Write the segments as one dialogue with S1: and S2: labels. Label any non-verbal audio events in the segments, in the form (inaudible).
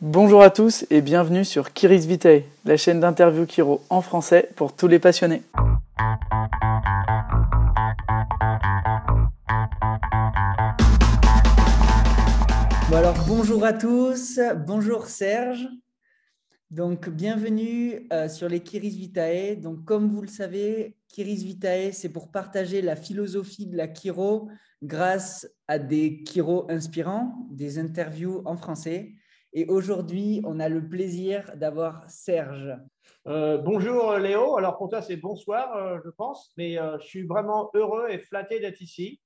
S1: Bonjour à tous et bienvenue sur Kiris Vitae, la chaîne d'interview Kiro en français pour tous les passionnés. Alors bonjour à tous, bonjour Serge. Donc bienvenue euh, sur les Kiris Vitae. Donc comme vous le savez, Kiris Vitae, c'est pour partager la philosophie de la Kiro grâce à des Kiro inspirants, des interviews en français. Et aujourd'hui, on a le plaisir d'avoir Serge.
S2: Euh, bonjour Léo, alors pour toi c'est bonsoir euh, je pense, mais euh, je suis vraiment heureux et flatté d'être ici.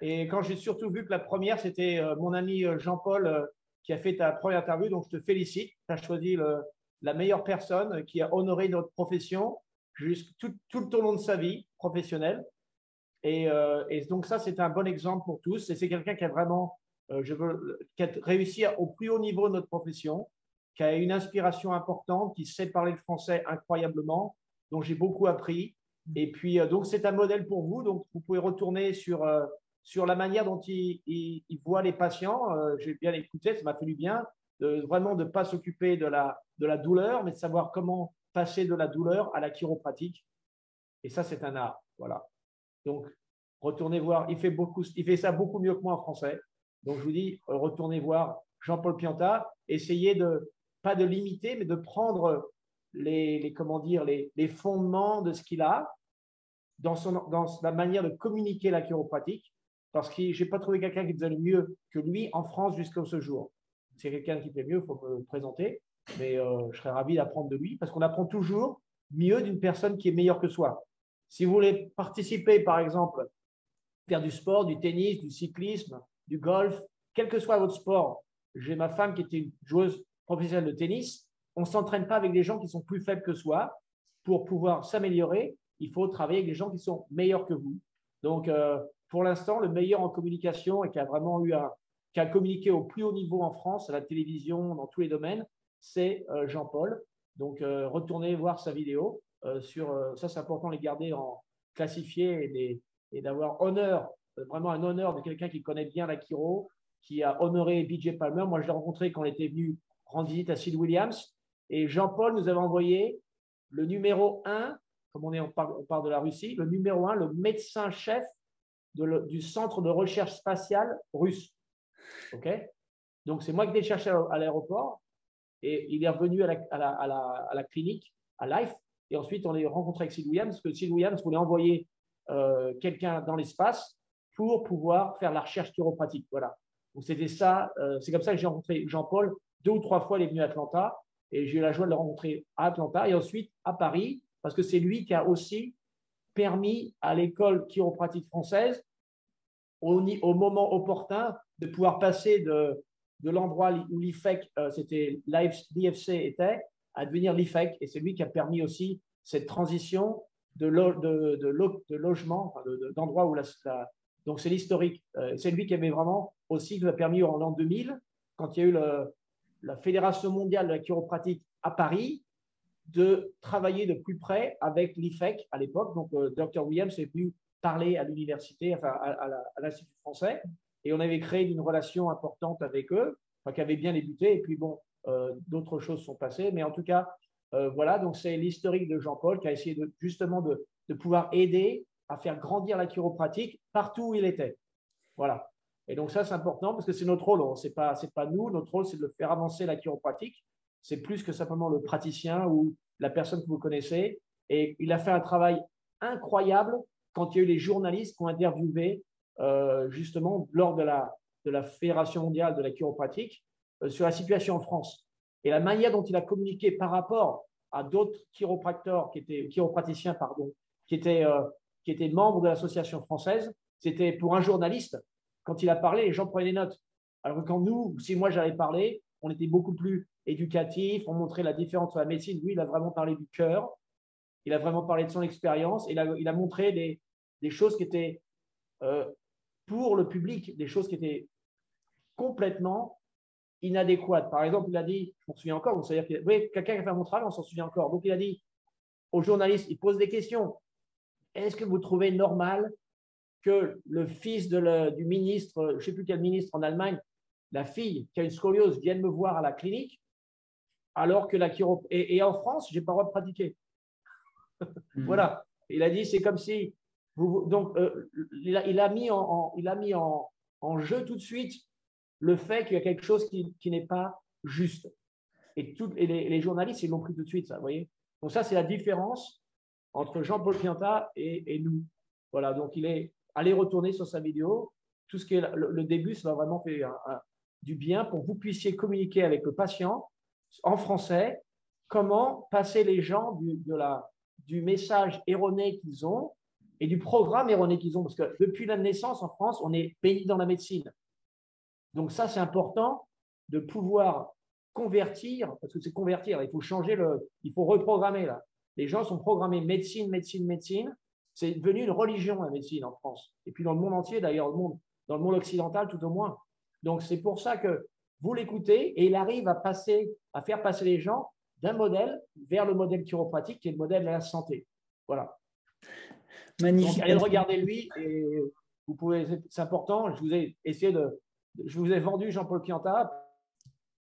S2: Et quand j'ai surtout vu que la première c'était mon ami Jean-Paul qui a fait ta première interview, donc je te félicite, tu as choisi la meilleure personne qui a honoré notre profession tout, tout, au long de sa vie professionnelle. Et, et donc ça c'est un bon exemple pour tous et c'est quelqu'un qui a vraiment euh, je veux réussir au plus haut niveau de notre profession, qui a une inspiration importante, qui sait parler le français incroyablement, dont j'ai beaucoup appris. Et puis, euh, donc, c'est un modèle pour vous. Donc, vous pouvez retourner sur, euh, sur la manière dont il, il, voit les patients. j'ai bien écouté, ça m'a fait du bien, vraiment de ne pas s'occuper de la, de la douleur, mais de savoir comment passer de la douleur à la chiropratique. Et ça, c'est un art. Voilà. Donc, retournez voir. Il fait, beaucoup, il fait ça beaucoup mieux que moi en français. Donc, je vous dis, retournez voir Jean-Paul Pianta, essayez de, pas de limiter, mais de prendre les, comment dire, les, fondements de ce qu'il a dans, son, dans la manière de communiquer la chiropratique, parce que je n'ai pas trouvé quelqu'un qui faisait mieux que lui en France jusqu'à ce jour. C'est quelqu'un qui fait mieux, il faut me présenter, mais euh, je serais ravi d'apprendre de lui, parce qu'on apprend toujours mieux d'une personne qui est meilleure que soi. Si vous voulez participer, par exemple, faire du sport, du tennis, du cyclisme, du golf, quel que soit votre sport. J'ai ma femme qui était une joueuse professionnelle de tennis. On ne s'entraîne pas avec des gens qui sont plus faibles que soi. Pour pouvoir s'améliorer, il faut travailler avec des gens qui sont meilleurs que vous. Donc, euh, pour l'instant, le meilleur en communication et qui a vraiment eu un, qui a communiqué au plus haut niveau en France, à la télévision, dans tous les domaines, c'est euh, Jean-Paul. Donc, euh, retournez voir sa vidéo. sur, ça, c'est important de les garder en classifié et, d'avoir honneur vraiment un honneur de quelqu'un qui connaît bien la Kiro, qui a honoré BJ Palmer. Moi, je l'ai rencontré quand il était venu rendre visite à Sid Williams. Et Jean-Paul nous avait envoyé le numéro 1, comme on, est, on, parle, de la Russie, le numéro 1, le médecin-chef du centre de recherche spatiale russe. OK? Donc, c'est moi qui l'ai cherché à, l'aéroport. Et il est revenu à la, à la, clinique, à Life. Et ensuite, on est rencontré avec Sid Williams, parce que Sid Williams voulait envoyer euh, quelqu'un dans l'espace pour pouvoir faire la recherche chiropratique. Voilà. Donc c'était ça, euh, c'est comme ça que j'ai rencontré Jean-Paul. Deux ou trois fois, il est venu à Atlanta et j'ai eu la joie de le rencontrer à Atlanta et ensuite à Paris parce que c'est lui qui a aussi permis à l'école chiropratique française, au, moment opportun, de pouvoir passer de, l'endroit où l'IFEC, euh, c'était l'IFC était, à devenir l'IFEC. Et c'est lui qui a permis aussi cette transition de, logement, d'endroit où la, donc, c'est l'historique. Euh, c'est lui qui avait vraiment aussi qui a permis en l'an 2000, quand il y a eu la Fédération mondiale de la chiropratique à Paris, de travailler de plus près avec l'IFEC à l'époque. Donc, euh, Dr. Williams est venu parler à l'université, enfin à, l'Institut français, et on avait créé une relation importante avec eux, qui avait bien débuté. Et puis, bon, euh, d'autres choses sont passées. Mais en tout cas, voilà, donc c'est l'historique de Jean-Paul qui a essayé justement de pouvoir aider à faire grandir la chiropratique partout où il était. Voilà. Et donc ça, c'est important parce que c'est notre rôle. Ce n'est pas, pas nous. Notre rôle, c'est de faire avancer la chiropratique. C'est plus que simplement le praticien ou la personne que vous connaissez. Et il a fait un travail incroyable quand il y a eu les journalistes qui ont interviewé euh, justement lors de la, de la Fédération mondiale de la chiropratique euh, sur la situation en France. Et la manière dont il a communiqué par rapport à d'autres chiropracteurs qui étaient chiropraticiens pardon, qui étaient euh, qui était membre de l'association française, c'était pour un journaliste. Quand il a parlé, les gens prenaient des notes. Alors que quand nous, si moi j'avais parlé, on était beaucoup plus éducatif, on montrait la différence entre la médecine. Lui, il a vraiment parlé du cœur, il a vraiment parlé de son expérience, il a, il a montré des, des, choses qui étaient euh, pour le public, des choses qui étaient complètement inadéquates. Par exemple, il a dit, je m'en souviens encore, vous savez, quelqu'un qui a fait mon travail, on s'en souvient encore. Donc, il a dit aux journalistes, il pose des questions est-ce que vous trouvez normal que le fils du ministre, je ne sais plus quel ministre en Allemagne, la fille qui a une scoliose vienne me voir à la clinique alors que la chiro... Et, en France, je n'ai pas le droit de pratiquer. Mhm. (laughs) voilà. Il a dit, c'est comme si. Vous, donc, euh, il, a, mis, en, il a mis en, jeu tout de suite le fait qu'il y a quelque chose qui, n'est pas juste. Et, tout, les, les, journalistes, ils l'ont pris tout de suite, ça, vous voyez? Donc, ça, c'est la différence entre Jean-Paul Pianta et, nous. Voilà, donc il est allé retourner sur sa vidéo. Tout ce qui est le, début, ça va vraiment faire du bien pour que vous puissiez communiquer avec le patient en français comment passer les gens du message erroné qu'ils ont et du programme erroné qu'ils ont. Parce que depuis la naissance en France, on est béni dans la médecine. Donc ça, c'est important de pouvoir convertir, parce que c'est convertir, il faut changer le, il faut reprogrammer là. Les gens sont programmés médecine, médecine, médecine. C'est devenu une religion, la médecine en France. Et puis dans le monde entier, d'ailleurs, monde, dans le monde occidental tout au moins. Donc c'est pour ça que vous l'écoutez et il arrive à, passer, à faire passer les gens d'un modèle vers le modèle chiropratique qui est le modèle de la santé. Voilà. Magnifique. Donc allez regarder lui et vous pouvez, c'est important. Je vous ai essayé de, je vous ai vendu Jean-Paul Pianta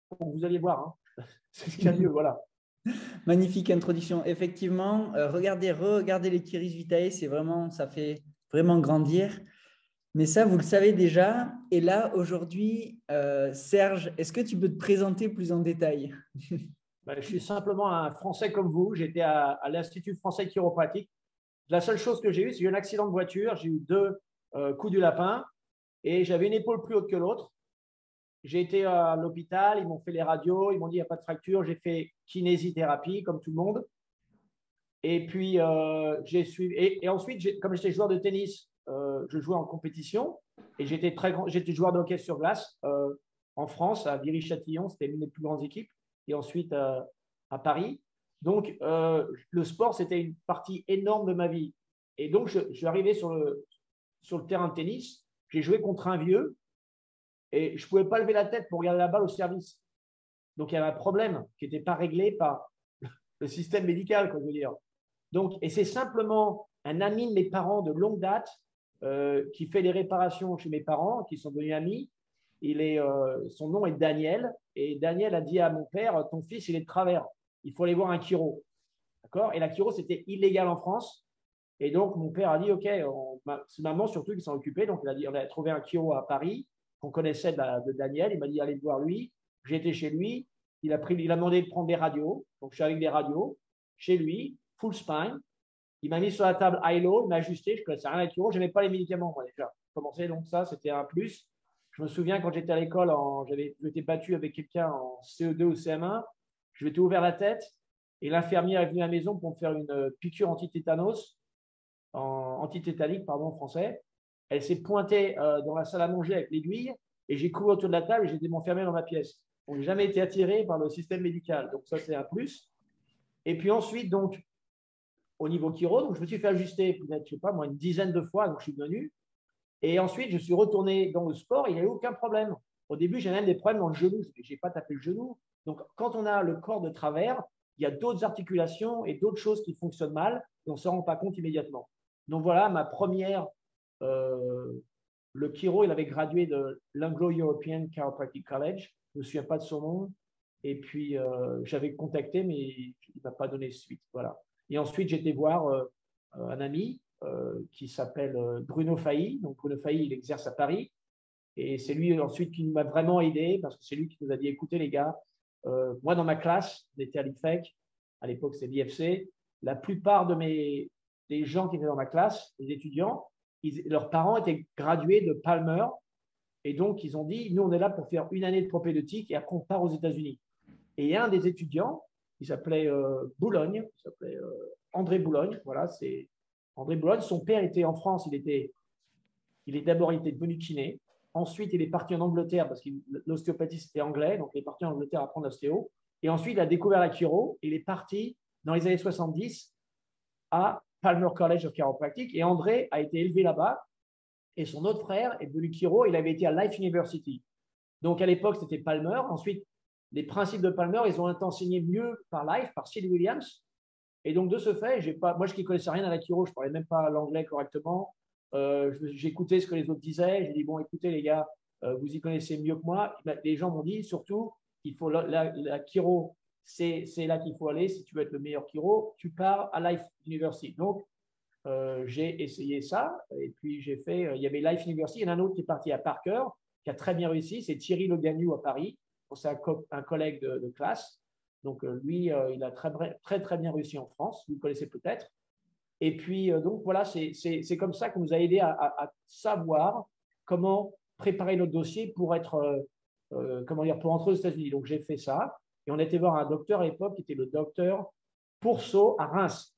S2: pour que vous alliez voir. Hein. (laughs) C'est ce qu'il y a mieux, voilà. (laughs)
S1: Magnifique introduction. Effectivement, euh, regardez, regardez les Kiris Vitae, c'est vraiment, ça fait vraiment grandir. Mais ça, vous le savez déjà. Et là, aujourd'hui, euh, Serge, est-ce que tu peux te présenter plus en détail? (laughs)
S2: Ben, Je suis simplement un Français comme vous. J'étais à, l'Institut français chiropratique. La seule chose que j'ai eue, c'est un accident de voiture. J'ai eu deux euh, coups du lapin et j'avais une épaule plus haute que l'autre. J'ai été à l'hôpital, ils m'ont fait les radios, ils m'ont dit il n'y a pas de fracture. J'ai fait kinésithérapie comme tout le monde. Et puis, euh, j'ai suivi. Et, ensuite, comme j'étais joueur de tennis, euh, je jouais en compétition et j'étais très grand, j'étais joueur de hockey sur glace euh, en France, à Viry-Châtillon, c'était l'une des plus grandes équipes, et ensuite à Paris. Donc, le sport, c'était une partie énorme de ma vie. Et donc, je, je suis arrivé sur le, sur le terrain de tennis, j'ai joué contre un vieux et je ne pouvais pas lever la tête pour regarder la balle au service. Donc, il y avait un problème qui n'était pas réglé par le système médical, quoi, je veux dire. Donc, et c'est simplement un ami de mes parents de longue date euh, qui fait des réparations chez mes parents, qui sont devenus amis. Il est, euh, son nom est Daniel. Et Daniel a dit à mon père Ton fils, il est de travers. Il faut aller voir un chiro. D'accord? Et la chiro, c'était illégal en France. Et donc, mon père a dit Ok, c'est maman surtout qui s'en occupait. Donc, il a dit On a trouvé un chiro à Paris qu'on connaissait de, Daniel. Il m'a dit allez voir lui. J'ai été chez lui. Il a, pris, il a demandé de prendre des radios. Donc, je suis avec des radios chez lui, full spine. Il m'a mis sur la table ILO, il m'a ajusté. Je ne connaissais rien à Je n'aimais pas les médicaments, moi, déjà. Commencé, donc ça, c'était un plus. Je me souviens quand j'étais à l'école, j'avais été battu avec quelqu'un en CE2 ou CM1. Je m'étais ouvert la tête et l'infirmière est venue à la maison pour me faire une piqûre anti-tétanos, anti-tétanique, pardon, en français. Elle s'est pointée euh, dans la salle à manger avec l'aiguille et j'ai couru autour de la table et j'étais m'enfermer dans ma pièce. On n'a jamais été attiré par le système médical. Donc, ça, c'est un plus. Et puis ensuite, donc, au niveau chiro, donc je me suis fait ajuster peut-être, je sais pas, moi, une dizaine de fois, donc je suis venu. Et ensuite, je suis retourné dans le sport, il n'y a eu aucun problème. Au début, j'ai même des problèmes dans le genou, je n'ai pas tapé le genou. Donc, quand on a le corps de travers, il y a d'autres articulations et d'autres choses qui fonctionnent mal et on ne se rend pas compte immédiatement. Donc voilà ma première le Kiro, il avait gradué de l'Anglo-European Chiropractic College. Je ne me souviens pas de son nom. Et puis, euh, j'avais contacté, mais il ne m'a pas donné suite. Voilà. Et ensuite, j'étais voir euh, un ami qui s'appelle Bruno Failly. Donc, Bruno Failly, il exerce à Paris. Et c'est lui ensuite qui m'a vraiment aidé parce que c'est lui qui nous a dit écoutez, les gars, moi, dans ma classe, j'étais à l'IFEC. À l'époque, c'est l'IFC. La plupart de mes, des gens qui étaient dans ma classe, les étudiants, leurs parents étaient gradués de Palmer. Et donc, ils ont dit, nous, on est là pour faire une année de propédeutique et après, on part aux États-Unis. Et un des étudiants, il s'appelait euh, Boulogne, il s'appelait euh, André Boulogne. Voilà, c'est André Boulogne. Son père était en France, il était, il est d'abord, il était devenu kiné. Ensuite, il est parti en Angleterre parce que l'ostéopathie, c'était anglais. Donc, il est parti en Angleterre apprendre l'ostéo. Et ensuite, il a découvert la chiro. Il est parti dans les années 70 à Palmer College of Chiropractic. Et André a été élevé là-bas. Et son autre frère est devenu chiro. Il avait été à Life University. Donc, à l'époque, c'était Palmer. Ensuite, les principes de Palmer, ils ont été enseignés mieux par Life, par Sid Williams. Et donc, de ce fait, pas, moi, je ne connaissais rien à la chiro, je ne parlais même pas l'anglais correctement. Euh, J'écoutais ce que les autres disaient. J'ai dit, bon, écoutez, les gars, euh, vous y connaissez mieux que moi. Les gens m'ont dit, surtout, il faut la, la, chiro, c'est là qu'il faut aller. Si tu veux être le meilleur chiro, tu pars à Life University. Donc, euh, j'ai essayé ça. Et puis, j'ai fait. Euh, il y avait Life University. Il y en a un autre qui est parti à Parker, qui a très bien réussi. C'est Thierry Le à Paris. C'est un, un, collègue de, classe. Donc, euh, lui, il a très, très, très bien réussi en France. Vous le connaissez peut-être. Et puis, donc, voilà, c'est comme ça qu'on nous a aidé à, à, savoir comment préparer notre dossier pour être, comment dire, pour entrer aux États-Unis. Donc, j'ai fait ça. Et on était voir un docteur à l'époque qui était le docteur Pourceau à Reims.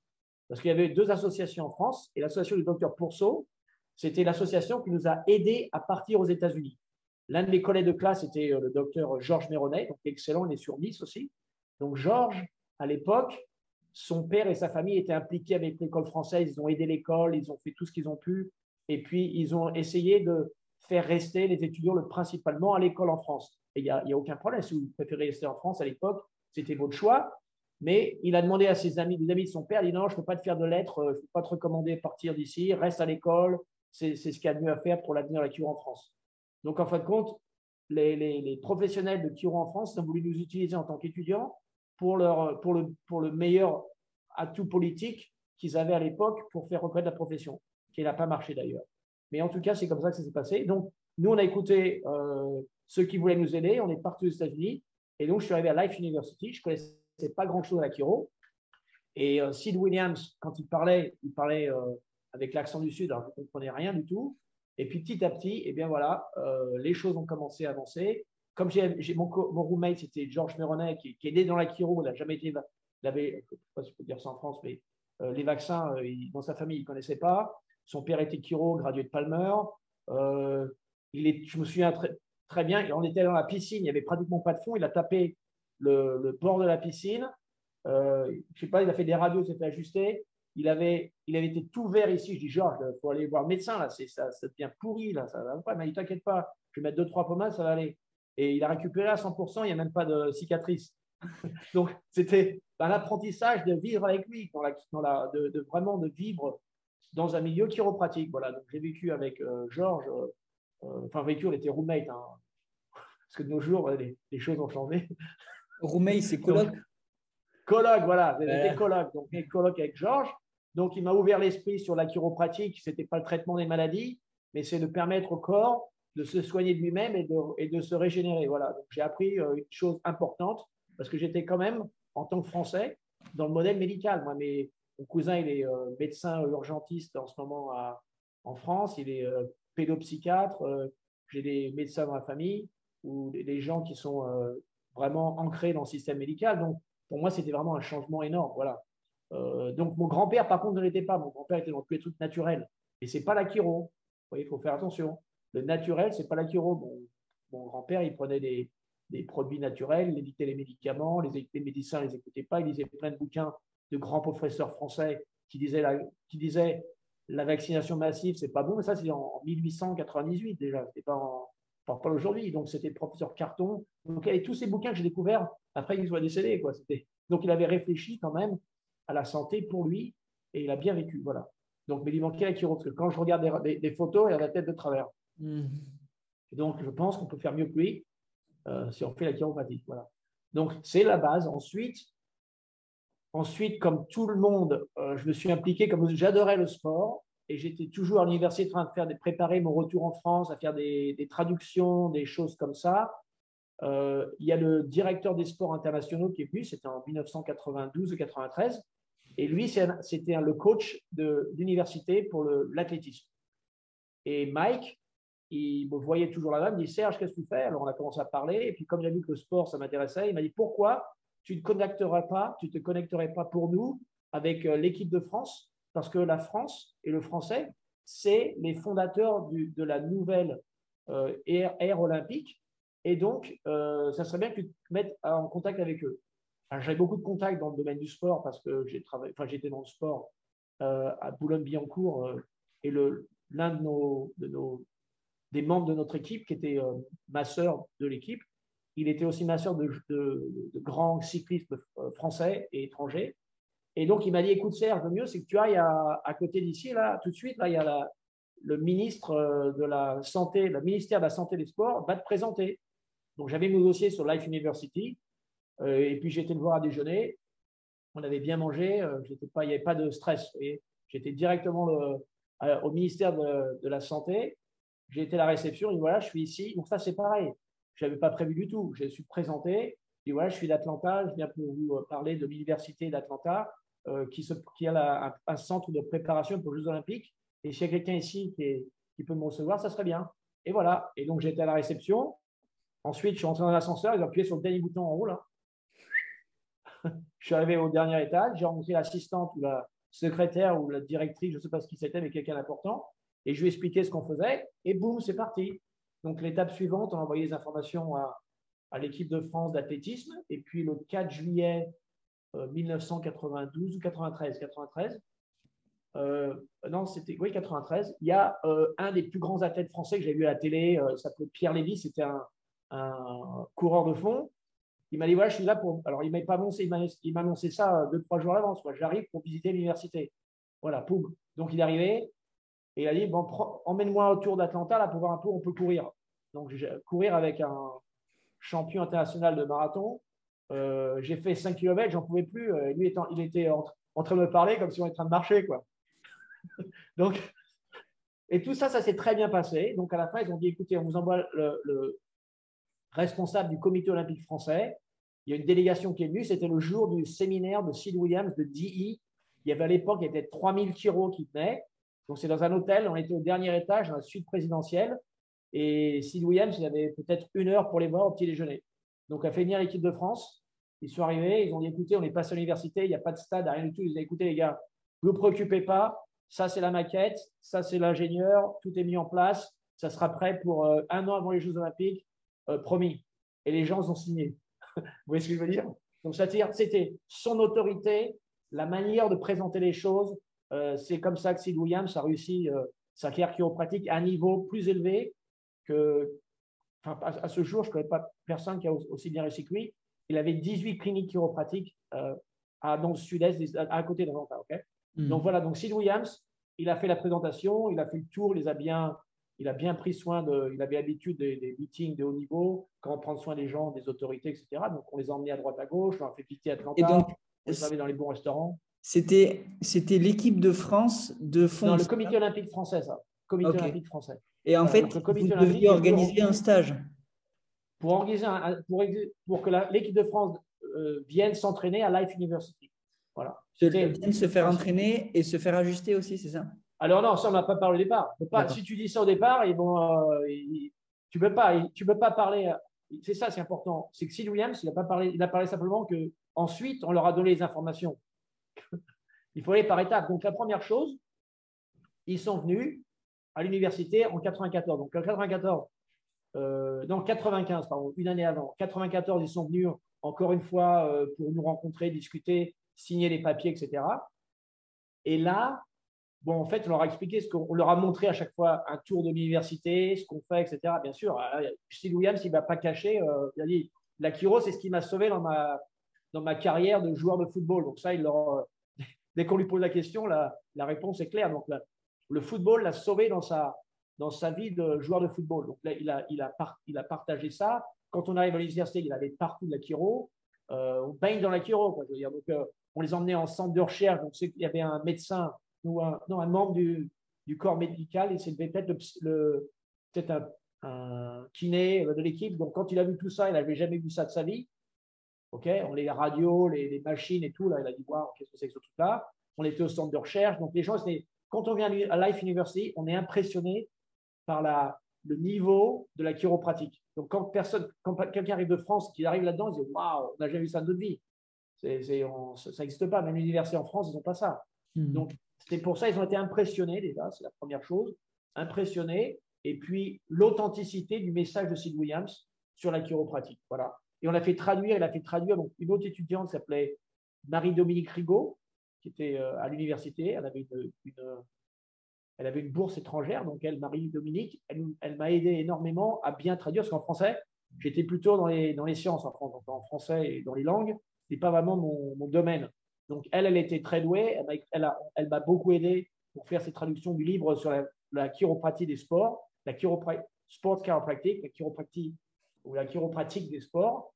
S2: Parce qu'il y avait deux associations en France. Et l'association du docteur Pourceau, c'était l'association qui nous a aidés à partir aux États-Unis. L'un de mes collègues de classe était euh, le docteur Georges Méronnet, donc excellent, il est sur Nice aussi. Donc Georges, à l'époque, son père et sa famille étaient impliqués avec l'école française, ils ont aidé l'école, ils ont fait tout ce qu'ils ont pu, et puis ils ont essayé de faire rester les étudiants le, principalement à l'école en France. Il n'y a, aucun problème. Si vous préférez rester en France à l'époque, c'était votre choix. Mais il a demandé à ses amis, des amis de son père, il dit non, je ne peux pas te faire de lettres, euh, je ne peux pas te recommander de partir d'ici, reste à l'école, c'est ce qu'il y a de mieux à faire pour l'avenir de la cure en France. Donc en fin de compte, les, les, professionnels de Kiro en France ont voulu nous utiliser en tant qu'étudiants pour le meilleur atout politique qu'ils avaient à l'époque pour faire reconnaître la profession, qui n'a pas marché d'ailleurs. Mais en tout cas, c'est comme ça que ça s'est passé. Donc, nous, on a écouté euh, ceux qui voulaient nous aider. On est partis aux États-Unis. Et donc, je suis arrivé à Life University. Je ne connaissais pas grand-chose à la Kiro. Et euh, Sid Williams, quand il parlait, il parlait euh, avec l'accent du Sud, alors je ne comprenais rien du tout. Et puis petit à petit, et eh bien voilà, euh, les choses ont commencé à avancer. Comme j'ai mon, roommate, c'était Georges Meronet, qui, est né dans la Kiro, il n'a jamais été, il avait, je ne sais pas si je peux dire ça en France, mais les vaccins, dans sa famille, il ne connaissait pas. Son père était Kiro, gradué de Palmer. il est, je me souviens très, très bien. on était dans la piscine, il n'y avait pratiquement pas de fond. Il a tapé le, bord de la piscine. Euh, je ne sais pas, il a fait des radios, c'était ajusté. Il avait, il avait été tout vert ici. Je dis, Georges, il faut aller voir le médecin, là, ça, ça devient pourri, là, ça va. Mais il t'inquiète pas, je vais mettre deux, trois pommades, ça va aller. Et il a récupéré à 100%, il n'y a même pas de cicatrice. (laughs) Donc, c'était un apprentissage de vivre avec lui, dans la, de, vraiment de vivre dans un milieu chiropratique. Voilà, donc j'ai vécu avec euh, Georges, euh, enfin, vécu, on était roommate, hein, parce que de nos jours, les, choses ont changé.
S1: Roommate, c'est colloque
S2: Colloque, voilà, c'était colloque. Donc, colloque avec Georges. Donc, il m'a ouvert l'esprit sur la chiropratique. Ce n'était pas le traitement des maladies, mais c'est de permettre au corps de se soigner de lui-même et de, et de se régénérer. Voilà. Donc, j'ai appris euh, une chose importante parce que j'étais quand même, en tant que Français, dans le modèle médical. Moi, mes, mon cousin, il est euh, médecin urgentiste en ce moment en France. Il est euh, pédopsychiatre. j'ai des médecins dans la famille ou des gens qui sont vraiment ancrés dans le système médical. Donc, pour moi, c'était vraiment un changement énorme. Voilà. Euh, donc, mon grand-père, par contre, ne l'était pas. Mon grand-père était dans tous les trucs naturels. Et ce n'est pas la chiro. Vous voyez, il faut faire attention. Le naturel, ce n'est pas la chiro. mon grand-père, il prenait des, produits naturels, il évitait les médicaments, les, médecins ne les écoutaient pas. Il lisait plein de bouquins de grands professeurs français qui disaient la, qui disaient, la vaccination massive, c'est pas bon. Mais ça, c'est en, 1898 déjà. C'était pas en, pas, pas aujourd'hui. Donc, c'était le professeur Carton. Donc, avait tous ces bouquins que j'ai découverts après qu'il soit décédé. Quoi. Donc, il avait réfléchi quand même à la santé pour lui et il a bien vécu. Voilà. Donc, mais il manquait la chiro, parce que quand je regarde des, photos, il a la tête de travers. Hmm. donc, je pense qu'on peut faire mieux que lui euh, si on fait la chiropratie. Voilà. Donc, c'est la base. Ensuite, ensuite, comme tout le monde, euh, je me suis impliqué, comme j'adorais le sport, et j'étais toujours à l'université en train de, préparer mon retour en France, à faire des, traductions, des choses comme ça. Euh, il y a le directeur des sports internationaux qui est venu, c'était en 1992 ou 93, et lui, c'était le coach de l'université pour l'athlétisme. Et Mike, il me voyait toujours là-bas, il me dit Serge, qu'est-ce que tu fais? Alors on a commencé à parler, et puis comme j'ai vu que le sport, ça m'intéressait, il m'a dit pourquoi tu ne connecterais pas, tu te connecterais pas pour nous avec euh, l'équipe de France? Parce que la France et le français, c'est les fondateurs de la nouvelle euh, ère, olympique. Et donc, euh, ça serait bien que tu te mettes en contact avec eux. J'ai beaucoup de contacts dans le domaine du sport parce que j'ai enfin, j'étais dans le sport euh, à Boulogne-Billancourt et l'un de nos, de nos, des membres de notre équipe, qui était masseur de l'équipe, il était aussi masseur de, de, de grands cyclistes français et étrangers. Et donc, il m'a dit, écoute Serge, le mieux, c'est que tu ailles à, côté d'ici, là, tout de suite, là, il y a le ministre euh, de la Santé, le ministère de la Santé et des Sports va te présenter. Donc, j'avais mon dossier sur Life University. et puis été le voir à déjeuner. On avait bien mangé, pas, il n'y avait pas de stress. J'étais directement au ministère de, la Santé. J'ai été à la réception, et voilà, je suis ici. Donc ça, c'est pareil. Je n'avais pas prévu du tout. Je suis présenté. Et voilà, je suis d'Atlanta. Je viens pour vous parler de l'université d'Atlanta, qui, qui, a un, centre de préparation pour les Jeux Olympiques. Et s'il y a quelqu'un ici qui, peut me recevoir, ça serait bien. Et voilà. Et donc, j'étais à la réception. Ensuite, je suis rentré dans l'ascenseur. Ils ont appuyé sur le dernier bouton en haut, (laughs) je suis arrivé au dernier étage. J'ai rencontré l'assistante ou la secrétaire ou la directrice, je ne sais pas ce qui c'était, mais quelqu'un d'important. Et je lui ai expliqué ce qu'on faisait. Et boum, c'est parti. Donc, l'étape suivante, on a envoyé les informations à l'équipe de France d'athlétisme. Et puis, le 4 juillet 1992 euh, ou 93, 93, euh, non, c'était oui 93. Il y a euh, un des plus grands athlètes français que j'ai vu à la télé, euh, s'appelait Pierre Lévy, c'était un, coureur de fond. Il m'a dit voilà, je suis là pour. Alors, il m'a pas annoncé, il m'a annoncé ça deux trois jours à l'avance. J'arrive pour visiter l'université. Voilà, poum. Donc, il est arrivé et il a dit bon, emmène-moi autour d'Atlanta là pour voir un peu où on peut courir. Donc, courir avec un champion international de marathon. J'ai fait 5 km, j'en pouvais plus. lui, étant, il était en, train de me parler comme si on était en train de marcher. quoi. (laughs) Donc, et tout ça, ça s'est très bien passé. Donc, à la fin, ils ont dit écoutez, on vous envoie le, responsable du comité olympique français. Il y a une délégation qui est venue. C'était le jour du séminaire de Sid Williams de DI. Il y avait à l'époque, il y avait 3000 chiro qui tenaient. Donc, c'est dans un hôtel. On était au dernier étage, dans la suite présidentielle. Et Sid Williams, il avait peut-être une heure pour les voir au petit déjeuner. Donc, a fait venir l'équipe de France. Ils sont arrivés, ils ont dit écoutez, on est passé à l'université, il n'y a pas de stade, rien du tout. Ils ont dit écoutez, les gars, ne vous préoccupez pas, ça c'est la maquette, ça c'est l'ingénieur, tout est mis en place, ça sera prêt pour euh, un an avant les Jeux Olympiques, euh, promis. Et les gens ont signé. (laughs) Vous voyez ce que je veux dire? Donc, c'était son autorité, la manière de présenter les choses. Euh, c'est comme ça que Sid Williams a réussi sa carrière chiropratique à un niveau plus élevé que. Enfin, à, ce jour, je ne connais pas personne qui a aussi bien réussi que lui. Il avait 18 cliniques chiropratiques à, dans le sud-est, à, côté d'Atlanta. ok? Mm. Donc voilà, donc Sid Williams, il a fait la présentation, il a fait le tour, il, a bien, il a bien pris soin de, il avait l'habitude des, meetings de haut niveau, comment prendre soin des gens, des autorités, etc. Donc on les a emmenés à droite à gauche, on a fait visiter Atlanta, Et donc, on les avait dans les bons restaurants.
S1: C'était, c'était l'équipe de France de fond.
S2: Non, le comité olympique français, ça. Comité olympique français.
S1: Et en fait, vous deviez organiser un stage.
S2: Pour, organiser pour, pour que l'équipe de France euh, vienne s'entraîner à Life University. Voilà.
S1: Bien se faire entraîner et se faire ajuster aussi, c'est ça?
S2: Alors non, ça on n'a pas parlé au départ. Pas, si tu dis ça au départ, ils vont, euh, tu ne peux, pas, tu peux pas parler. C'est ça, c'est important. C'est que Sid Williams, il a, pas parlé, il a parlé simplement que ensuite on leur a donné les informations. (laughs) il faut aller par étapes. Donc la première chose, ils sont venus à l'université en 94. Donc en 94, euh, non 95, pardon, une année avant. 94, ils sont venus encore une fois euh, pour nous rencontrer, discuter signer les papiers, etc. Et là, bon, en fait, on leur a expliqué ce qu'on leur a montré à chaque fois un tour de l'université, ce qu'on fait, etc. Bien sûr, euh, Steve Williams, il ne va pas cacher. Euh, il a dit la Kiro, c'est ce qui m'a sauvé dans ma, dans ma carrière de joueur de football. Donc, ça, il leur, (laughs) dès qu'on lui pose la question, la, la réponse est claire. Donc, le football l'a sauvé dans sa, dans sa vie de joueur de football. Donc, là, il a, il a, il a partagé ça. Quand on arrive à l'université, il avait partout de la Kiro. on baigne dans la Kiro. Quoi, je dire. Donc, on les emmenait en centre de recherche. Donc, il y avait un médecin ou un, non, un membre du, corps médical et c'était peut-être le, peut-être un, kiné de l'équipe. Donc, quand il a vu tout ça, il n'avait jamais vu ça de sa vie. OK, on les radios, les, machines et tout. Là, il a dit Waouh, qu'est-ce que c'est que ce truc-là? On était au centre de recherche. Donc, les gens, quand on vient à Life University, on est impressionné par la, le niveau de la chiropratique. Donc, quand, personne, quand quelqu'un arrive de France, qui arrive là-dedans, il dit Waouh, on n'a jamais vu ça de notre vie ça n'existe pas. Même l'université en France, ils n'ont pas ça. Hmm. Donc, c'est pour ça ils ont été impressionnés déjà, c'est la première chose. Impressionnés. Et puis, l'authenticité du message de Sid Williams sur la chiropratique. Voilà. Et on l'a fait traduire, il a fait traduire donc, une autre étudiante s'appelait Marie-Dominique Rigaud, qui était euh, à l'université. Elle avait une, bourse étrangère, donc elle, Marie-Dominique, elle, m'a aidé énormément à bien traduire, parce qu'en français, j'étais plutôt dans les, sciences en, français et dans les langues n'est pas vraiment mon, domaine. Donc, elle, elle était très douée. Elle m'a beaucoup aidé pour faire ses traductions du livre sur la, chiropratie des sports, la chiropratie, sport chiropractic, la chiropratie ou la chiropratique des sports.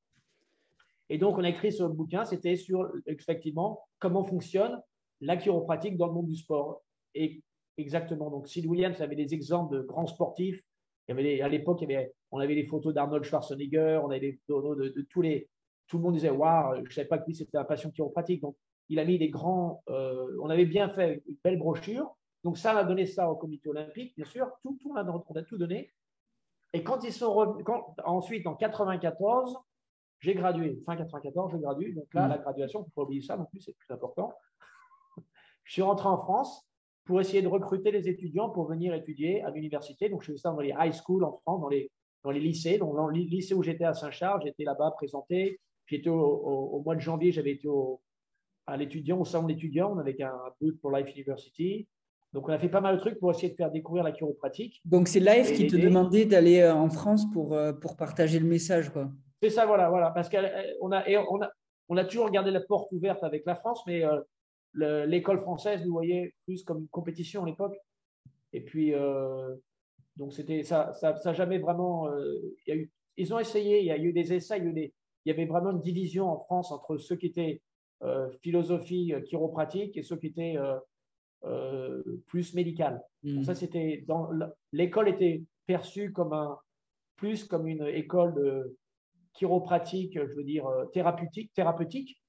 S2: Et donc, on a écrit ce bouquin, c'était sur effectivement comment fonctionne la chiropratique dans le monde du sport. Et exactement, donc Sid Williams avait des exemples de grands sportifs. Il y avait à l'époque, on avait les photos d'Arnold Schwarzenegger, on avait des photos de, tous les. Tout le monde disait Waouh, je ne savais pas que lui c'était un passion chiropratique. Donc, il a mis des grands. Euh, on avait bien fait une belle brochure. Donc, ça, on a donné ça au comité olympique, bien sûr. Tout, tout, on a tout donné. Et quand ils sont ensuite, en 94, j'ai gradué. Fin 94, je gradue. Donc là, mmh. la graduation, il ne faut pas oublier ça non plus, c'est plus important. je suis rentré en France pour essayer de recruter les étudiants pour venir étudier à l'université. Donc, je faisais ça dans les high schools en France, dans les, dans les lycées. Donc, dans le lycée où j'étais à Saint-Charles, j'étais là-bas présenté. J'étais au, mois de janvier, j'avais été à l'étudiant, au salon d'étudiants, avec un booth pour Life University. Donc, on a fait pas mal de trucs pour essayer de faire découvrir la chiropratique.
S1: Donc, c'est Life qui te demandait d'aller euh, en France pour, euh, pour partager le message, quoi.
S2: C'est ça, voilà, voilà. Parce qu'on a, on a, on a toujours gardé la porte ouverte avec la France, mais euh, l'école française nous voyait plus comme une compétition à l'époque. Et puis, donc, c'était ça, ça, ça jamais vraiment. y a eu, ils ont essayé, il y a eu des essais, il y, il y avait vraiment une division en France entre ceux qui étaient philosophie chiropratique et ceux qui étaient euh, plus médicale. Hmm. ça, c'était dans l'école était perçue comme un plus comme une école de chiropratique, je veux dire euh, thérapeutique, thérapeutique,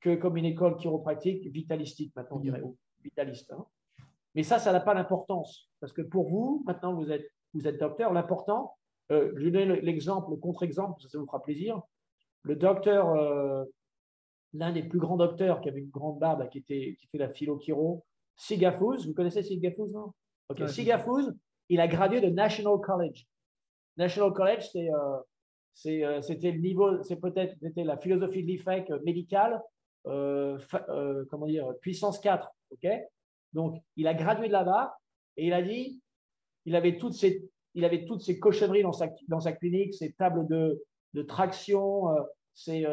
S2: que comme une école chiropratique vitalistique, maintenant on dirait, ou vitaliste. Hein. Mais ça, ça n'a pas d'importance parce que pour vous, maintenant vous êtes vous êtes docteur, l'important, euh, je vais donner l'exemple, le contre-exemple, ça, vous fera plaisir. Le docteur, l'un des plus grands docteurs qui avait une grande barbe, qui, était, qui fait la philo-chiro, Sigafuz, vous connaissez Sigafuz, non? Ok, il a gradué de National College. National College, c'est, euh, euh, c'était le niveau, c'est peut-être la philosophie de l'IFEC médicale, euh, comment dire, puissance 4. Ok, donc il a gradué de là-bas et il a dit, il avait toutes ces, il avait toutes cochonneries dans sa, dans sa clinique, ses tables de, de traction, ces,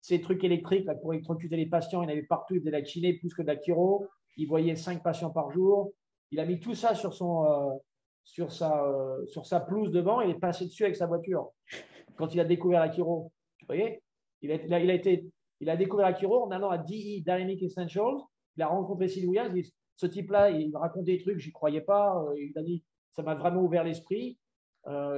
S2: ces, trucs électriques pour électrocuter les patients. Il avait partout, il faisait de la kiné plus que de la chiro il voyait cinq patients par jour. Il a mis tout ça sur, son, euh, sur, sa, euh, sur sa pelouse devant. Il est passé dessus avec sa voiture quand il a découvert la chiro. Vous voyez il a, il, a, été, il a découvert la chiro en allant à DE, Dynamic Essentials. Il a rencontré Sid Williams. ce type-là, il racontait des trucs, j'y croyais pas. Euh, il a dit, ça m'a vraiment ouvert l'esprit.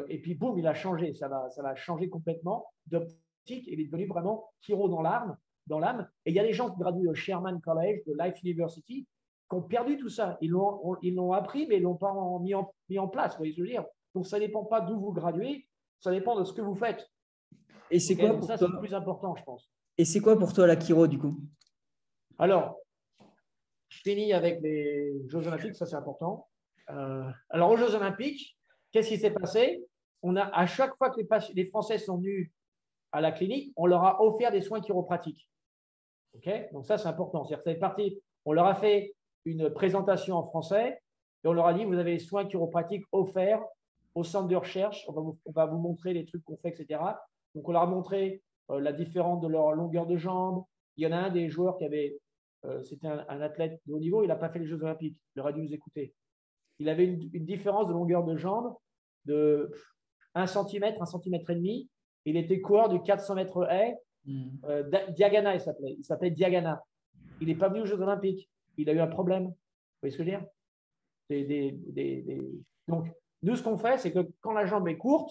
S2: et puis, boum, il a changé. Ça va, ça va changer complètement d'optique. Il est devenu vraiment chiro dans l'arme dans l'âme. Et il y a des gens qui graduent au Sherman College, de Life University, qui ont perdu tout ça. Ils l'ont, appris, mais ils l'ont pas mis, en, mis en place. Vous voyez ce que je veux dire Donc, ça ne dépend pas d'où vous graduez, ça dépend de ce que vous faites.
S1: Et c'est quoi pour
S2: ça, c'est le plus important, je pense.
S1: Et c'est quoi pour toi la Kiro, du coup?
S2: Alors, je finis avec les Jeux Olympiques, ça c'est important. Euh, alors, aux Jeux Olympiques, qu'est-ce qui s'est passé? On a, à chaque fois que les, les Français sont venus à la clinique, on leur a offert des soins chiropratiques. Donc ça, c'est important. C'est parti. On leur a fait une présentation en français et on leur a dit, vous avez les soins chiropratiques offerts au centre de recherche. On va vous, montrer les trucs qu'on fait, etc. Donc on leur a montré euh, la différence de leur longueur de jambe. Il y en a un des joueurs qui avait, euh, c'était un, athlète de haut niveau, il n'a pas fait les Jeux Olympiques. Il aurait dû nous écouter. Il avait une, différence de longueur de jambe de 1 cm, 1 cm et demi. Il était coureur du 400 mètres haies Hmm. Euh, Diagana, il s'appelait. Il s'appelait Diagana. Il n'est pas venu aux Jeux Olympiques. Il a eu un problème. Vous voyez ce que je veux dire? Donc, nous, ce qu'on fait, c'est que quand la jambe est courte,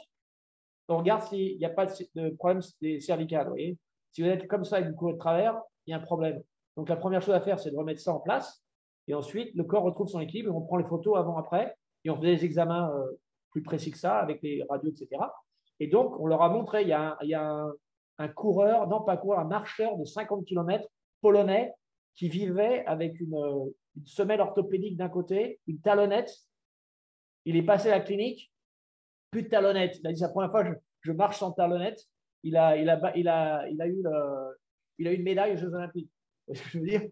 S2: on regarde s'il n'y a pas de problème cervical. Vous voyez si vous êtes comme ça avec du coup de travers, il y a un problème. Donc, la première chose à faire, c'est de remettre ça en place. Et ensuite, le corps retrouve son équilibre. On prend les photos avant-après. Et on fait des examens euh, plus précis que ça avec les radios, etc. Et donc, on leur a montré, il y a un coureur, non pas coureur, un marcheur de 50 km polonais qui vivait avec une, semelle orthopédique d'un côté, une talonnette. Il est passé à la clinique, plus de talonnette. Il a dit la première fois que je, marche sans talonnette. Il a, eu, une médaille aux Jeux Olympiques. Je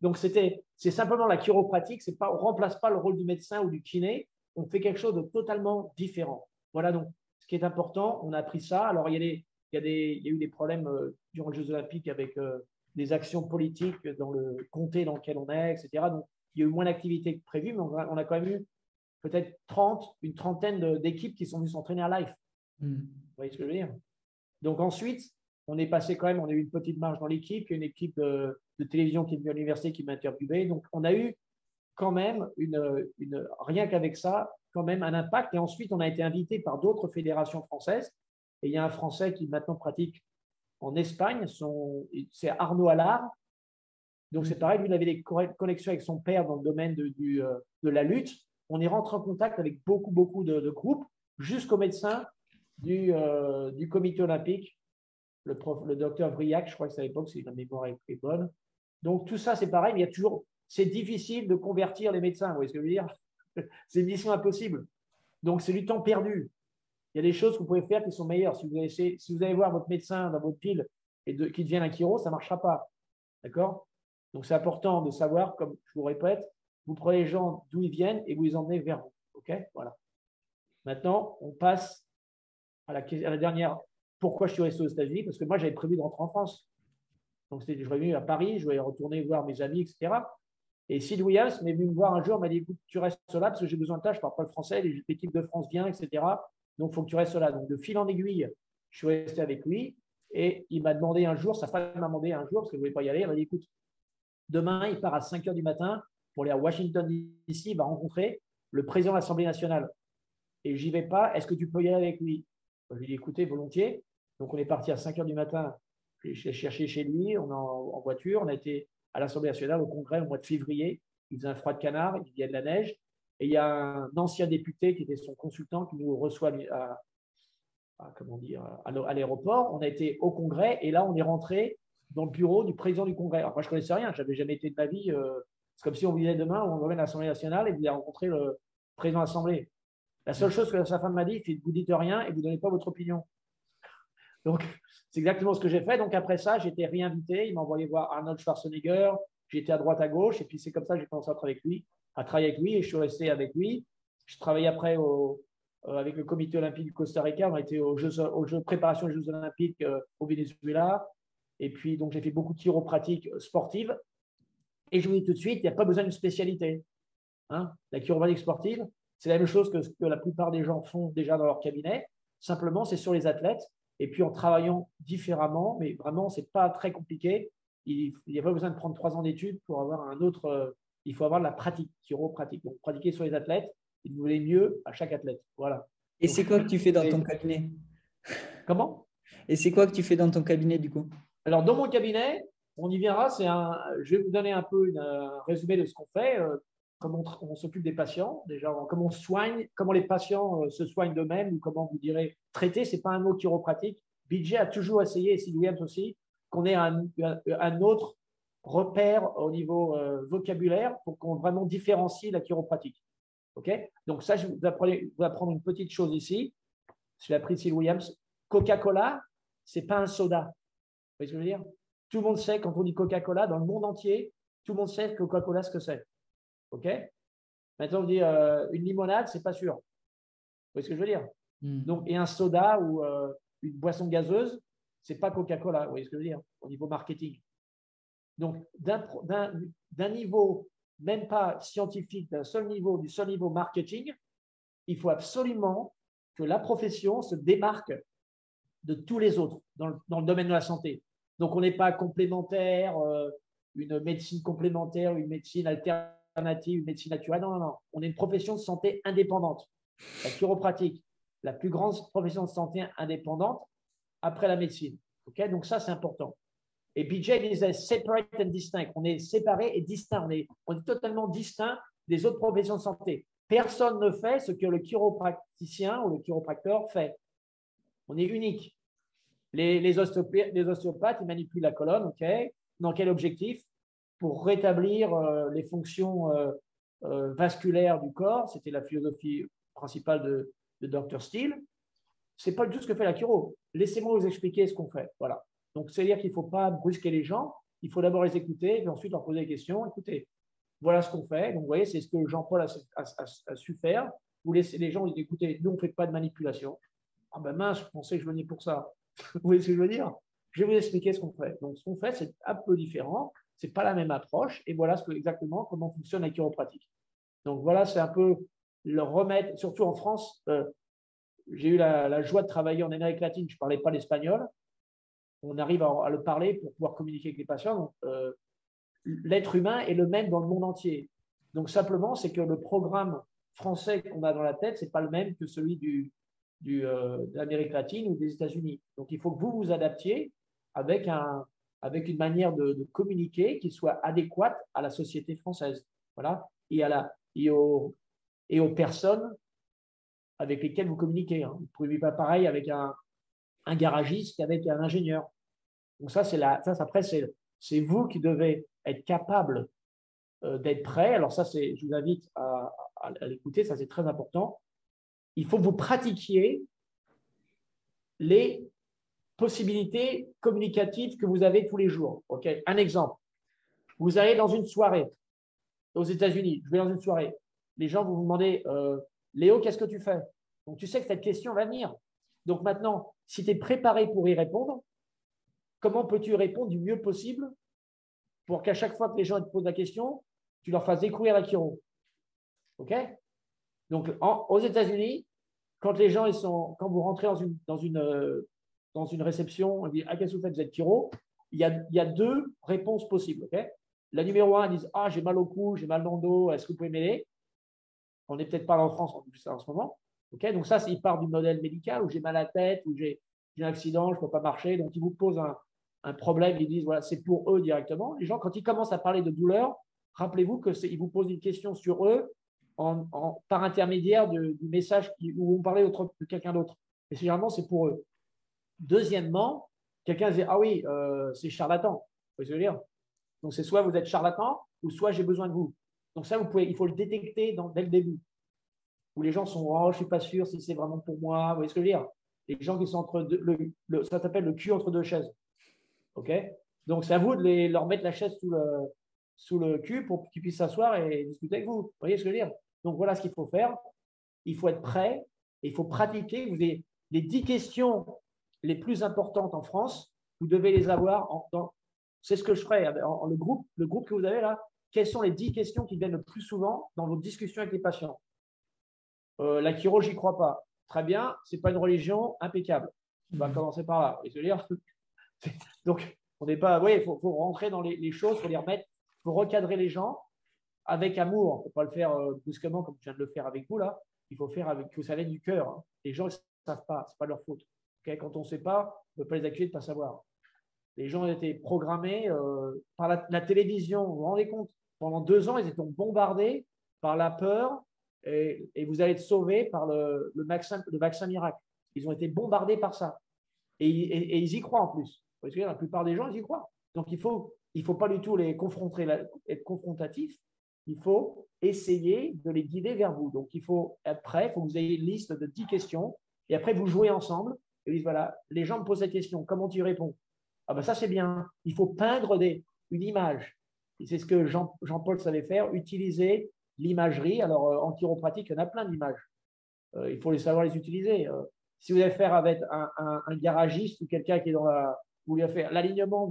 S2: Donc, c'est simplement la chiropratique. On ne remplace pas le rôle du médecin ou du kiné. On fait quelque chose de totalement différent. Voilà donc ce qui est important. On a appris ça. Alors, il y a eu des problèmes euh, durant les Jeux Olympiques avec euh, des actions politiques dans le comté dans lequel on est, etc. Donc, il y a eu moins d'activités que prévu, mais on a, quand même eu peut-être 30, une trentaine d'équipes qui sont venues s'entraîner à live. Hmm. Vous voyez ce que je veux dire? Donc ensuite, on est passé quand même, on a eu une petite marge dans l'équipe. Une équipe de, télévision qui est venue à l'université qui m'a interviewé. Donc, on a eu quand même, une, une rien qu'avec ça, quand même un impact. Et ensuite, on a été invité par d'autres fédérations françaises. Et il y a un Français qui maintenant pratique en Espagne, c'est Arnaud Allard. Donc, c'est pareil, lui, il avait des connexions avec son père dans le domaine de, du, euh, de la lutte. On est rentré en contact avec beaucoup, beaucoup de, groupes, jusqu'au médecin du, euh, du comité olympique le, prof, le docteur Vriac, je crois que c'est à l'époque, si la mémoire est bonne. Donc tout ça, c'est pareil, mais il y a toujours, c'est difficile de convertir les médecins, vous voyez ce que je veux dire? (laughs) C'est mission impossible. Donc c'est du temps perdu. Il y a des choses que vous pouvez faire qui sont meilleures. Si vous allez, si vous allez voir votre médecin dans votre pile et de, qui devient un chiro, ça ne marchera pas. D'accord? Donc c'est important de savoir, comme je vous répète, vous prenez les gens d'où ils viennent et vous les emmenez vers vous. OK? Voilà. Maintenant, on passe à la, dernière pourquoi je suis resté aux États-Unis? Parce que moi, j'avais prévu de rentrer en France. Donc, je venu à Paris, je voulais retourner voir mes amis, etc. Et Sid Williams m'est venu me voir un jour, m'a dit Écoute, tu restes là parce que j'ai besoin de toi, je ne parle pas le français, l'équipe de France vient, etc. Donc, il faut que tu restes là. Donc, de fil en aiguille, je suis resté avec lui. Et il m'a demandé un jour, sa femme m'a demandé un jour, parce qu'elle ne voulait pas y aller, elle m'a dit Écoute, demain, il part à 5 h du matin pour aller à Washington, D.C., il va rencontrer le président de l'Assemblée nationale. Et j'y vais pas, est-ce que tu peux y aller avec lui? Je lui ai dit Écoutez, volontiers. Donc, on est parti à 5 heures du matin. J'ai cherché chez lui, on est en, voiture. On a été à l'Assemblée nationale, au Congrès, au mois de février. Il faisait un froid de canard, il y a de la neige. Et il y a un ancien député qui était son consultant qui nous reçoit à, comment dire, à l'aéroport. On a été au Congrès et là, on est rentré dans le bureau du président du Congrès. Alors, moi, je ne connaissais rien, je n'avais jamais été de ma vie. Euh, c'est comme si on disait demain, on va à l'Assemblée nationale et vous allez rencontrer le président de l'Assemblée. La seule chose que sa femme m'a dit, c'est vous dites rien et vous ne donnez pas votre opinion. Donc, c'est exactement ce que j'ai fait. Donc, après ça, j'ai été réinvité. Il m'a envoyé voir Arnold Schwarzenegger. J'étais à droite, à gauche. Et puis, c'est comme ça que j'ai commencé à travailler avec lui, à travailler avec lui. Et je suis resté avec lui. Je travaillais après euh, avec le comité olympique du Costa Rica. On a été aux Jeux, aux jeux préparation des Jeux olympiques euh, au Venezuela. Et puis, donc, j'ai fait beaucoup de chiropratique sportive. Et je vous dis tout de suite, il n'y a pas besoin d'une spécialité. Hein la chiropratique sportive, c'est la même chose que ce que la plupart des gens font déjà dans leur cabinet. Simplement, c'est sur les athlètes. Et puis en travaillant différemment, mais vraiment, ce n'est pas très compliqué. Il n'y a pas besoin de prendre trois ans d'études pour avoir un autre. Euh, il faut avoir de la pratique, chiropratique. Donc, pratiquer sur les athlètes, il voulait mieux à chaque athlète. Voilà.
S1: Et c'est quoi que tu fais dans ton cabinet?
S2: Comment?
S1: Et c'est quoi que tu fais dans ton cabinet du coup?
S2: Alors, dans mon cabinet, on y viendra. C'est je vais vous donner un peu un résumé de ce qu'on fait. Euh, comment on, s'occupe des patients, déjà, comment on soigne, comment les patients euh, se soignent d'eux-mêmes, ou comment vous direz traiter, ce n'est pas un mot chiropratique. Bidget a toujours essayé, et Sid Williams aussi, qu'on ait un, autre repère au niveau euh, vocabulaire pour qu'on vraiment différencie la chiropratique. OK? Donc, ça, je vais vous apprendre une petite chose ici. Je l'ai appris Sid Williams. Coca-Cola, ce n'est pas un soda. Vous voyez ce que je veux dire? Tout le monde sait, quand on dit Coca-Cola, dans le monde entier, tout le monde sait Coca-Cola ce que c'est. OK? Maintenant, on dit euh, une limonade, c'est pas sûr. Vous voyez ce que je veux dire? Hmm. Donc, et un soda ou euh, une boisson gazeuse, c'est pas Coca-Cola. Vous voyez ce que je veux dire? Au niveau marketing. Donc, d'un niveau, même pas scientifique, d'un seul niveau, du seul niveau marketing, il faut absolument que la profession se démarque de tous les autres dans le, dans le domaine de la santé. Donc, on n'est pas complémentaire, euh, une médecine complémentaire, une médecine alternative une médecine naturelle. Non, non, non. On est une profession de santé indépendante. La chiropratique, la plus grande profession de santé indépendante après la médecine. Ok? Donc ça, c'est important. Et BJ disait separate and distinct. On est séparé et distinct. On est, on est totalement distinct des autres professions de santé. Personne ne fait ce que le chiropraticien ou le chiropracteur fait. On est unique. Les, ostéopathes, ils manipulent la colonne, ok? Dans quel objectif? Pour rétablir euh, les fonctions euh, euh, vasculaires du corps. C'était la philosophie principale de, Dr. Steele. Ce n'est pas du tout ce que fait la chiro. Laissez-moi vous expliquer ce qu'on fait. Voilà. Donc, c'est-à-dire qu'il ne faut pas brusquer les gens. Il faut d'abord les écouter, puis ensuite leur poser des questions. Écoutez, voilà ce qu'on fait. Donc, vous voyez, c'est ce que Jean-Paul a, su faire. Vous laissez les gens, dire, écoutez, nous, on ne fait pas de manipulation. Ah ben mince, je pensais que je venais pour ça. Vous voyez ce que je veux dire? Je vais vous expliquer ce qu'on fait. Donc, ce qu'on fait, c'est un peu différent c'est pas la même approche. Et voilà ce que, exactement comment fonctionne la chiropratique. Donc voilà, c'est un peu le remettre, surtout en France. Euh, j'ai eu la, joie de travailler en Amérique latine, je ne parlais pas l'espagnol. on arrive à, le parler pour pouvoir communiquer avec les patients. Euh, l'être humain est le même dans le monde entier. Donc simplement, c'est que le programme français qu'on a dans la tête, c'est pas le même que celui du, du, euh, de l'Amérique latine ou des États-Unis. Donc il faut que vous vous adaptiez avec, un, avec une manière de, communiquer qui soit adéquate à la société française. Voilà. Et, à la, et, aux, et aux personnes avec lesquelles vous communiquez. Hein. Vous ne pouvez pas pareil avec un, un garagiste qu'avec un ingénieur. Donc ça, c'est la, ça, après, c'est vous qui devez être capable euh, d'être prêt. Alors ça, je vous invite à, l'écouter, ça c'est très important. Il faut que vous pratiquiez les possibilités communicatives que vous avez tous les jours. Un exemple. Vous allez dans une soirée aux États-Unis. Je vais dans une soirée. Les gens vont vous demander, euh, Léo, qu'est-ce que tu fais? Donc tu sais que cette question va venir. Donc maintenant, si tu es préparé pour y répondre, comment peux-tu répondre du mieux possible pour qu'à chaque fois que les gens te posent la question, tu leur fasses découvrir la chiro? OK? Donc, aux États-Unis, quand les gens, ils sont, quand vous rentrez euh, dans une réception, on dit Ah, qu'est-ce que vous faites? Vous êtes chiro? Il y, a, deux réponses possibles. La numéro un, ils disent Ah, j'ai mal au cou, j'ai mal dans le dos, est-ce que vous pouvez m'aider? On n'est peut-être pas en France en ce moment. Donc, ça, il part du modèle médical où j'ai mal à la tête, où j'ai un accident, je ne peux pas marcher. Donc, ils vous posent un, un problème, ils disent Voilà, c'est pour eux directement. Les gens, quand ils commencent à parler de douleur, rappelez-vous qu'ils vous posent une question sur eux par intermédiaire du message où on parlait de quelqu'un d'autre. Et généralement, c'est pour eux. Deuxièmement, quelqu'un dit Ah oui, euh, c'est charlatan. Vous voyez ce que je veux dire? Donc, c'est soit vous êtes charlatan ou soit j'ai besoin de vous. Donc, ça, vous pouvez, il faut le détecter dès le début. Où les gens sont Oh, je ne suis pas sûr si c'est vraiment pour moi. Vous voyez ce que je veux dire? Les gens qui sont entre deux, le, ça s'appelle le cul entre deux chaises. OK? Donc, c'est à vous de leur mettre la chaise sous le, sous le cul pour qu'ils puissent s'asseoir et discuter avec vous. Vous voyez ce que je veux dire? Donc voilà ce qu'il faut faire. Il faut être prêt et il faut pratiquer. Vous avez les dix questions les plus importantes en France, vous devez les avoir. En, c'est ce que je ferai. En, le, groupe, le groupe que vous avez là, quelles sont les dix questions qui viennent le plus souvent dans vos discussions avec les patients? Euh, La chiro, j'y crois pas. Très bien, c'est pas une religion impeccable. On va mmh. commencer par là. Dire (laughs) Donc, on n'est pas. Oui, il faut, rentrer dans les, les choses, il faut les remettre il faut recadrer les gens avec amour. Il ne faut pas le faire euh, brusquement comme je viens de le faire avec vous là. Il faut faire avec, que ça vienne du cœur. Hein. Les gens ne savent pas, ce n'est pas leur faute. Quand on ne sait pas, on ne peut pas les accuser de ne pas savoir. Les gens ont été programmés euh, par la, télévision. Vous vous rendez compte? Pendant deux ans, ils étaient bombardés par la peur et, vous allez être sauvés par le, vaccin, le vaccin miracle. Ils ont été bombardés par ça. Et, ils y croient en plus. La plupart des gens, y croient. Donc il faut il ne faut pas du tout les confronter, être confrontatif. Il faut essayer de les guider vers vous. Donc, il faut prêt. Il faut que vous ayez une liste de 10 questions. Et après, vous jouez ensemble. Et dites, voilà, les gens me posent cette question. Comment tu réponds? Ah ben ça, c'est bien. Il faut peindre des, une image. C'est ce que Jean-Paul savait faire, utiliser l'imagerie. Alors, euh, en chiropratique, il y en a plein d'images. Euh, il faut les savoir les utiliser. Euh, si vous allez faire avec un, garagiste ou quelqu'un qui est dans la... Vous voulez faire l'alignement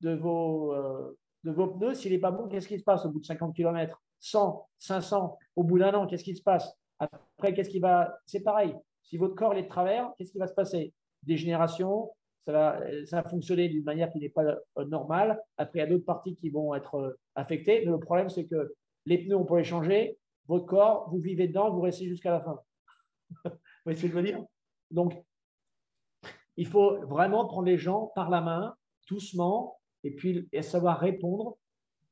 S2: de vos, euh, de vos pneus, s'il n'est pas bon, qu'est-ce qui se passe au bout de 50 km 100, 500, au bout d'un an, qu'est-ce qui se passe? Après, qu'est-ce qui va C'est pareil. Si votre corps est de travers, qu'est-ce qui va se passer? Dégénération, ça va, ça va fonctionner d'une manière qui n'est pas euh, normale. Après, il y a d'autres parties qui vont être euh, affectées. Mais le problème, c'est que les pneus, on peut les changer. Votre corps, vous vivez dedans, vous restez jusqu'à la fin. (laughs) vous voyez ce que je veux dire? Donc, il faut vraiment prendre les gens par la main, doucement, et puis savoir répondre.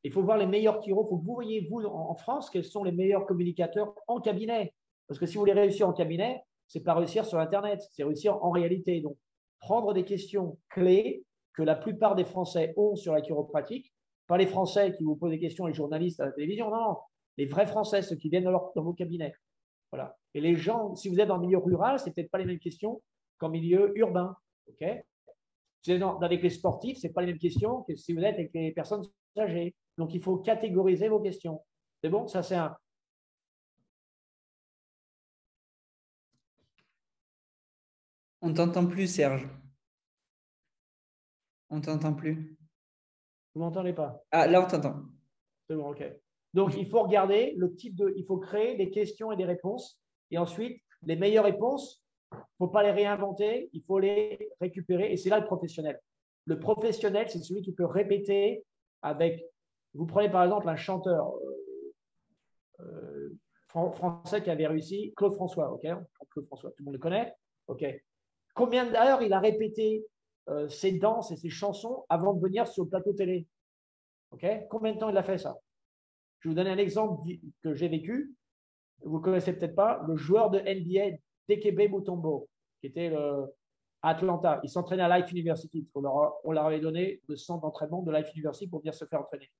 S2: Il faut voir les meilleurs chiro. Il faut que vous voyez, vous, en France, quels sont les meilleurs communicateurs en cabinet. Parce que si vous voulez réussir en cabinet, c'est pas réussir sur Internet, c'est réussir en réalité. Donc, prendre des questions clés que la plupart des Français ont sur la chiropratique, pas les Français qui vous posent des questions, les journalistes à la télévision, non, non. Les vrais Français, ceux qui viennent dans, dans vos cabinets. Voilà. Et les gens, si vous êtes le milieu rural, c'est peut-être pas les mêmes questions qu'en milieu urbain. ok? Avec les sportifs, ce n'est pas les mêmes questions que si vous êtes avec les personnes âgées. Donc, il faut catégoriser vos questions. C'est bon? Ça, c'est un.
S1: On t'entend plus, Serge. On t'entend plus.
S2: Vous m'entendez pas?
S1: Ah, là, on t'entend.
S2: C'est bon, OK. Donc, il faut regarder le type de. Il faut créer des questions et des réponses. Et ensuite, les meilleures réponses, Il ne faut pas les réinventer, il faut les récupérer. Et c'est là le professionnel. Le professionnel, c'est celui qui peut répéter avec. Vous prenez par exemple un chanteur euh, euh, français qui avait réussi, Claude François, ok Claude François, tout le monde le connaît, ok Combien d'heures il a répété euh, ses danses et ses chansons avant de venir sur le plateau télé Ok Combien de temps il a fait ça? Je vais vous donner un exemple que j'ai vécu. Vous ne connaissez peut-être pas le joueur de NBA, Dekebe Mutombo, qui était à Atlanta. Il s'entraînait à Life University. On leur, avait donné le centre d'entraînement de Life University pour venir se faire entraîner.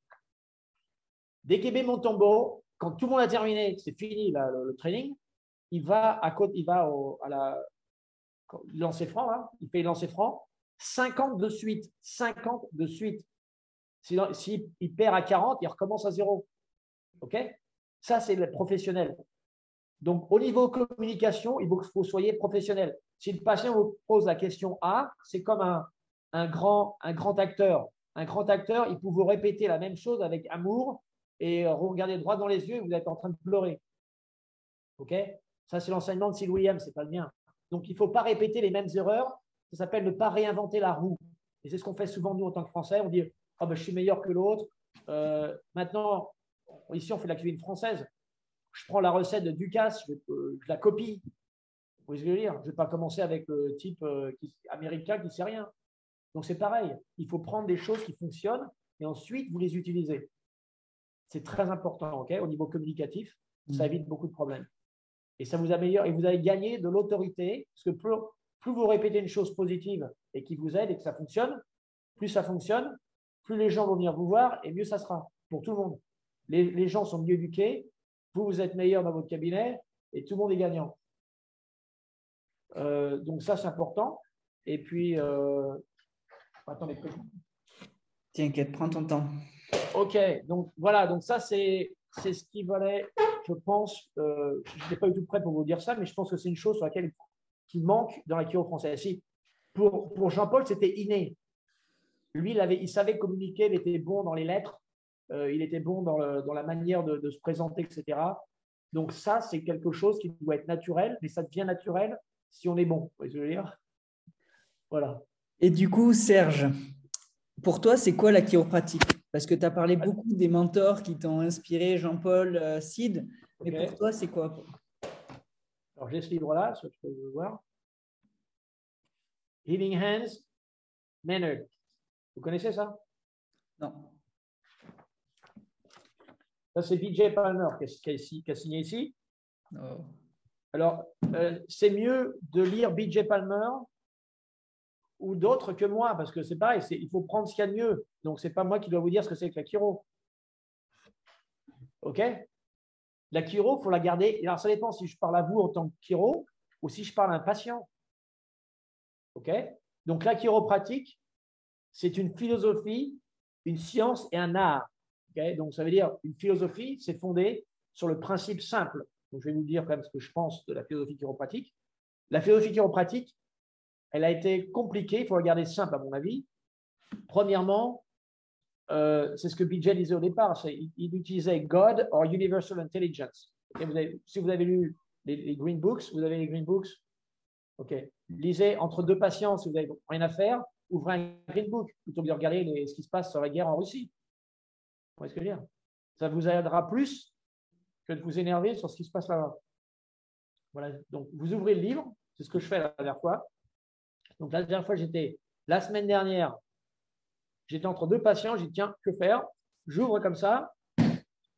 S2: Dekebe Mutombo, quand tout le monde a terminé, c'est fini le, training, il va à côté, il va à la lancer franc, hein, il fait lancer franc, 50 de suite, 50 de suite. S'il si, il perd à 40, il recommence à zéro. OK? Ça, c'est le professionnel. Donc, au niveau communication, il faut que vous soyez professionnel. Si le patient vous pose la question A, c'est comme un, grand, acteur. Un grand acteur, il peut vous répéter la même chose avec amour et vous regardez droit dans les yeux et vous êtes en train de pleurer. OK? Ça, c'est l'enseignement de Sid Williams, ce n'est pas le mien. Donc, il ne faut pas répéter les mêmes erreurs. Ça s'appelle ne pas réinventer la roue. Et c'est ce qu'on fait souvent, nous, en tant que Français. On dit oh, ben, Je suis meilleur que l'autre. Euh, maintenant, ici, on fait la cuisine française. Je prends la recette de Ducasse, je, euh, la copie. Vous voyez ce que je veux dire? Je ne vais pas commencer avec le type euh, américain qui ne sait rien. Donc, c'est pareil. Il faut prendre des choses qui fonctionnent et ensuite, vous les utilisez. C'est très important ok? Au niveau communicatif. Ça mmh. évite beaucoup de problèmes. Et ça vous améliore et vous allez gagner de l'autorité parce que plus, plus, vous répétez une chose positive et qui vous aide et que ça fonctionne, plus ça fonctionne, plus les gens vont venir vous voir et mieux ça sera pour tout le monde. Les, gens sont mieux éduqués, vous, vous êtes meilleur dans votre cabinet et tout le monde est gagnant. Euh, donc ça, c'est important. Et puis, euh... attendez.
S1: T'inquiète, prends ton temps.
S2: Ok, donc voilà, donc ça, c'est ce qui valait je pense, euh, je n'ai pas eu tout prêt pour vous dire ça, mais je pense que c'est une chose sur laquelle qui manque dans la chiro française. Si, pour, pour Jean-Paul, c'était inné. Lui, il, avait, il savait communiquer, il était bon dans les lettres, il était bon dans, dans la manière de, se présenter, etc. Donc ça, c'est quelque chose qui doit être naturel, mais ça devient naturel si on est bon. Vous voyez ce que je veux dire? Voilà.
S1: Et du coup, Serge, pour toi, c'est quoi la chiropratique? Parce que tu as parlé beaucoup des mentors qui t'ont inspiré, Jean-Paul, euh, Sid. Mais pour toi, c'est quoi?
S2: Alors, j'ai ce livre-là, ce que je peux voir. Healing Hands, Maynard. Vous connaissez ça?
S1: Non.
S2: Ça, c'est BJ Palmer qui a, signé ici. Alors, euh, c'est mieux de lire BJ Palmer ou d'autres que moi, parce que c'est pareil, il faut prendre ce qu'il y a de mieux. Donc, ce n'est pas moi qui dois vous dire ce que c'est que la chiro. OK? La chiro, il faut la garder. Alors, ça dépend si je parle à vous en tant que chiro ou si je parle à un patient. OK? Donc, la chiropratique, c'est une philosophie, une science et un art. Donc, ça veut dire une philosophie, c'est fondé sur le principe simple. Donc, je vais vous dire quand même ce que je pense de la philosophie chiropratique. La philosophie chiropratique, elle a été compliquée, il faut regarder simple à mon avis. Premièrement, euh, c'est ce que BJ disait au départ, il, utilisait God or Universal Intelligence. si vous avez lu les, Green Books, vous avez les Green Books, ok. Lisez entre deux patients si vous n'avez rien à faire, ouvrez un Green Book plutôt que de regarder ce qui se passe sur la guerre en Russie. Vous voyez ce que je veux Ça vous aidera plus que de vous énerver sur ce qui se passe là-bas. Voilà, donc vous ouvrez le livre, c'est ce que je fais la dernière fois, donc la dernière fois, j'étais la semaine dernière, j'étais entre deux patients, j'ai dit tiens, que faire? J'ouvre comme ça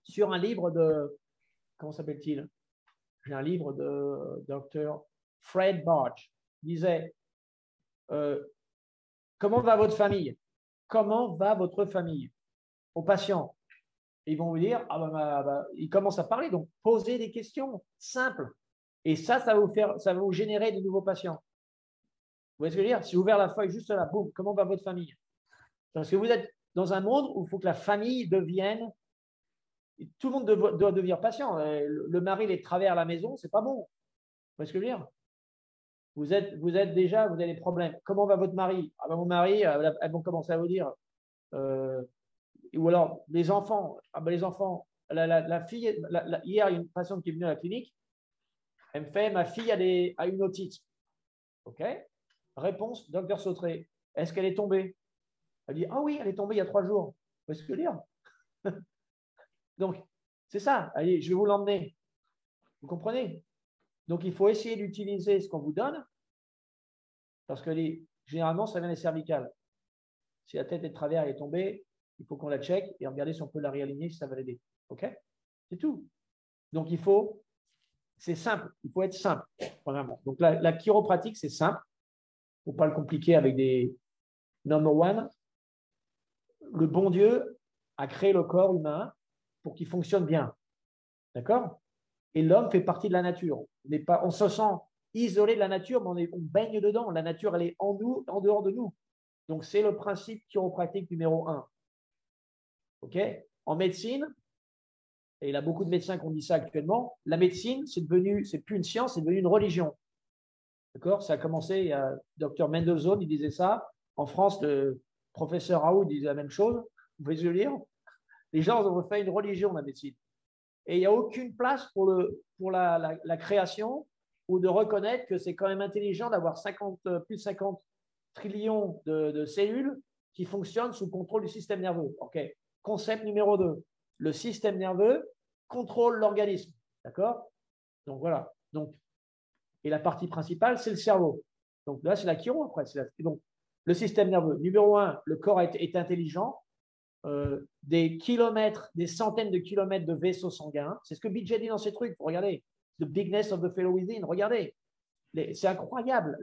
S2: sur un livre de comment s'appelle-t-il? J'ai un livre de docteur Fred Barge. Il disait euh, comment va votre famille? Comment va votre famille? Patients. Ils vont vous dire, ah bah, bah, bah, ils commencent à parler, donc posez des questions simples. Et ça, ça va vous faire, ça va vous générer de nouveaux patients. Vous voyez ce que je veux dire? Si vous ouvrez la feuille juste là, boum, comment va votre famille? Parce que vous êtes dans un monde où il faut que la famille devienne. Tout le monde doit, devenir patient. Euh, le mari les travers la maison, c'est pas bon. Vous voyez ce que je veux dire? Vous êtes, vous êtes déjà, vous avez des problèmes. Comment va votre mari? Ah ben, Mon mari, euh, elles vont commencer à vous dire. Euh, ou alors, les enfants. Ah ben, les enfants, la, fille, hier, il y a une patiente qui est venue à la clinique. Elle me fait Ma fille a, des, une otite. OK? Réponse, docteur Sautré, est-ce qu'elle est tombée? Elle dit, ah oui, elle est tombée il y a trois jours. Vous ce que dire? (laughs) Donc, c'est ça. Allez, je vais vous l'emmener. Vous comprenez? Donc, il faut essayer d'utiliser ce qu'on vous donne parce que généralement, ça vient des cervicales. Si la tête est de travers, elle est tombée, il faut qu'on la check et regarder si on peut la réaligner, si ça va l'aider. OK? C'est tout. Donc, il faut, c'est simple, il faut être simple, vraiment. Donc, la, chiropratique, c'est simple. Il ne faut pas le compliquer avec des number one. Le bon Dieu a créé le corps humain pour qu'il fonctionne bien. D'accord? Et l'homme fait partie de la nature. On se sent isolé de la nature, mais on, on, baigne dedans. La nature, elle est en nous, en dehors de nous. Donc, c'est le principe chiropratique numéro un. OK? En médecine, et il y a beaucoup de médecins qui ont dit ça actuellement, la médecine, c'est devenu, c'est plus une science, c'est devenu une religion. D'accord? Ça a commencé, il y a Dr Mendelssohn, il disait ça. En France, le professeur Raoult disait la même chose. Vous pouvez le lire Les gens ont fait une religion, la médecine. Et il n'y a aucune place pour, le, pour la, la, création ou de reconnaître que c'est quand même intelligent d'avoir 50, plus de 50 trillions de, cellules qui fonctionnent sous contrôle du système nerveux. OK? Concept numéro 2 le système nerveux contrôle l'organisme. D'accord? Donc voilà. Donc, et la partie principale, c'est le cerveau. Donc là, c'est la chiro après. donc, le système nerveux. Numéro un, le corps est, intelligent. Euh, des kilomètres, des centaines de kilomètres de vaisseaux sanguins. C'est ce que BJ dit dans ses trucs. Regardez. The bigness of the fellow within. Regardez. C'est incroyable,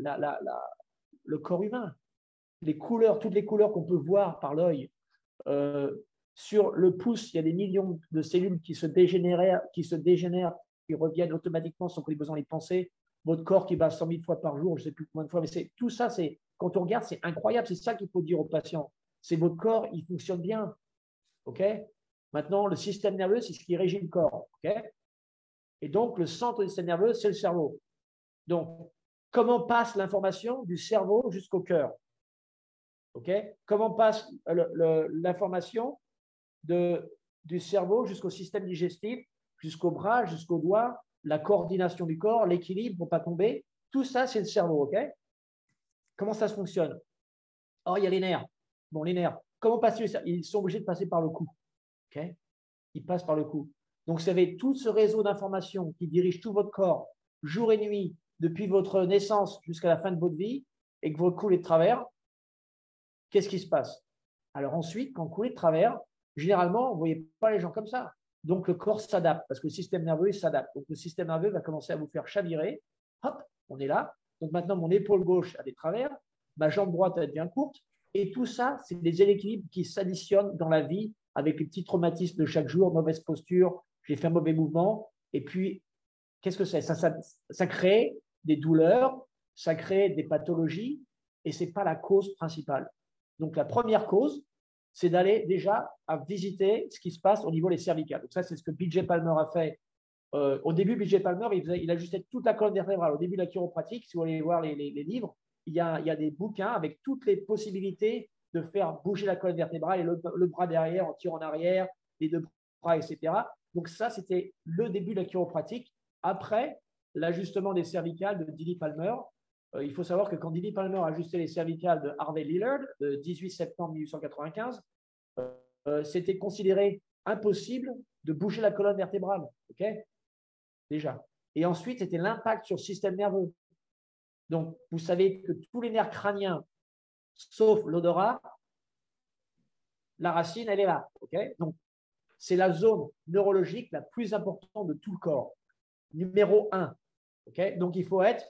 S2: le corps humain. Les couleurs, toutes les couleurs qu'on peut voir par l'œil. Euh, sur le pouce, il y a des millions de cellules qui se dégénèrent, qui se dégénèrent, qui reviennent automatiquement sans que les besoin les penser. Votre corps qui bat 100 000 fois par jour, je ne sais plus combien de fois, mais c'est tout ça, c'est quand on regarde, c'est incroyable. C'est ça qu'il faut dire aux patients. C'est votre corps, il fonctionne bien. OK? Maintenant, le système nerveux, c'est ce qui régit le corps. OK? Et donc, le centre du système nerveux, c'est le cerveau. Donc, comment passe l'information du cerveau jusqu'au cœur? OK? Comment passe l'information du cerveau jusqu'au système digestif, jusqu'au bras, jusqu'au doigt, la coordination du corps, l'équilibre pour ne pas tomber. Tout ça, c'est le cerveau, OK? Comment ça se fonctionne? Oh, il y a les nerfs. Bon, les nerfs. Comment passer Ils sont obligés de passer par le cou. OK? Ils passent par le cou. Donc, vous avez tout ce réseau d'informations qui dirige tout votre corps, jour et nuit, depuis votre naissance jusqu'à la fin de votre vie, et que votre cou est de travers. Qu'est-ce qui se passe? Alors ensuite, quand vous coulez de travers, Généralement, vous ne voyez pas les gens comme ça. Donc, le corps s'adapte parce que le système nerveux s'adapte. Donc, le système nerveux va commencer à vous faire chavirer. Hop, on est là. Donc, maintenant, mon épaule gauche a des travers, ma jambe droite elle devient courte. Et tout ça, c'est des équilibres qui s'additionnent dans la vie avec les petits traumatismes de chaque jour, mauvaise posture, j'ai fait un mauvais mouvement. Et puis, qu'est-ce que c'est? Ça, ça, ça, crée des douleurs, ça crée des pathologies, et ce n'est pas la cause principale. Donc, la première cause, c'est d'aller déjà à visiter ce qui se passe au niveau des cervicales. Donc ça, c'est ce que BJ Palmer a fait. Euh, au début, BJ Palmer, il, faisait, il, ajustait toute la colonne vertébrale. Au début de la chiropratique, si vous allez voir les, livres, il y, a, il y, a, des bouquins avec toutes les possibilités de faire bouger la colonne vertébrale et le, bras derrière, en tir en arrière, les deux bras, etc. Donc ça, c'était le début de la chiropratique. Après, l'ajustement des cervicales de Dilly Palmer, il faut savoir que quand Dilly Palmer a ajusté les cervicales de Harvey Lillard, le 18 septembre 1895, euh, c'était considéré impossible de bouger la colonne vertébrale. OK? Déjà. Et ensuite, c'était l'impact sur le système nerveux. Donc, vous savez que tous les nerfs crâniens, sauf l'odorat, la racine, elle est là. OK? Donc, c'est la zone neurologique la plus importante de tout le corps. Numéro un. OK? Donc, il faut être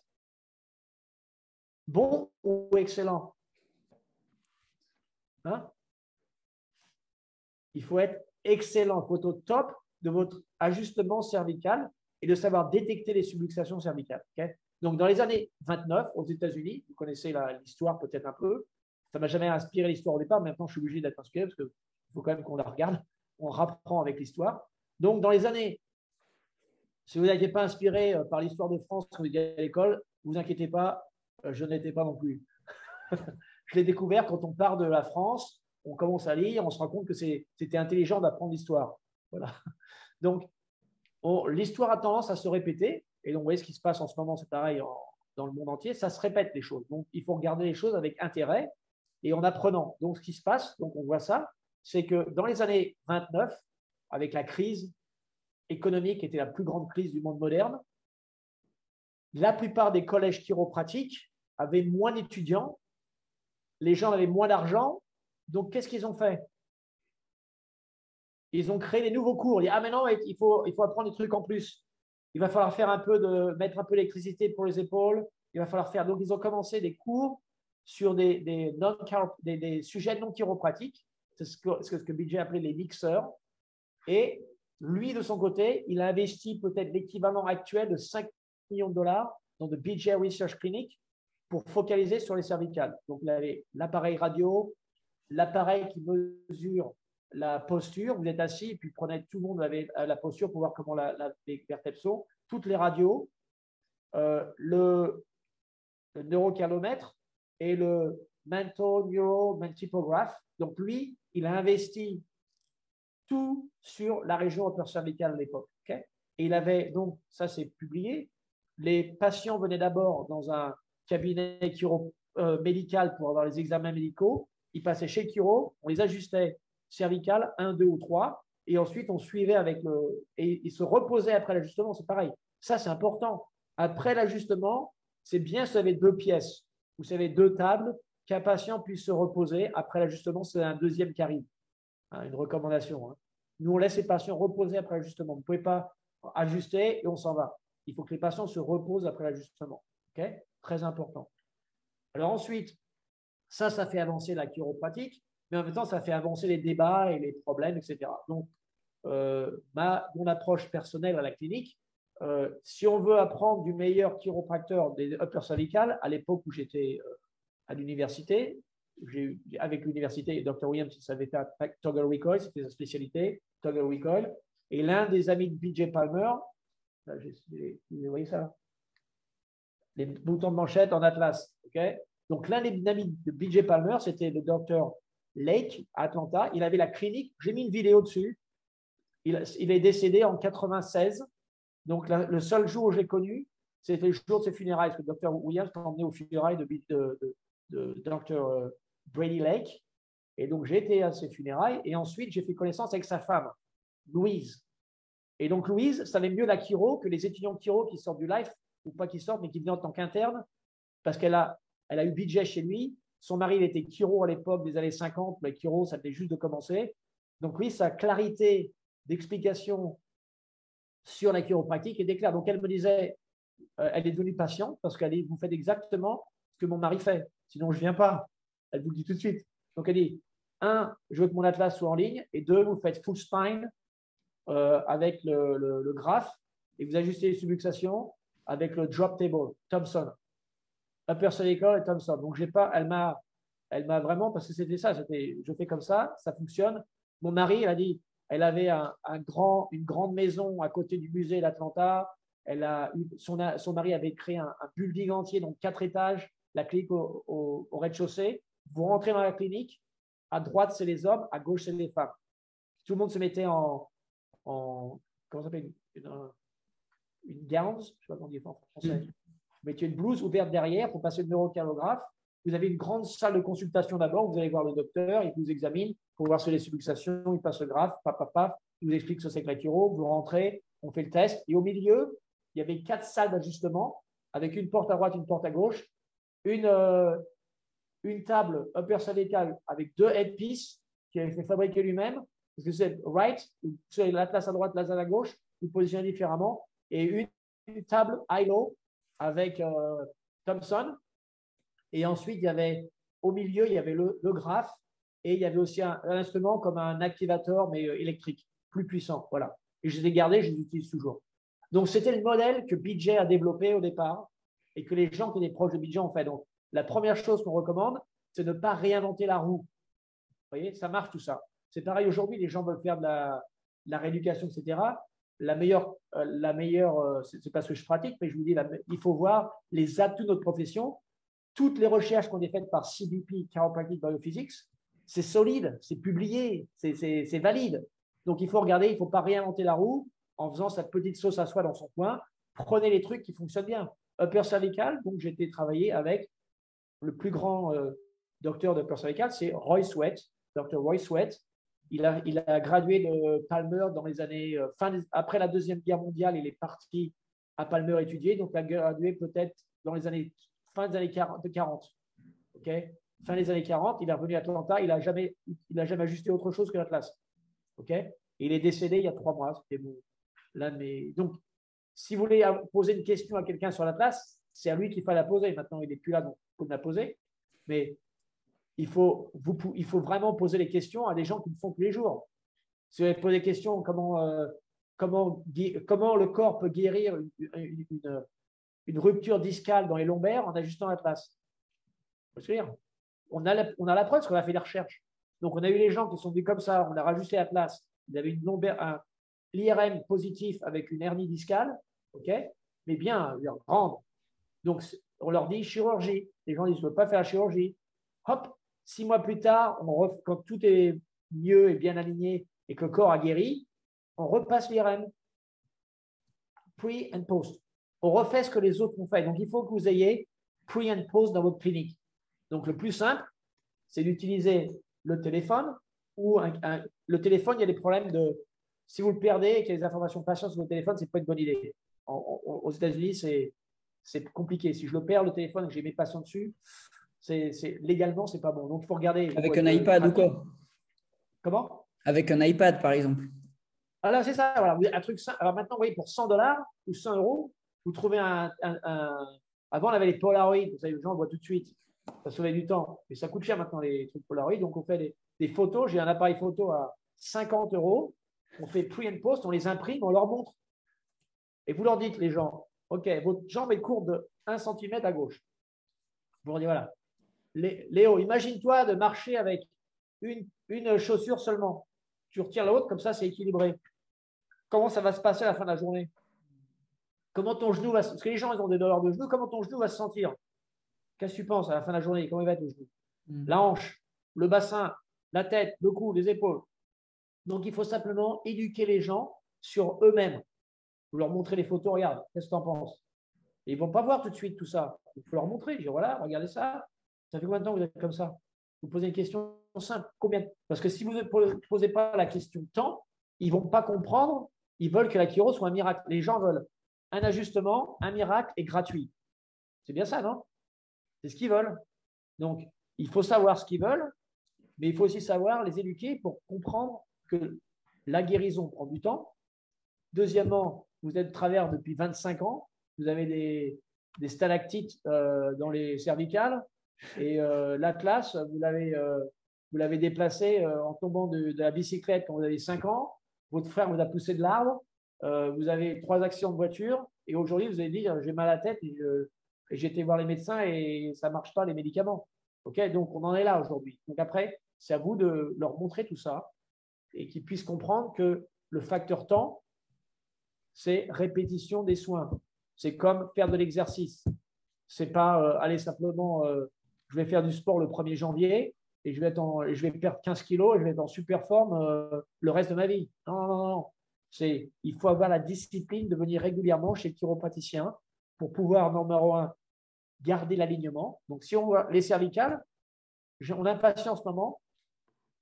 S2: bon ou excellent? Hein? Il faut être excellent, faut être au top de votre ajustement cervical et de savoir détecter les subluxations cervicales. Donc, dans les années 29, aux États-Unis, vous connaissez l'histoire peut-être un peu, ça m'a jamais inspiré l'histoire au départ, maintenant je suis obligé d'être inspiré parce qu'il faut quand même qu'on la regarde, on rapprend avec l'histoire. Donc, dans les années, si vous n'étiez pas inspiré euh, par l'histoire de France vous étiez à l'école, vous inquiétez pas, je n'étais pas non plus. (laughs) je l'ai découvert quand on part de la France, on commence à lire, on se rend compte que c'était intelligent d'apprendre l'histoire. Voilà. (laughs) Donc, l'histoire a tendance à se répéter. Et donc, vous voyez ce qui se passe en ce moment, c'est pareil dans le monde entier, ça se répète les choses. Donc, il faut regarder les choses avec intérêt et en apprenant. Donc, ce qui se passe, donc on voit ça, c'est que dans les années 29, avec la crise économique qui était la plus grande crise du monde moderne, la plupart des collèges chiropratiques avaient moins d'étudiants, les gens avaient moins d'argent, donc qu'est-ce qu'ils ont fait? Ils ont créé des nouveaux cours. Ils ah il faut, il faut apprendre des trucs en plus. Il va falloir faire un peu de mettre un peu d'électricité pour les épaules. Il va falloir faire. Donc ils ont commencé des cours sur des, non, sujets non chiropratiques. C'est ce que, ce appelait les mixeurs. Et lui, de son côté, il a investi peut-être l'équivalent actuel de 5 millions de dollars dans le BJ Research Clinic pour focaliser sur les cervicales. Donc, il avait l'appareil radio, l'appareil qui mesure la posture. Vous êtes assis et puis prenez, tout le monde avait la posture pour voir comment les vertèbres sont. Toutes les radios, euh, le, le et le mental neuro Donc, lui, il a investi tout sur la région upper cervicale à l'époque. et il avait, donc, ça c'est publié, les patients venaient d'abord dans un cabinet euh, médical pour avoir les examens médicaux. Ils passaient chez chiro, on les ajustait cervical, 1, 2 ou 3, et ensuite on suivait avec le. Et ils se reposaient après l'ajustement, c'est pareil. Ça, c'est important. Après l'ajustement, c'est bien si vous avez deux pièces, vous avez deux tables, qu'un patient puisse se reposer. Après l'ajustement, c'est un deuxième qui. Hein, une recommandation. Hein. Nous, on laisse les patients reposer après l'ajustement. Vous ne pouvez pas ajuster et on s'en va. Il faut que les patients se reposent après l'ajustement. Très important. Alors ensuite, ça, ça fait avancer la chiropratique, mais en même temps, ça fait avancer les débats et les problèmes, etc. Donc, euh, ma, mon approche personnelle à la clinique, euh, si on veut apprendre du meilleur chiropracteur des upper cervicales, à l'époque où j'étais euh, à l'université, avec l'université, Dr. Williams, il savait faire toggle recoil, c'était sa spécialité, toggle recoil. Et l'un des amis de BJ Palmer, vous voyez ça Les boutons de manchette en atlas. Donc, l'un des amis de BJ Palmer, c'était le docteur Lake à Atlanta. Il avait la clinique. J'ai mis une vidéo dessus. Il, est décédé en 96. Donc, le seul jour où j'ai connu, c'était le jour de ses funérailles. Parce que le docteur Williams m'a emmené aux funérailles de, de, de, de Dr. Brady Lake. Et donc, j'ai été à ses funérailles et ensuite, j'ai fait connaissance avec sa femme, Louise. Et donc, Louise savait mieux la chiro que les étudiants chiro qui sortent du life, ou pas qui sortent, mais qui viennent en tant qu'interne, parce qu'elle a, elle a eu budget chez lui. Son mari, il était chiro à l'époque des années 50, mais chiro, ça venait juste de commencer. Donc, oui, sa clarité d'explication sur la chiropratique est claire. Donc, elle me disait, euh, elle est devenue patiente parce qu'elle dit, vous faites exactement ce que mon mari fait, sinon je ne viens pas. Elle vous le dit tout de suite. Donc, elle dit un, je veux que mon atlas soit en ligne. Et deux, vous faites full spine euh, avec le, graphe et vous ajustez les subluxations avec le drop table, Thompson. Upper cervical et Thompson. Donc, j'ai pas, elle m'a, elle m'a vraiment, parce que c'était ça, c'était, je fais comme ça, ça fonctionne. Mon mari, elle a dit, elle avait un, grand, une grande maison à côté du musée d'Atlanta. Elle a, son, son mari avait créé un, un building entier, donc quatre étages, la clinique au rez-de-chaussée. Vous rentrez dans la clinique, à droite, c'est les hommes, à gauche, c'est les femmes. Tout le monde se mettait en, en comment ça s'appelle une, une gown, je ne sais pas comment on dit en français. Vous mettiez une blouse ouverte derrière pour passer le neurocalographe. Vous avez une grande salle de consultation d'abord, vous allez voir le docteur, il vous examine pour voir sur les subluxations, il passe le graphe, paf, paf, paf, il vous explique ce que c'est que la chiro, vous rentrez, on fait le test. Et au milieu, il y avait quatre salles d'ajustement avec une porte à droite, une porte à gauche, une, euh, une table upper cervical avec deux headpieces qui avait fait fabriquer lui-même, parce que c'est right, c'est l'atlas à droite, l'atlas à gauche, vous positionnez différemment, et une, table ILO avec euh, Thomson. Et ensuite, il y avait au milieu, il y avait le, graphe, et il y avait aussi un, instrument comme un activateur, mais euh, électrique, plus puissant. Voilà. Et je les ai gardés, je les utilise toujours. Donc, c'était le modèle que BJ a développé au départ et que les gens qui étaient proches de BJ ont fait. Donc, la première chose qu'on recommande, c'est de ne pas réinventer la roue. Vous voyez, ça marche tout ça. C'est pareil aujourd'hui, les gens veulent faire de la, rééducation, etc. La meilleure, euh, la meilleure euh, c'est pas ce que je pratique, mais je vous dis, il faut voir les atouts de notre profession. Toutes les recherches qu'on ont faites par CBP, Chiropractic Biophysics, c'est solide, c'est publié, c'est valide. Donc il faut regarder, il ne faut pas réinventer la roue en faisant cette petite sauce à soi dans son coin. Prenez les trucs qui fonctionnent bien. upper cervical, donc j'étais travaillé avec le plus grand euh, docteur de upper cervical, c'est Roy Sweat, Dr. Roy Sweat. Il a, gradué de Palmer dans les années, euh, fin après la Deuxième Guerre mondiale, il est parti à Palmer étudier, donc il a gradué peut-être dans les années, fin des années 40. 40 fin des années 40, il est revenu à Atlanta, il n'a jamais, il a jamais ajusté autre chose que l'Atlas. OK? Il est décédé il y a trois mois. C'était l'un de Donc, si vous voulez poser une question à quelqu'un sur l'Atlas, c'est à lui qu'il faut la poser. Maintenant, il n'est plus là, donc vous la poser. Mais il faut, vous, il faut vraiment poser les questions à des gens qui le font tous les jours. Si vous poser des questions, comment, euh, comment, comment le corps peut guérir une, rupture discale dans les lombaires en ajustant l'Atlas on a, la, on a la preuve parce qu'on a fait des recherches. Donc, on a eu les gens qui sont venus comme ça, on a rajusté l'Atlas, ils avaient une lombaire, un, l'IRM positif avec une hernie discale, mais bien grande. Donc, on leur dit chirurgie. Les gens disent, ne veulent pas faire la chirurgie. Hop, six mois plus tard, on quand tout est mieux et bien aligné et que le corps a guéri, on repasse l'IRM. Pre and post. On refait ce que les autres ont fait. Donc, il faut que vous ayez pre and post dans votre clinique. Donc, le plus simple, c'est d'utiliser le téléphone ou le téléphone, il y a des problèmes de. Si vous le perdez et qu'il y a des informations patientes sur votre téléphone, ce n'est pas une bonne idée. aux États-Unis, c'est compliqué. Si je le perds, le téléphone, que j'ai mes patients dessus, c'est légalement, c'est pas bon. Donc, il faut regarder.
S1: Avec un iPad ou quoi?
S2: Comment?
S1: Avec un iPad, par exemple.
S2: Alors, c'est ça. Voilà. Un truc Alors, maintenant, vous voyez, pour 100 dollars ou 100 euros, vous trouvez un, Avant, on avait les Polaroid. Vous savez, les gens voient tout de suite. Ça sauvait du temps. Mais ça coûte cher maintenant, les trucs Polaroid. Donc, on fait des, des photos. J'ai un appareil photo à 50 euros. On fait pre and post, on les imprime, on leur montre. Et vous leur dites, les gens, OK, votre jambe est courte de 1 cm à gauche. Vous leur dites, voilà. Léo, imagine-toi de marcher avec une, une chaussure seulement. Tu retires l'autre, comme ça, c'est équilibré. Comment ça va se passer à la fin de la journée? Comment ton genou va se Parce que les gens, ils ont des douleurs de genou. Comment ton genou va se sentir? Qu'est-ce que tu penses à la fin de la journée? Comment il va être le genou? Hmm. La hanche, le bassin, la tête, le cou, les épaules. Donc, il faut simplement éduquer les gens sur eux-mêmes. Vous leur montrer les photos, regarde, qu'est-ce que tu en penses Ils ne vont pas voir tout de suite tout ça. Il faut leur montrer. Je dis, voilà, regardez ça. Ça fait combien de temps que vous êtes comme ça? Vous posez une question simple. Combien Parce que si vous ne posez pas la question temps, ils ne vont pas comprendre. Ils veulent que la chiro soit un miracle. Les gens veulent un ajustement, un miracle et gratuit. C'est bien ça, non? C'est ce qu'ils veulent. Donc, il faut savoir ce qu'ils veulent mais il faut aussi savoir les éduquer pour comprendre que la guérison prend du temps. Deuxièmement, vous êtes travers depuis 25 ans, vous avez des, des stalactites euh, dans les cervicales, et euh, l'Atlas, vous l'avez euh, vous l'avez déplacé en tombant de, la bicyclette quand vous avez 5 ans, votre frère vous a poussé de l'arbre, vous avez trois accidents de voiture, et aujourd'hui vous avez dit j'ai mal à la tête, et, j'ai été voir les médecins et ça ne marche pas les médicaments. Ok, donc on en est là aujourd'hui. Donc après, c'est à vous de leur montrer tout ça et qu'ils puissent comprendre que le facteur temps, c'est répétition des soins. C'est comme faire de l'exercice. C'est pas euh, aller simplement, euh, je vais faire du sport le 1er janvier et je vais, je vais perdre 15 kilos et je vais être en super forme euh, le reste de ma vie. Non, non, non. C'est, il faut avoir la discipline de venir régulièrement chez le chiropraticien pour pouvoir, numéro un, garder l'alignement. Donc, si on voit les cervicales, on a un patient en ce moment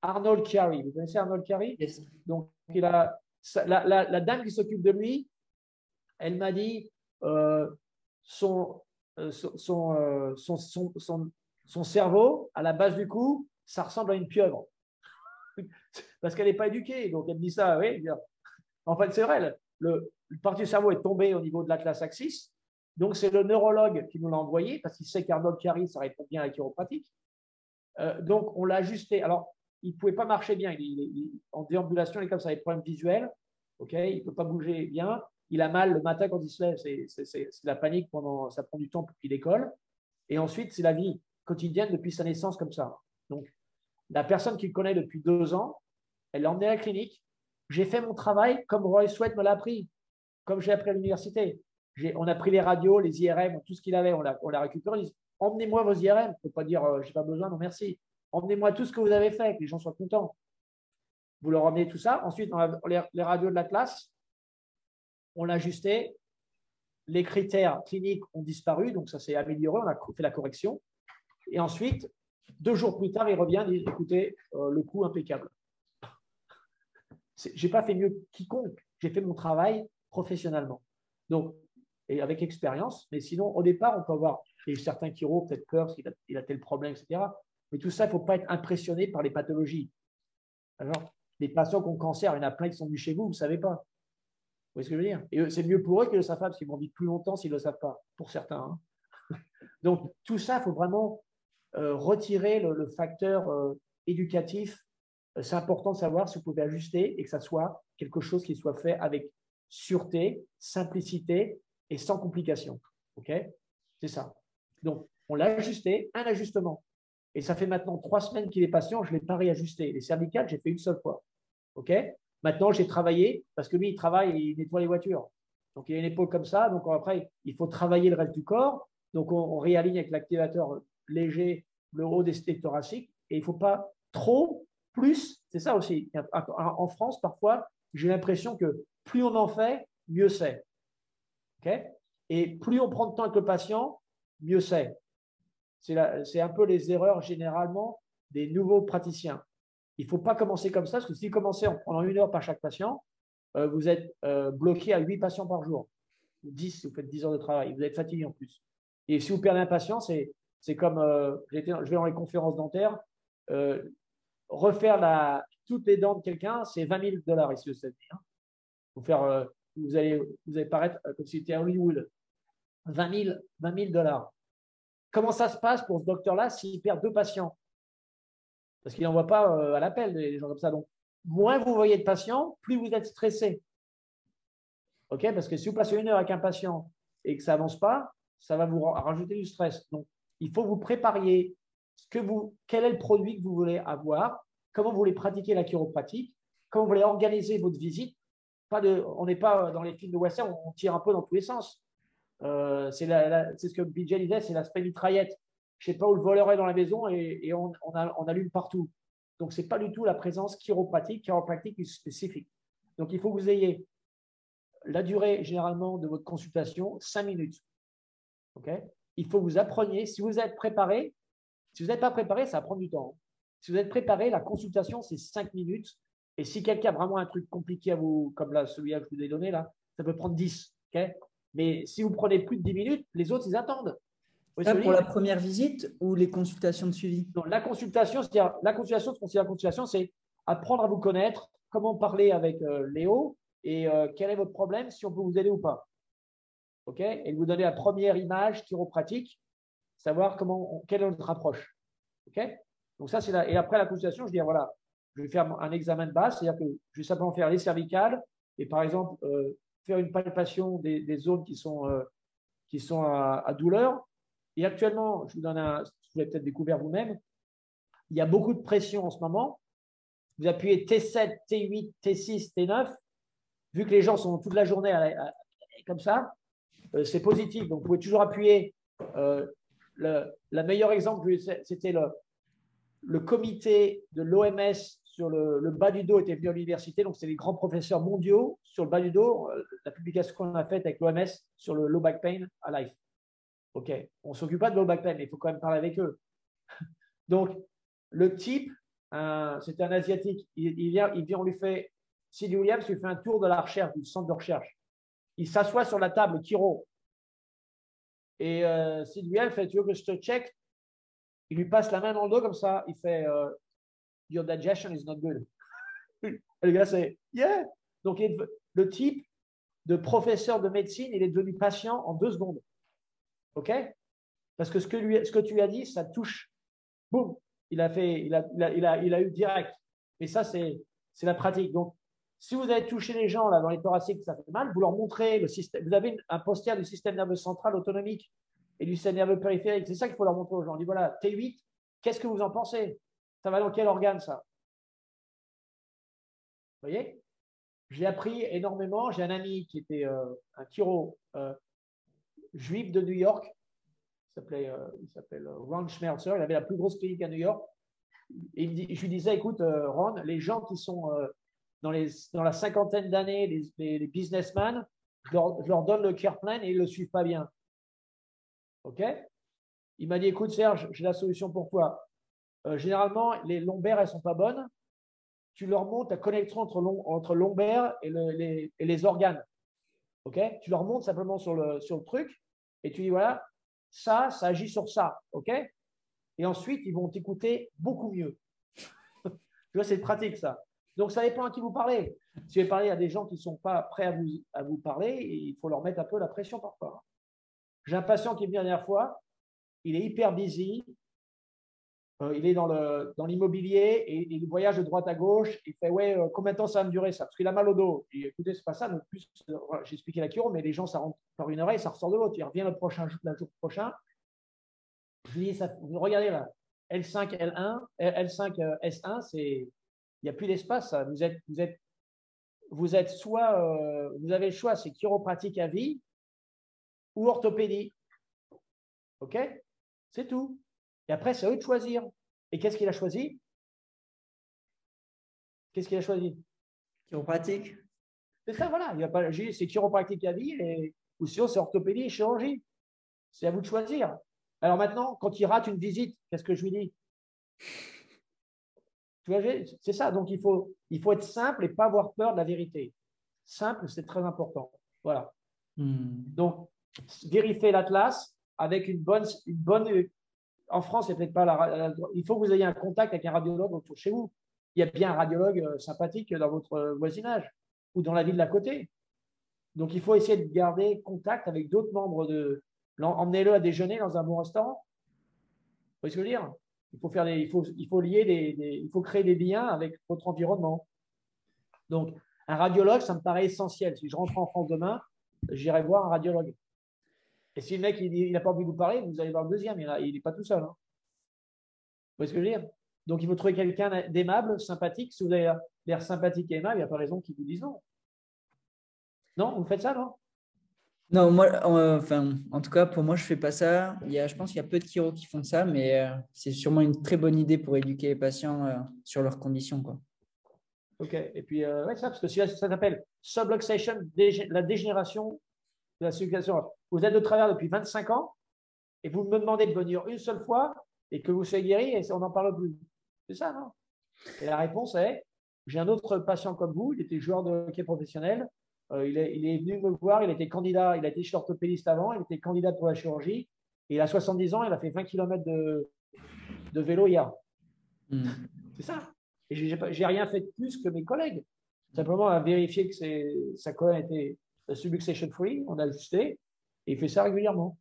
S2: Arnold Carey. Vous connaissez Arnold Carey? Donc, il a, la, dame qui s'occupe de lui, elle m'a dit euh, son, euh, euh, son, son, son, son, cerveau, à la base du cou, ça ressemble à une pieuvre. (laughs) Parce qu'elle n'est pas éduquée. Donc, elle me dit ça, oui. En fait, c'est vrai, le, le partie du cerveau est tombé au niveau de la classe axis. Donc, c'est le neurologue qui nous l'a envoyé parce qu'il sait qu'Arnold Carey, ça répond bien à la chiropratique. donc, on l'a ajusté. Alors, il ne pouvait pas marcher bien. En déambulation, il est comme ça, a des problèmes visuels. il ne peut pas bouger bien. Il a mal le matin quand il se lève. C'est la panique pendant. Ça prend du temps pour qu'il décolle. Et ensuite, c'est la vie quotidienne depuis sa naissance comme ça. Donc, la personne qui le connaît depuis deux ans, elle l'a emmené à la clinique. J'ai fait mon travail comme Roy Sweat me l'a appris, comme j'ai appris à l'université. On a pris les radios, les IRM, tout ce qu'il avait, on l'a récupéré. Emmenez-moi vos IRM. Il ne faut pas dire euh, je n'ai pas besoin, non merci. Emmenez-moi tout ce que vous avez fait, que les gens soient contents. Vous leur emmenez tout ça. Ensuite, les, radios de la classe, on l'a ajusté. les critères cliniques ont disparu, donc ça s'est amélioré, on a fait la correction. Et ensuite, deux jours plus tard, il revient et dit écoutez, euh, le coup impeccable. Je n'ai pas fait mieux quiconque, j'ai fait mon travail professionnellement. Donc, et avec expérience, mais sinon, au départ, on peut avoir certains chiro, peut-être peur parce qu'il a, tel problème, etc. Mais tout ça, il ne faut pas être impressionné par les pathologies. Alors, les patients qui ont cancer, il y en a plein qui sont venus chez vous, vous ne savez pas. Vous voyez ce que je veux dire? Et c'est mieux pour eux qu'ils le savent pas, parce qu'ils vont vivre plus longtemps s'ils ne le savent pas, pour certains. Hein. (laughs) Donc, tout ça, il faut vraiment retirer le, facteur euh, éducatif. Euh, c'est important de savoir si vous pouvez ajuster et que ça soit quelque chose qui soit fait avec sûreté, simplicité et sans complication. OK? C'est ça. Donc, on l'a ajusté, un ajustement. Et ça fait maintenant trois semaines qu'il est patient, je ne l'ai pas réajusté. Les cervicales, j'ai fait une seule fois. OK? Maintenant, j'ai travaillé, parce que lui, il travaille et il nettoie les voitures. Donc, il a une épaule comme ça. Donc, après, il faut travailler le reste du corps. Donc, on, réaligne avec l'activateur léger le haut des thoraciques. Et il ne faut pas trop, plus. C'est ça aussi. En France, parfois, j'ai l'impression que plus on en fait, mieux c'est. Et plus on prend de temps avec le patient, mieux c'est. C'est un peu les erreurs généralement des nouveaux praticiens. Il ne faut pas commencer comme ça, parce que si vous commencez en prenant une heure par chaque patient, euh, vous êtes euh, bloqué à 8 patients par jour. 10 si vous faites 10 heures de travail. Vous êtes fatigué en plus. Et si vous perdez un patient, c'est comme, euh, je vais dans les conférences dentaires, refaire la, toutes les dents de quelqu'un, c'est 20 000 dollars ici au États-Unis. Hein. Vous, faire, vous, allez, vous allez paraître comme si c'était Hollywood. 20 000, 20 000 dollars. Comment ça se passe pour ce docteur-là s'il perd deux patients? Parce qu'il n'envoie pas euh, à l'appel des gens comme ça. Donc, moins vous voyez de patients, plus vous êtes stressé. OK? Parce que si vous passez une heure avec un patient et que ça n'avance pas, ça va vous rajouter du stress. Donc, il faut vous prépariez ce que vous, quel est le produit que vous voulez avoir, comment vous voulez pratiquer la chiropratique, comment vous voulez organiser votre visite. On n'est pas dans les films de western, on tire un peu dans tous les sens. Euh, c'est ce que BJ disait, c'est l'aspect mitraillette. Je ne sais pas où le voleur est dans la maison et, on, allume partout. Donc, ce n'est pas du tout la présence chiropratique. Chiropratique spécifique. Donc, il faut que vous ayez la durée généralement de votre consultation, 5 minutes. ok? Il faut que vous appreniez. Si vous êtes préparé, si vous n'êtes pas préparé, ça va prendre du temps. Si vous êtes préparé, la consultation, c'est 5 minutes. Et si quelqu'un a vraiment un truc compliqué à vous, comme là, celui-là que je vous ai donné, là, ça peut prendre 10. ok? Mais si vous prenez plus de 10 minutes, les autres, ils attendent.
S1: pour la première visite ou les consultations de suivi?
S2: Non, La consultation, c'est-à-dire la consultation, ce qu'on la consultation, c'est apprendre à vous connaître, comment parler avec euh, Léo et euh, quel est votre problème, si on peut vous aider ou pas. OK? Et vous donner la première image chiropratique, savoir comment, quelle est notre approche. OK? Donc ça, c'est. Et après la consultation, je dis, voilà, je vais faire un examen de base, c'est-à-dire que je vais simplement faire les cervicales et par exemple, euh, faire une palpation des, zones qui sont, euh, qui sont à, douleur. Et actuellement, je vous donne un, vous l'avez peut-être découvert vous-même, il y a beaucoup de pression en ce moment. Vous appuyez T7, T8, T6, T9. Vu que les gens sont toute la journée comme ça, c'est positif. Donc, vous pouvez toujours appuyer. Euh, le, meilleur exemple, c'était le, comité de l'OMS sur le, bas du dos était venu à l'université, donc c'est les grands professeurs mondiaux sur le bas du dos, euh, la publication qu'on a faite avec l'OMS sur le low back pain à life. OK, on ne s'occupe pas de low back pain, mais il faut quand même parler avec eux. (laughs) donc, le type, c'est un asiatique, il, vient, on lui fait, Sid Williams lui fait un tour de la recherche, du centre de recherche. Il s'assoit sur la table, Kiro. Et euh, fait, tu veux que je te check? Il lui passe la main dans le dos comme ça, il fait, euh, your digestion is not good. Et (laughs) le gars, c'est yeah. Donc, le type de professeur de médecine, il est devenu patient en deux secondes. OK? Parce que ce que, tu lui as dit, ça touche. Boum il a, fait, il a, eu direct. Et ça, c'est la pratique. Donc, si vous avez touché les gens là, dans les thoraciques, ça fait mal, vous leur montrez le système. Vous avez un poster du système nerveux central autonomique et du système nerveux périphérique. C'est ça qu'il faut leur montrer aux gens. On dit voilà, T8, qu'est-ce que vous en pensez? Ça va dans quel organe ça? Vous voyez? J'ai appris énormément. J'ai un ami qui était euh, un chiro euh, juif de New York. Euh, il s'appelle Ron Schmerzer. Il avait la plus grosse clinique à New York. Et je lui disais, écoute, Ron, les gens qui sont dans, la cinquantaine d'années, les, businessmen, je leur, donne le plan et ils ne le suivent pas bien. OK? Il m'a dit, écoute Serge, j'ai la solution pour toi. Euh, généralement, les lombaires, elles ne sont pas bonnes. Tu leur montes la connexion entre, lombaires et, les, organes. OK? Tu leur montes simplement sur le, sur le truc et tu dis, voilà, ça, ça agit sur ça. OK? Et ensuite, ils vont t'écouter beaucoup mieux. (laughs) tu vois, c'est pratique ça. Donc, ça dépend à qui vous parlez. Si vous parlez à des gens qui ne sont pas prêts à vous, à vous parler, il faut leur mettre un peu la pression parfois. J'ai un patient qui est venu la dernière fois, il est hyper busy, euh, il est dans l'immobilier et, il voyage de droite à gauche. Il fait Ouais, euh, combien de temps ça va me durer ça? Parce qu'il a mal au dos. Et écoutez, c'est pas ça. Donc, plus, j'ai expliqué la cure, mais les gens, ça rentre par une oreille, ça ressort de l'autre. Il revient le prochain le jour prochain. Je lui dis Regardez là, L5, L1, L5, S1, c'est n'y a plus d'espace. Vous êtes, vous êtes, vous êtes soit, euh, vous avez le choix, c'est chiropratique à vie ou orthopédie. OK? C'est tout. Et après, c'est à eux de choisir. Et qu'est-ce qu'il a choisi? Qu'est-ce qu'il a choisi?
S1: Chiropratique.
S2: C'est ça, voilà. Il va pas, c'est chiropratique à vie et, ou sinon c'est orthopédie et chirurgie. C'est à vous de choisir. Alors maintenant, quand il rate une visite, qu'est-ce que je lui dis? C'est ça. Donc, il faut, il faut être simple et pas avoir peur de la vérité. Simple, c'est très important. Voilà. Hmm. Donc, vérifiez l'atlas avec une bonne, une bonne. En France, c'est peut-être pas la, Il faut que vous ayez un contact avec un radiologue autour chez vous. Il y a bien un radiologue euh, sympathique dans votre voisinage ou dans la ville d'à côté. Donc, il faut essayer de garder contact avec d'autres membres de. Emmenez-le à déjeuner dans un bon restaurant. Vous voyez ce que je veux dire? Il faut, faire il faut, il faut lier des, il faut créer des liens avec votre environnement. Donc, un radiologue, ça me paraît essentiel. Si je rentre en France demain, j'irai voir un radiologue. Et si le mec il n'a pas envie de vous parler, vous allez voir le deuxième. Il n'est pas tout seul. Hein. Vous voyez ce que je veux dire? Donc, il faut trouver quelqu'un d'aimable, sympathique. Si vous avez l'air sympathique et aimable, il n'y a pas raison qu'il vous dise non. Non, vous faites ça, non?
S1: Non, moi, enfin, en tout cas, pour moi, je fais pas ça. Il y a, je pense qu'il y a peu de chiro qui font ça, mais euh, c'est sûrement une très bonne idée pour éduquer les patients euh, sur leurs conditions. Quoi.
S2: Ok, et puis, euh, ça, parce que ça s'appelle subluxation, la dégénération de la circulation. Vous êtes de travers depuis 25 ans et vous me demandez de venir une seule fois et que vous soyez guéri et on n'en parle plus. C'est ça, non? Et la réponse est j'ai un autre patient comme vous, il était joueur de hockey professionnel, euh, il, est, venu me voir, il était candidat, il a été chez l'orthopédiste avant, il était candidat pour la chirurgie. Et il a 70 ans, il a fait 20 km de, vélo hier. Hmm. C'est ça. Et je n'ai rien fait de plus que mes collègues. Simplement, on a vérifié que sa colonne était subluxation free, on a ajusté, et il fait ça régulièrement.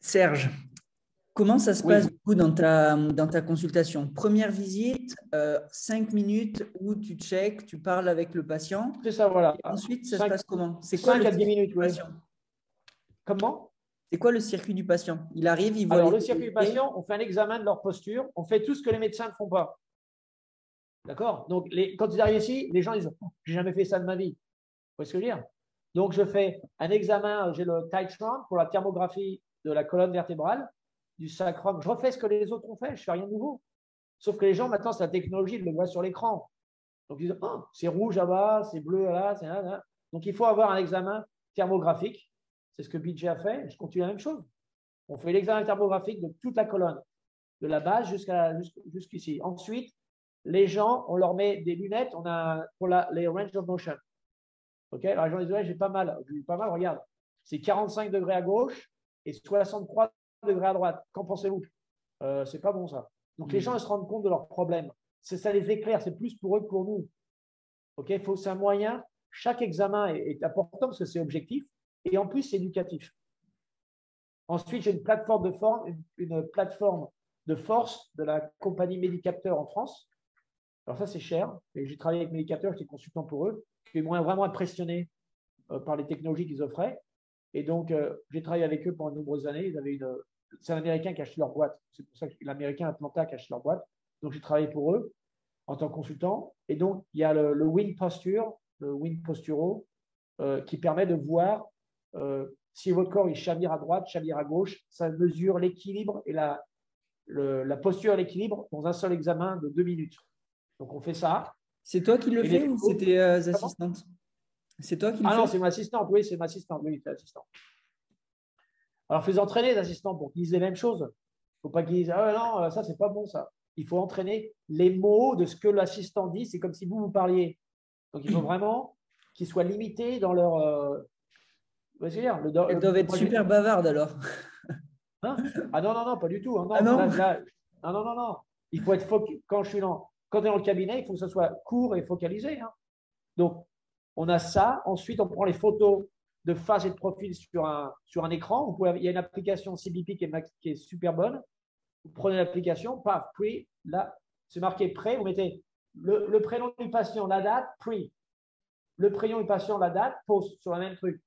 S1: Serge, Comment ça se passe du coup dans ta, dans ta consultation? Première visite, euh, cinq minutes où tu check, tu parles avec le patient.
S2: C'est ça, voilà.
S1: ensuite, ça se passe comment?
S2: C'est quoi le à 10 minutes, patient? Comment?
S1: C'est quoi le circuit du patient? Il arrive, il voit.
S2: Alors, le circuit du patient, on fait un examen de leur posture, on fait tout ce que les médecins ne font pas. D'accord? Donc, les, quand ils arrivent ici, les gens disent oh, J'ai jamais fait ça de ma vie. Vous voyez ce que je veux dire? Donc, je fais un examen, j'ai le Titron pour la thermographie de la colonne vertébrale du sacrum. Je refais ce que les autres ont fait, je fais rien de nouveau. Sauf que les gens, maintenant, c'est la technologie, ils le voient sur l'écran. Donc, ils disent, oh, c'est rouge là-bas, c'est bleu là, c'est là, Donc, il faut avoir un examen thermographique. C'est ce que BJ a fait. Je continue la même chose. On fait l'examen thermographique de toute la colonne, de la base jusqu'à jusqu'ici. Ensuite, les gens, on leur met des lunettes on a, pour la, les range of motion. OK Alors, les gens disent, ouais, j'ai pas mal. J'ai pas mal, regarde. C'est 45 degrés à gauche et 63 degrés à droite. Qu'en pensez-vous? Euh, C'est pas bon ça. Donc les hmm. gens ils se rendent compte de leurs problèmes. Ça les éclaire, c'est plus pour eux que pour nous. Ok, faut c'est un moyen. Chaque examen est, important parce que c'est objectif et en plus c'est éducatif. Ensuite, j'ai une plateforme de forme, une, plateforme de force de la compagnie Medicapteur en France. Alors ça c'est cher. Et j'ai travaillé avec Medicapteur, j'étais consultant pour eux. Suis vraiment impressionné euh, par les technologies qu'ils offraient. Et donc, euh, j'ai travaillé avec eux pendant de nombreuses années. Ils avaient une, c'est un Américain qui a acheté leur boîte. C'est pour ça que l'Américain Atlanta qui a acheté leur boîte. Donc, j'ai travaillé pour eux en tant que consultant. Et donc, il y a le, Win Posture, le Win Posturo, euh, qui permet de voir euh, si votre corps il chavire à droite, chavire à gauche. Ça mesure l'équilibre et la, la posture et l'équilibre dans un seul examen de deux minutes. Donc, on fait ça.
S1: C'est toi qui le fais ou c'était euh, assistantes? C'est toi qui le
S2: Ah non, c'est mon assistante. Oui, c'est ma assistante. Oui, c'est l'assistante. Alors, fais entraîner les assistants pour qu'ils disent les mêmes choses. Il ne faut pas qu'ils disent Ah non, ça, c'est pas bon, ça. Il faut entraîner les mots de ce que l'assistant dit. C'est comme si vous, vous parliez. Donc, il faut vraiment qu'ils soient limités dans leur. Euh... dire Le-
S1: Elles
S2: le-
S1: doivent être super bavardes alors.
S2: Hein? Ah non, non, non, pas du tout. hein, non,
S1: Ah non
S2: là, là, non, non, non, non. Il faut être focus. Quand je suis dans, quand on est dans le cabinet, il faut que ce soit court et focalisé. hein. Donc, on a ça. Ensuite, on prend les photos de face et de profil sur un, sur un écran. Il y a une application CBP qui est, qui est super bonne. Vous prenez l'application, paf, pre, là, c'est marqué prêt. Vous mettez le, prénom du patient, la date, pre. Le prénom du patient, la date, post sur le même truc.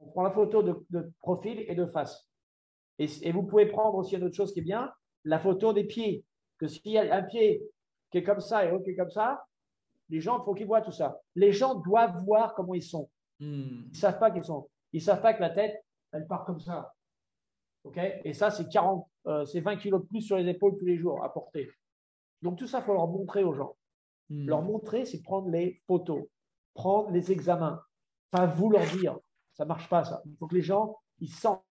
S2: On prend la photo de, de profil et de face. Et, et vous pouvez prendre aussi une autre chose qui est bien, la photo des pieds. Que s'il y a un pied qui est comme ça et l'autre qui est comme ça, les gens, il faut qu'ils voient tout ça. Les gens doivent voir comment ils sont.
S1: Hmm.
S2: Ils ne savent pas qu'ils sont. Ils savent pas que la tête, elle part comme ça. OK? Et ça, c'est 40, euh, c'est 20 kilos de plus sur les épaules tous les jours à porter. Donc tout ça, il faut leur montrer aux gens.
S1: Hmm.
S2: Leur montrer, c'est prendre les photos, prendre les examens, pas vous leur dire. Ça ne marche pas, ça. Il faut que les gens, ils sentent.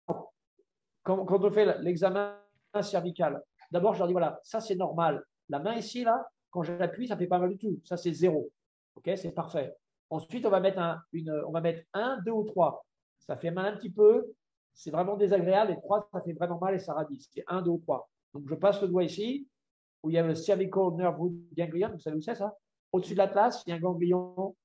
S2: Quand, quand on fait l'examen cervical, d'abord, je leur dis voilà, ça c'est normal. La main ici, là, quand j'appuie, ça ne fait pas mal du tout. Ça, c'est zéro. OK? C'est parfait. Ensuite, on va mettre un, une, on va mettre un, deux ou trois. Ça fait mal un petit peu. C'est vraiment désagréable. Et trois, ça fait vraiment mal et ça radie. C'est un, deux ou trois. Donc, je passe le doigt ici, où il y a le cervical nerve root ganglion. Vous savez où c'est ça? Au-dessus de l'atlas, il y a un ganglion.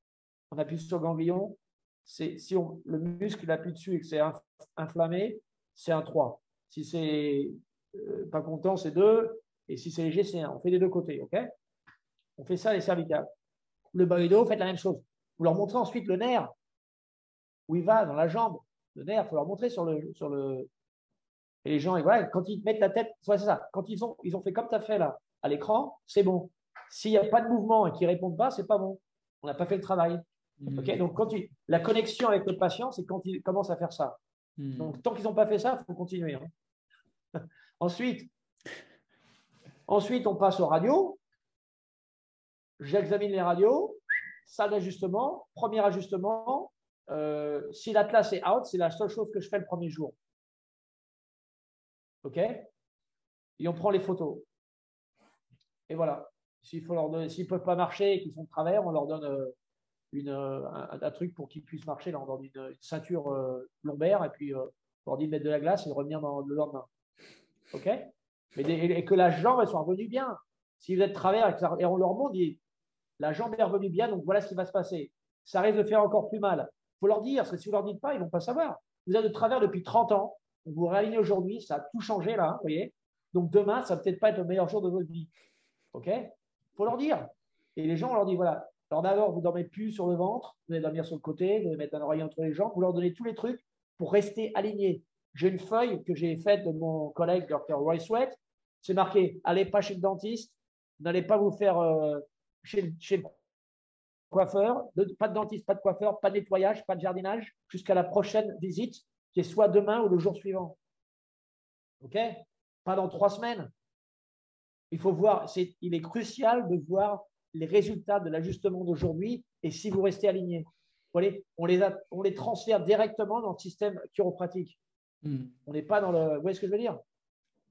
S2: On appuie sur le ganglion. Si le muscle appuie dessus et que c'est inf- inflammé, c'est un 3. Si c'est euh, pas content, c'est 2. Et si c'est léger, c'est 1. On fait des deux côtés. OK? On fait ça les cervicales. Le bas du dos, faites la même chose. Vous leur montrez ensuite le nerf, où il va dans la jambe. Le nerf, il faut leur montrer sur le, sur le. Et les gens, et voilà, quand ils mettent la tête, ouais, c'est ça. Quand ils ont, ils ont fait comme tu as fait là, à l'écran, c'est bon. S'il n'y a pas de mouvement et qu'ils ne répondent pas, c'est pas bon. On n'a pas fait le travail. OK Donc, quand il- la connexion avec le patient, c'est quand ils commencent à faire ça.
S1: Hmm.
S2: Donc, tant qu'ils n'ont pas fait ça, il faut continuer. hein. (laughs) ensuite, ensuite, on passe aux radios. J'examine les radios. Salle d'ajustement. Premier ajustement. euh, si l'atlas est out, c'est la seule chose que je fais le premier jour. OK? Et on prend les photos. Et voilà. S'ils ne peuvent pas marcher et qu'ils sont de travers, on leur donne euh, une, euh, un, truc pour qu'ils puissent marcher. Là, on leur une, ceinture lombaire et puis on leur dit de mettre de la glace et de revenir dans le lendemain. OK? Mais et, que la jambe, soit revenue bien. Si vous êtes de travers et, on leur montre, la jambe est revenue bien, donc voilà ce qui va se passer. Ça risque de faire encore plus mal. Il faut leur dire, parce que si vous ne leur dites pas, ils ne vont pas savoir. Vous êtes de travers depuis 30 ans, vous vous réalignez aujourd'hui, ça a tout changé là, vous voyez Donc demain, ça va peut-être pas être le meilleur jour de votre vie. OK Il faut leur dire. Et les gens, on leur dit, voilà, alors d'abord, vous ne dormez plus sur le ventre, vous allez dormir sur le côté, vous allez mettre un oreiller entre les jambes, vous leur donnez tous les trucs pour rester alignés. J'ai une feuille que j'ai faite de mon collègue, Dr. Roy Sweat. C'est marqué, allez pas chez le dentiste, n'allez pas vous faire euh, chez, le- chez le coiffeur, de- pas de dentiste, pas de coiffeur, pas de nettoyage, pas de jardinage, jusqu'à la prochaine visite, qui est soit demain ou le jour suivant. OK? Pas dans trois semaines. Il faut voir, c'est, il est crucial de voir les résultats de l'ajustement d'aujourd'hui et si vous restez aligné. Vous voyez, on les, a- on les transfère directement dans le système chiropratique.
S1: Hmm.
S2: On n'est pas dans le. Vous voyez ce que je veux dire?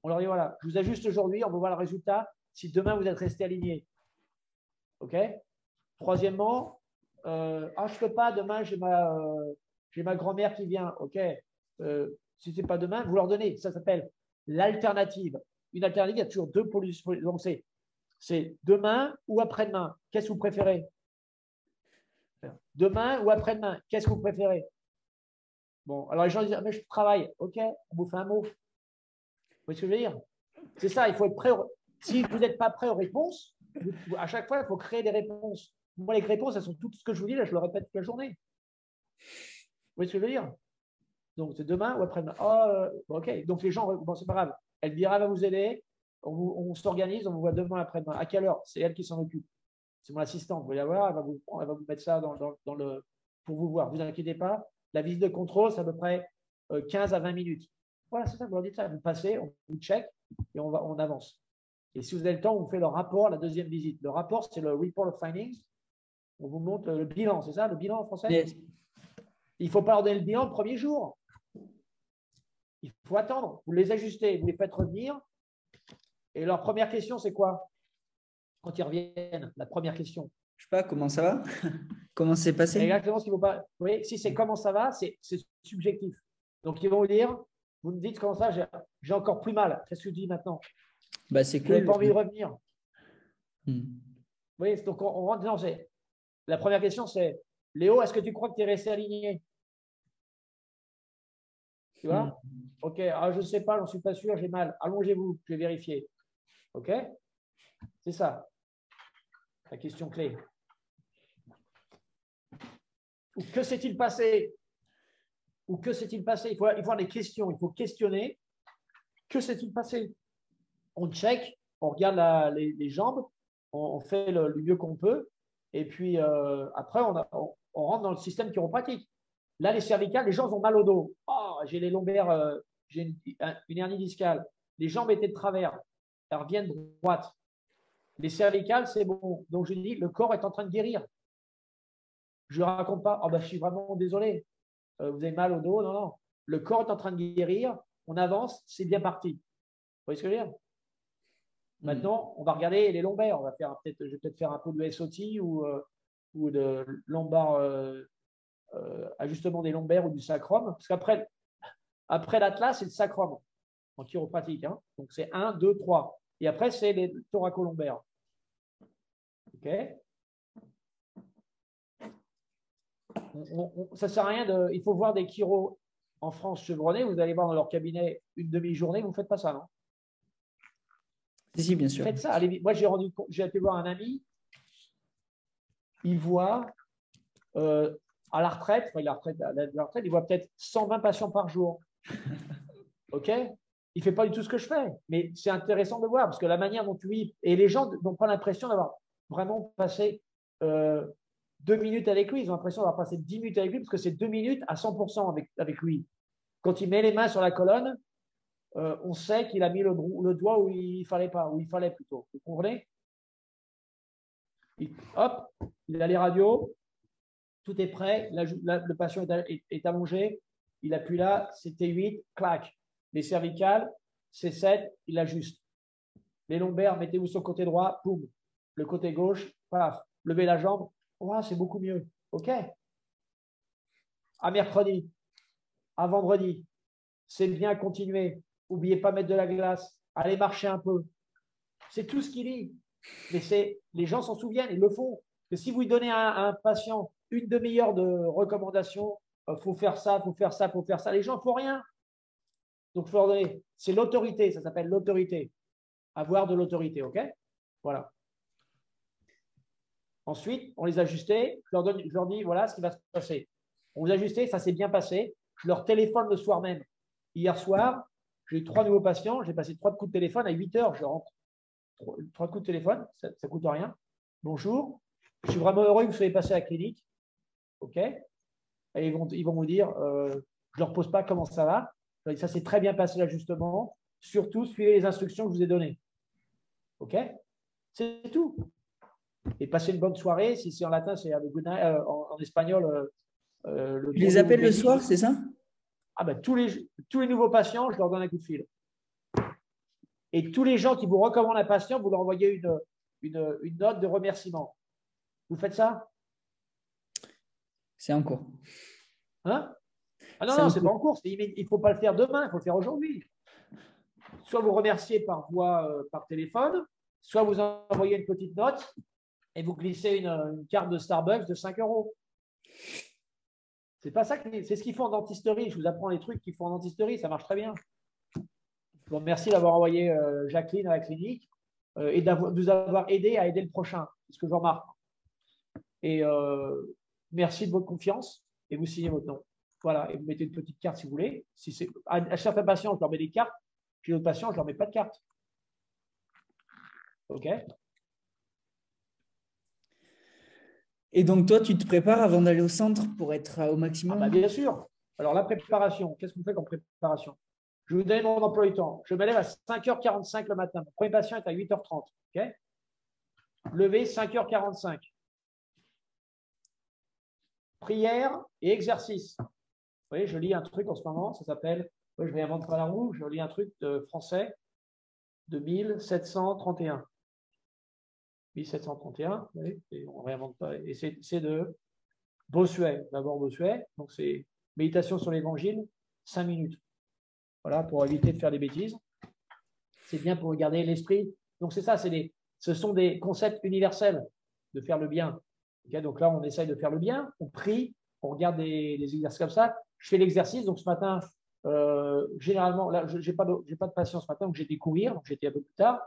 S2: On leur dit voilà, je vous ajuste aujourd'hui, on va voir le résultat si demain vous êtes resté aligné. OK? Troisièmement, euh, ah, je ne peux pas, demain j'ai ma, euh, ma grand-mère qui vient. OK? Euh, Si ce n'est pas demain, vous leur donnez. Ça s'appelle l'alternative. Une alternative, il y a toujours deux pollutions. Donc c'est, demain ou après-demain. Qu'est-ce que vous préférez? Demain ou après-demain, qu'est-ce que vous préférez? Bon, alors les gens disent, Ah, mais je travaille. OK, on vous fait un mot. Vous voyez ce que je veux dire? C'est ça, il faut être prêt. Si vous n'êtes pas prêt aux réponses, à chaque fois, il faut créer des réponses. Moi, les réponses, elles sont toutes ce que je vous dis, là, je le répète toute la journée. Vous voyez ce que je veux dire? Donc, c'est demain ou après-demain. Oh, euh, OK, donc les gens, bon, c'est pas grave. Elvira va vous aider. On, s'organise, on vous voit demain après-demain. À quelle heure? C'est elle qui s'en occupe. C'est mon assistante. Vous allez voir, elle va vous, elle va vous mettre ça dans, le, pour vous voir. Vous inquiétez pas. La visite de contrôle, c'est à peu près euh, 15 à 20 minutes. Voilà, c'est ça, vous leur dites ça. Vous passez, on vous check et on, va, on avance. Et si vous avez le temps, on vous fait le rapport, la deuxième visite. Le rapport, c'est le report of findings. On vous montre le bilan, c'est ça, le bilan en français?
S1: Yes.
S2: Il ne faut pas leur donner le bilan le premier jour. Il faut attendre. Vous les ajustez, vous les faites revenir. Et leur première question, c'est quoi? Quand ils reviennent, la première question.
S1: Je sais pas, comment ça va? (laughs) Comment c'est passé?
S2: Exactement ce qu'il faut pas. Vous voyez, si c'est comment ça va, c'est subjectif. Donc, ils vont vous dire, vous me dites comment ça, j'ai encore plus mal. Qu'est-ce que tu dis maintenant?
S1: Bah, C'est
S2: cool. Pas envie de revenir. Hmm. Voyez, donc on, rentre dans. La première question, c'est Léo, est-ce que tu crois que tu es resté aligné? Tu vois? Hmm. Ok, ah, je ne sais pas, je ne suis pas sûr, j'ai mal. Allongez-vous, je vais vérifier. Ok? C'est ça, la question clé. Ou que s'est-il passé? Ou que s'est-il passé? Il faut, il faut avoir des questions, il faut questionner. Que s'est-il passé? On check, on regarde les, jambes, on, fait le, mieux qu'on peut, et puis euh, après, on, rentre dans le système chiropratique. Là, les cervicales, les gens ont mal au dos. Oh, j'ai les lombaires, euh, j'ai une, hernie discale. Les jambes étaient de travers, elles reviennent droites. Les cervicales, c'est bon. Donc, je dis, le corps est en train de guérir. Je ne raconte pas, oh, bah, je suis vraiment désolé, euh, vous avez mal au dos. Non, non. Le corps est en train de guérir, on avance, c'est bien parti. Vous voyez ce que je veux dire? Maintenant, on va regarder les lombaires. On va peut-être, je vais peut-être faire un peu de SOT ou, euh, ou de lombar, euh, ajustement des lombaires ou du sacrum. Parce qu'après, après l'atlas, c'est le sacrum en chiropratique. Hein. Donc, c'est 1, 2, 3. Et après, c'est les thoracolombaires. OK ça ne sert à rien de. Il faut voir des chiro en France chevronnés. Vous allez voir dans leur cabinet une demi-journée. Vous ne faites pas ça, non?
S1: Si, bien sûr.
S2: Faites ça. moi, j'ai rendu j'ai été voir un ami. Il voit euh, à la retraite, il, retraite, à la retraite, il voit peut-être 120 patients par jour. (laughs) OK? Il ne fait pas du tout ce que je fais. Mais c'est intéressant de voir parce que la manière dont tu vis. Et les gens n'ont pas l'impression d'avoir vraiment passé euh, deux minutes avec lui. Ils ont l'impression d'avoir passé dix minutes avec lui parce que c'est deux minutes à 100% avec, avec lui. Quand il met les mains sur la colonne, euh, on sait qu'il a mis le, doigt où il fallait pas, où il fallait plutôt. Vous comprenez? Hop, il a les radios, tout est prêt, le patient est, allongé, il appuie là, c'était 8, clac. Les cervicales, c'est 7, il ajuste. Les lombaires, mettez-vous sur le côté droit, boum. Le côté gauche, paf. Levez la jambe, c'est beaucoup mieux. OK À mercredi, à vendredi, c'est bien continuer. N'oubliez pas mettre de la glace. Allez marcher un peu. C'est tout ce qu'il dit. Mais c'est, les gens s'en souviennent, ils le font. Que si vous donnez à, un patient une demi-heure de recommandations, il euh, faut faire ça, faut faire ça, faut faire ça, les gens ne font rien. Donc, faut leur donner. C'est l'autorité, ça s'appelle l'autorité. Avoir de l'autorité, OK? Voilà. Ensuite, on les ajustait. Je leur, donne, je leur dis voilà ce qui va se passer. On les ajustait, ça s'est bien passé. Je leur téléphone le soir même. Hier soir, j'ai eu trois nouveaux patients. J'ai passé trois coups de téléphone à 8 heures. Je rentre. Trois, coups de téléphone, ça ne coûte rien. Bonjour. Je suis vraiment heureux que vous soyez passé à la clinique. OK Et ils vont, ils vont vous dire euh, je ne leur pose pas comment ça va. Ça s'est très bien passé l'ajustement. Surtout, suivez les instructions que je vous ai données. OK C'est tout et passer une bonne soirée. Si c'est en latin, c'est euh, en, en, espagnol. Euh,
S1: euh, le les appels le soir, c'est ça?
S2: Ah ben, tous, les, tous les nouveaux patients, je leur donne un coup de fil. Et tous les gens qui vous recommandent un patient, vous leur envoyez une, une, une note de remerciement. Vous faites ça?
S1: C'est en cours.
S2: Hein? Ah non, non, c'est pas en cours. Il ne faut pas le faire demain, il faut le faire aujourd'hui. Soit vous remerciez par voie, par téléphone, soit vous envoyez une petite note et vous glissez une, carte de Starbucks de 5 euros. C'est pas ça c'est ce qu'ils font en dentisterie. Je vous apprends les trucs qu'ils font en dentisterie, ça marche très bien. Je vous remercie d'avoir envoyé euh, Jacqueline à la clinique euh, et de nous avoir aidé à aider le prochain. C'est ce que je remarque. Et euh, merci de votre confiance et vous signez votre nom. Voilà, et vous mettez une petite carte si vous voulez. Si c'est à, certains patients, je leur mets des cartes. Chez d'autres patients, je leur mets pas de carte. OK?
S1: Et donc, toi, tu te prépares avant d'aller au centre pour être au maximum?
S2: Ah bah, Bien sûr. Alors, la préparation, qu'est-ce qu'on fait comme préparation? Je vous donner mon emploi du temps. Je me lève à 5h45 le matin. Mon premier patient est à 8h30. OK? Lever 5h45. prière et exercice. Vous voyez, je lis un truc en ce moment, ça s'appelle, je vais inventer la roue, je lis un truc de français de 1731. 1731, vous voyez, et réinvente pas. C'est de Bossuet, d'abord Bossuet, donc c'est méditation sur l'évangile, 5 minutes. Voilà, pour éviter de faire des bêtises. C'est bien pour regarder l'esprit. Donc c'est ça, ce sont des concepts universels de faire le bien. donc là, on essaye de faire le bien, on prie, on regarde des, exercices comme ça. Je fais l'exercice, donc ce matin, euh, généralement, là, je n'ai pas, de, pas patience ce matin, donc j'ai courir, j'étais un peu plus tard.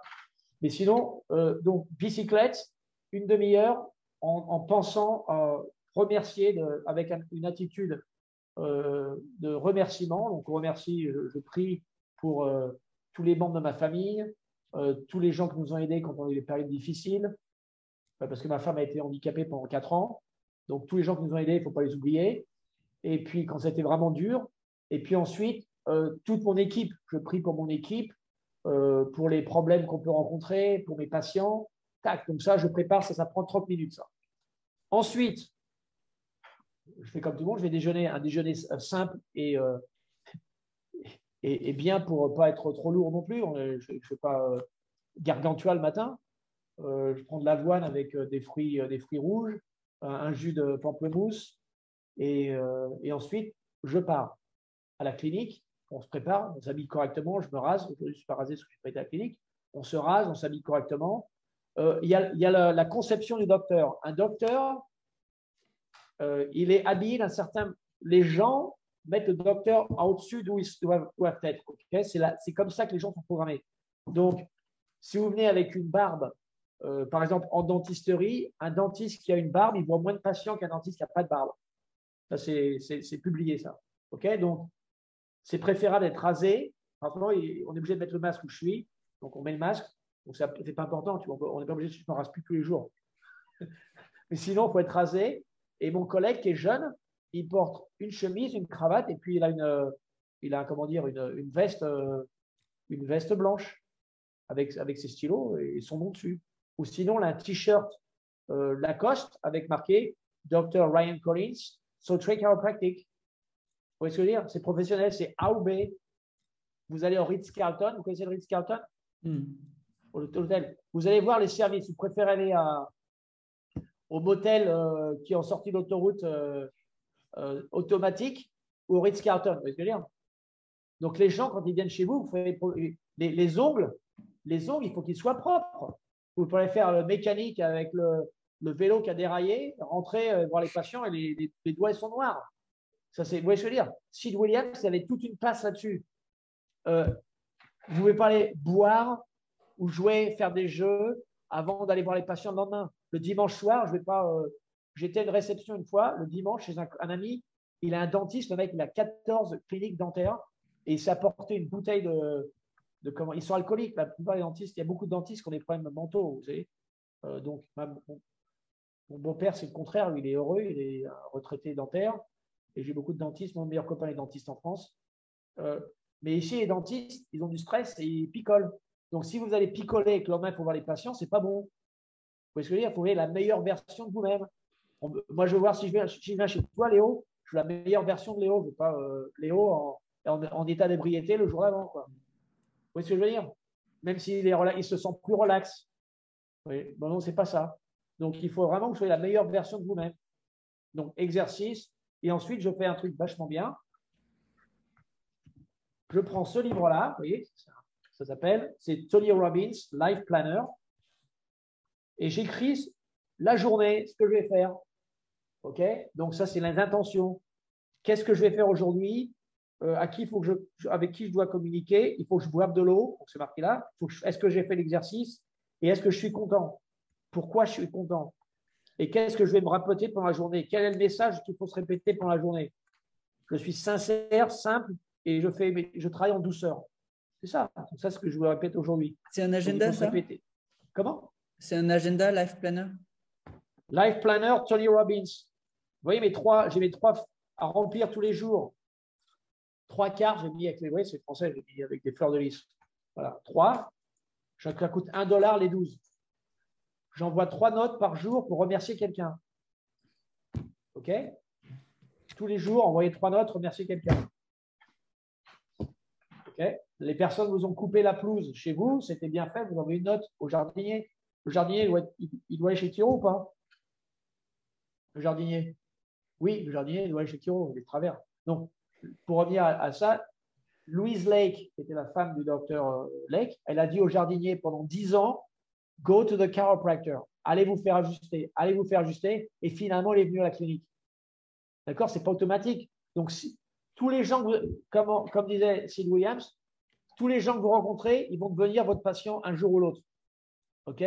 S2: Mais sinon, euh, donc bicyclette, une demi-heure, en, pensant à remercier avec une attitude euh, de remerciement. Donc, on remercie, je, prie pour tous les membres de ma famille, tous les gens qui nous ont aidés quand on a eu des périodes difficiles, parce que ma femme a été handicapée pendant quatre ans. Donc, tous les gens qui nous ont aidés, il ne faut pas les oublier. Et puis, quand c'était vraiment dur. Et puis ensuite, euh, toute mon équipe, je prie pour mon équipe, euh, pour les problèmes qu'on peut rencontrer, pour mes patients. Tac, comme ça, je prépare, ça, ça prend 30 minutes, ça. Ensuite, je fais comme tout le monde, je vais déjeuner un déjeuner euh, simple et, (laughs) et, bien pour ne pas être trop lourd non plus. Je ne fais pas gargantua le matin. Euh, je prends de l'avoine avec euh, des fruits, euh, des fruits rouges, un jus de pamplemousse, et, et, ensuite, je pars à la clinique. On se prépare, on s'habille correctement. Je me rase. Aujourd'hui, je ne suis pas rasé parce que je clinique. On se rase, on s'habille correctement. Il y a, la, conception du docteur. Un docteur, il est habile, un certain. Les gens mettent le docteur au-dessus d'où ils doivent, être. c'est comme ça que les gens sont programmés. Donc, si vous venez avec une barbe euh, par exemple, en dentisterie, un dentiste qui a une barbe, il voit moins de patients qu'un dentiste qui n'a pas de barbe. C'est publié, ça. Donc, c'est préférable d'être rasé. Maintenant, on est obligé de mettre le masque où je suis. Donc, on met le masque. Donc, ce n'est pas important. Tu on n'est pas obligé, ne me rase plus tous les jours. (laughs) Mais sinon, il faut être rasé. Et mon collègue qui est jeune, il porte une chemise, une cravate, et puis il a une, il a comment dire, une, veste, une veste blanche avec, ses stylos et son nom dessus ou sinon un t-shirt euh, Lacoste avec marqué Dr. Ryan Collins, So Chiropractic. Vous voyez ce que je veux dire? C'est professionnel, c'est A ou B. Vous allez au Ritz-Carlton, vous connaissez le Ritz-Carlton hmm. Vous allez voir les services. Vous préférez aller à, au motel euh, qui ont sorti l'autoroute euh, automatique ou au Ritz-Carlton. Vous voyez ce que je veux dire? Donc les gens, quand ils viennent chez vous, vous faites les, les ongles, les ongles, il faut qu'ils soient propres. Vous pourrez faire le mécanique avec le, vélo qui a déraillé, rentrer, euh, voir les patients et les, doigts sont noirs. Ça, vous voyez ce que je veux dire? Sid Williams avait toute une place là-dessus. Euh, vous pouvez pas aller boire ou jouer, faire des jeux avant d'aller voir les patients le lendemain. Le dimanche soir, je vais pas. Euh, j'étais à une réception une fois, le dimanche, chez un, ami. Il a un dentiste, le mec, il a 14 cliniques dentaires et il s'est apporté une bouteille de, comment ils sont alcooliques. La plupart des dentistes, il y a beaucoup de dentistes qui ont des problèmes mentaux, vous. Euh, donc, mon, beau-père, c'est le contraire. il est heureux, il est retraité dentaire. Et j'ai beaucoup de dentistes. Mon meilleur copain est dentiste en France. Euh, mais ici, les dentistes, ils ont du stress et ils picolent. Donc, si vous allez picoler avec le lendemain pour voir les patients, c'est pas bon. Vous voyez ce que je veux dire? Il faut la meilleure version de vous-même. Moi, je veux voir si je viens, chez toi, Léo, je veux la meilleure version de Léo. Je veux pas euh, Léo en, état d'ébriété le jour d'avant. Vous voyez ce que je veux dire? Même s'il il se sent plus relax. Oui, bon, non, c'est pas ça. Donc, il faut vraiment que vous soyez la meilleure version de vous-même. Donc, exercice. Et ensuite, je fais un truc vachement bien. Je prends ce livre-là, vous voyez, ça, s'appelle, c'est Tony Robbins, Life Planner. Et j'écris la journée, ce que je vais faire. OK? Donc, ça, c'est les intentions. Qu'est-ce que je vais faire aujourd'hui? Euh, à qui faut que je, avec qui je dois communiquer, il faut que je boive de l'eau, c'est marqué là. Est-ce que j'ai fait l'exercice? Et est-ce que je suis content? Pourquoi je suis content? Et qu'est-ce que je vais me rapoter pendant la journée? Quel est le message qu'il faut se répéter pendant la journée? Je suis sincère, simple et je, fais, je travaille en douceur. C'est ça. C'est ce que je vous répète aujourd'hui.
S1: C'est un agenda, ça?
S2: Comment?
S1: C'est un agenda, Life Planner?
S2: Life Planner, Tony Robbins. Vous voyez, mes trois, j'ai mes trois à remplir tous les jours. Trois quarts, j'ai mis avec les oui, c'est français, j'ai mis avec des fleurs de lys. Voilà, trois. Ça coûte un dollar les 12. J'envoie trois notes par jour pour remercier quelqu'un. OK? Tous les jours, envoyez trois notes, remerciez quelqu'un. Les personnes vous ont coupé la pelouse chez vous, c'était bien fait, vous envoyez une note au jardinier. Le jardinier, il doit, aller chez Thiro ou pas? Le jardinier? Oui, le jardinier, il doit aller chez Thiro, il est travers. Donc, pour revenir à, ça, Louise Lake, qui était la femme du docteur euh, Lake, elle a dit au jardinier pendant dix ans, go to the chiropractor, allez vous faire ajuster, allez vous faire ajuster, et finalement, elle est venue à la clinique. D'accord? Ce n'est pas automatique. Donc, tous les gens, comme, comme disait Sid Williams, tous les gens que vous rencontrez, ils vont devenir votre patient un jour ou l'autre. OK?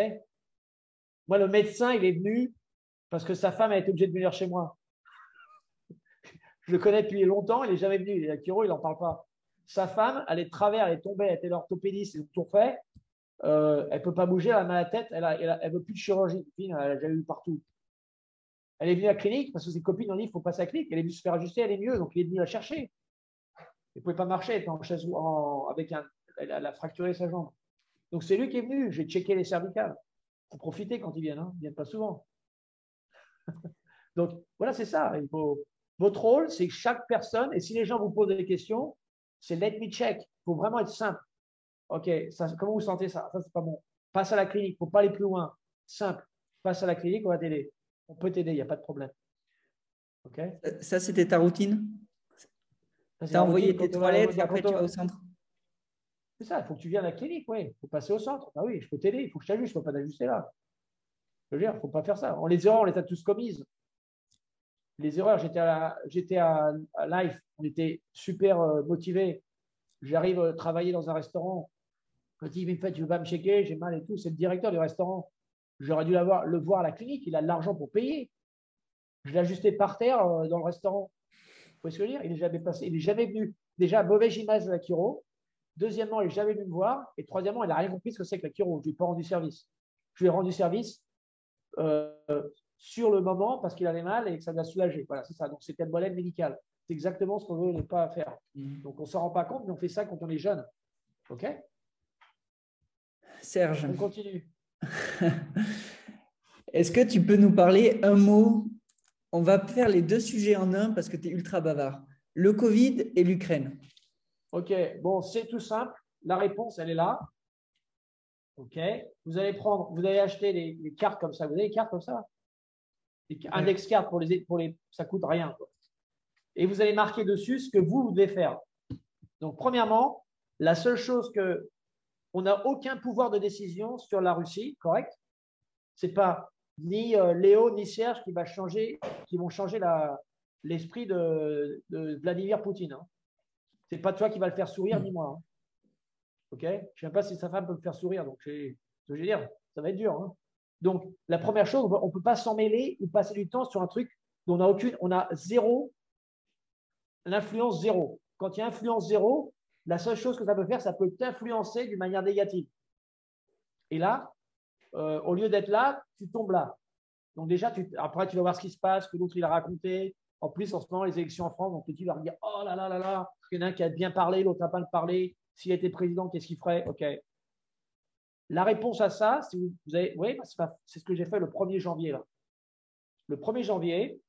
S2: Moi, le médecin, il est venu parce que sa femme a été obligée de venir chez moi. (laughs) Je le connais depuis longtemps, il n'est jamais venu. Il est à Kiro, il n'en parle pas. Sa femme, elle est de travers, elle est tombée, elle était l'orthopédiste, c'est tout fait. Euh, elle ne peut pas bouger, elle a mal à la tête, elle ne veut plus de chirurgie. Elle a déjà eu partout. Elle est venue à la clinique parce que ses copines ont dit il faut passer à la clinique. Elle est venue se faire ajuster, elle est mieux, donc il est venu la chercher. Il ne pouvait pas marcher, elle était en chaise avec un. Elle, a fracturé sa jambe. Donc c'est lui qui est venu. J'ai checké les cervicales. Pour profiter quand ils viennent. Hein. Ils ne viennent pas souvent. (laughs) donc voilà, c'est ça. Votre rôle, c'est que chaque personne, et si les gens vous posent des questions, c'est let me check. Il faut vraiment être simple. OK, comment vous sentez ça? Ça, c'est pas bon. Passe à la clinique, il ne faut pas aller plus loin. Simple. Passe à la clinique, on va t'aider. On peut t'aider, il n'y a pas de problème.
S1: OK? Ça, c'était ta routine? Tu as envoyé tes toilettes et après tu vas au centre?
S2: C'est ça, il faut que tu viennes à la clinique, oui. Il faut passer au centre. Ah oui, je peux t'aider, il faut que je t'ajuste, je ne peux pas t'ajuster là. Je veux dire, il ne faut pas faire ça. On les erreurs, on les a tous commises. Les erreurs, j'étais à, j'étais à, Life, on était super euh, motivés. J'arrive à travailler dans un restaurant. Quand il me fait, tu veux pas me checker, j'ai mal et tout. C'est le directeur du restaurant. J'aurais dû le voir à la clinique, il a de l'argent pour payer. Je l'ai ajusté par terre euh, dans le restaurant. Vous voyez ce que je veux dire? Il n'est jamais passé, il n'est jamais venu. Déjà, mauvaise image de la chiro. Deuxièmement, il n'est jamais venu me voir. Et troisièmement, il n'a rien compris ce que c'est que la chiro. Je ne lui ai pas rendu service. Je lui ai rendu service euh, sur le moment parce qu'il avait mal et que ça l'a soulagé. Voilà, c'est ça. Donc, c'était le modèle médical. C'est exactement ce qu'on veut ne pas faire. Mm. Donc, on ne s'en rend pas compte, mais on fait ça quand on est jeune. OK?
S1: Serge.
S2: On continue. (laughs)
S1: Est-ce que tu peux nous parler un mot? On va faire les deux sujets en un parce que tu es ultra bavard. Le Covid et l'Ukraine.
S2: OK, bon, c'est tout simple. La réponse, elle est là. OK. Vous allez prendre, vous allez acheter des, cartes comme ça. Vous avez des cartes comme ça? Des Index cartes pour les, pour les, ça coûte rien. Et vous allez marquer dessus ce que vous, vous devez faire. Donc, premièrement, la seule chose que on n'a aucun pouvoir de décision sur la Russie, correct? C'est pas ni euh, Léo ni Serge qui, va changer, qui vont changer l'esprit de, Vladimir Poutine. Hein. Ce n'est pas toi qui va le faire sourire, ni moi. Hein. Ok? Je ne sais pas si sa femme peut le faire sourire. Donc, je veux dire, ça va être dur. Hein. Donc, la première chose, on ne peut pas s'en mêler ou passer du temps sur un truc dont on a aucune, on a zéro, l'influence zéro. Quand il y a influence zéro, la seule chose que ça peut faire, ça peut t'influencer d'une manière négative. Et là, euh, au lieu d'être là, tu tombes là. Donc déjà, tu, après, tu vas voir ce qui se passe, que l'autre, il a raconté. En plus, en ce moment, les élections en France, donc tu vas dire, oh là là là là, il y en a un qui a bien parlé, l'autre n'a pas parlé. S'il était président, qu'est-ce qu'il ferait? OK. La réponse à ça, si vous, oui, c'est ce que j'ai fait le 1er janvier. Le 1er janvier,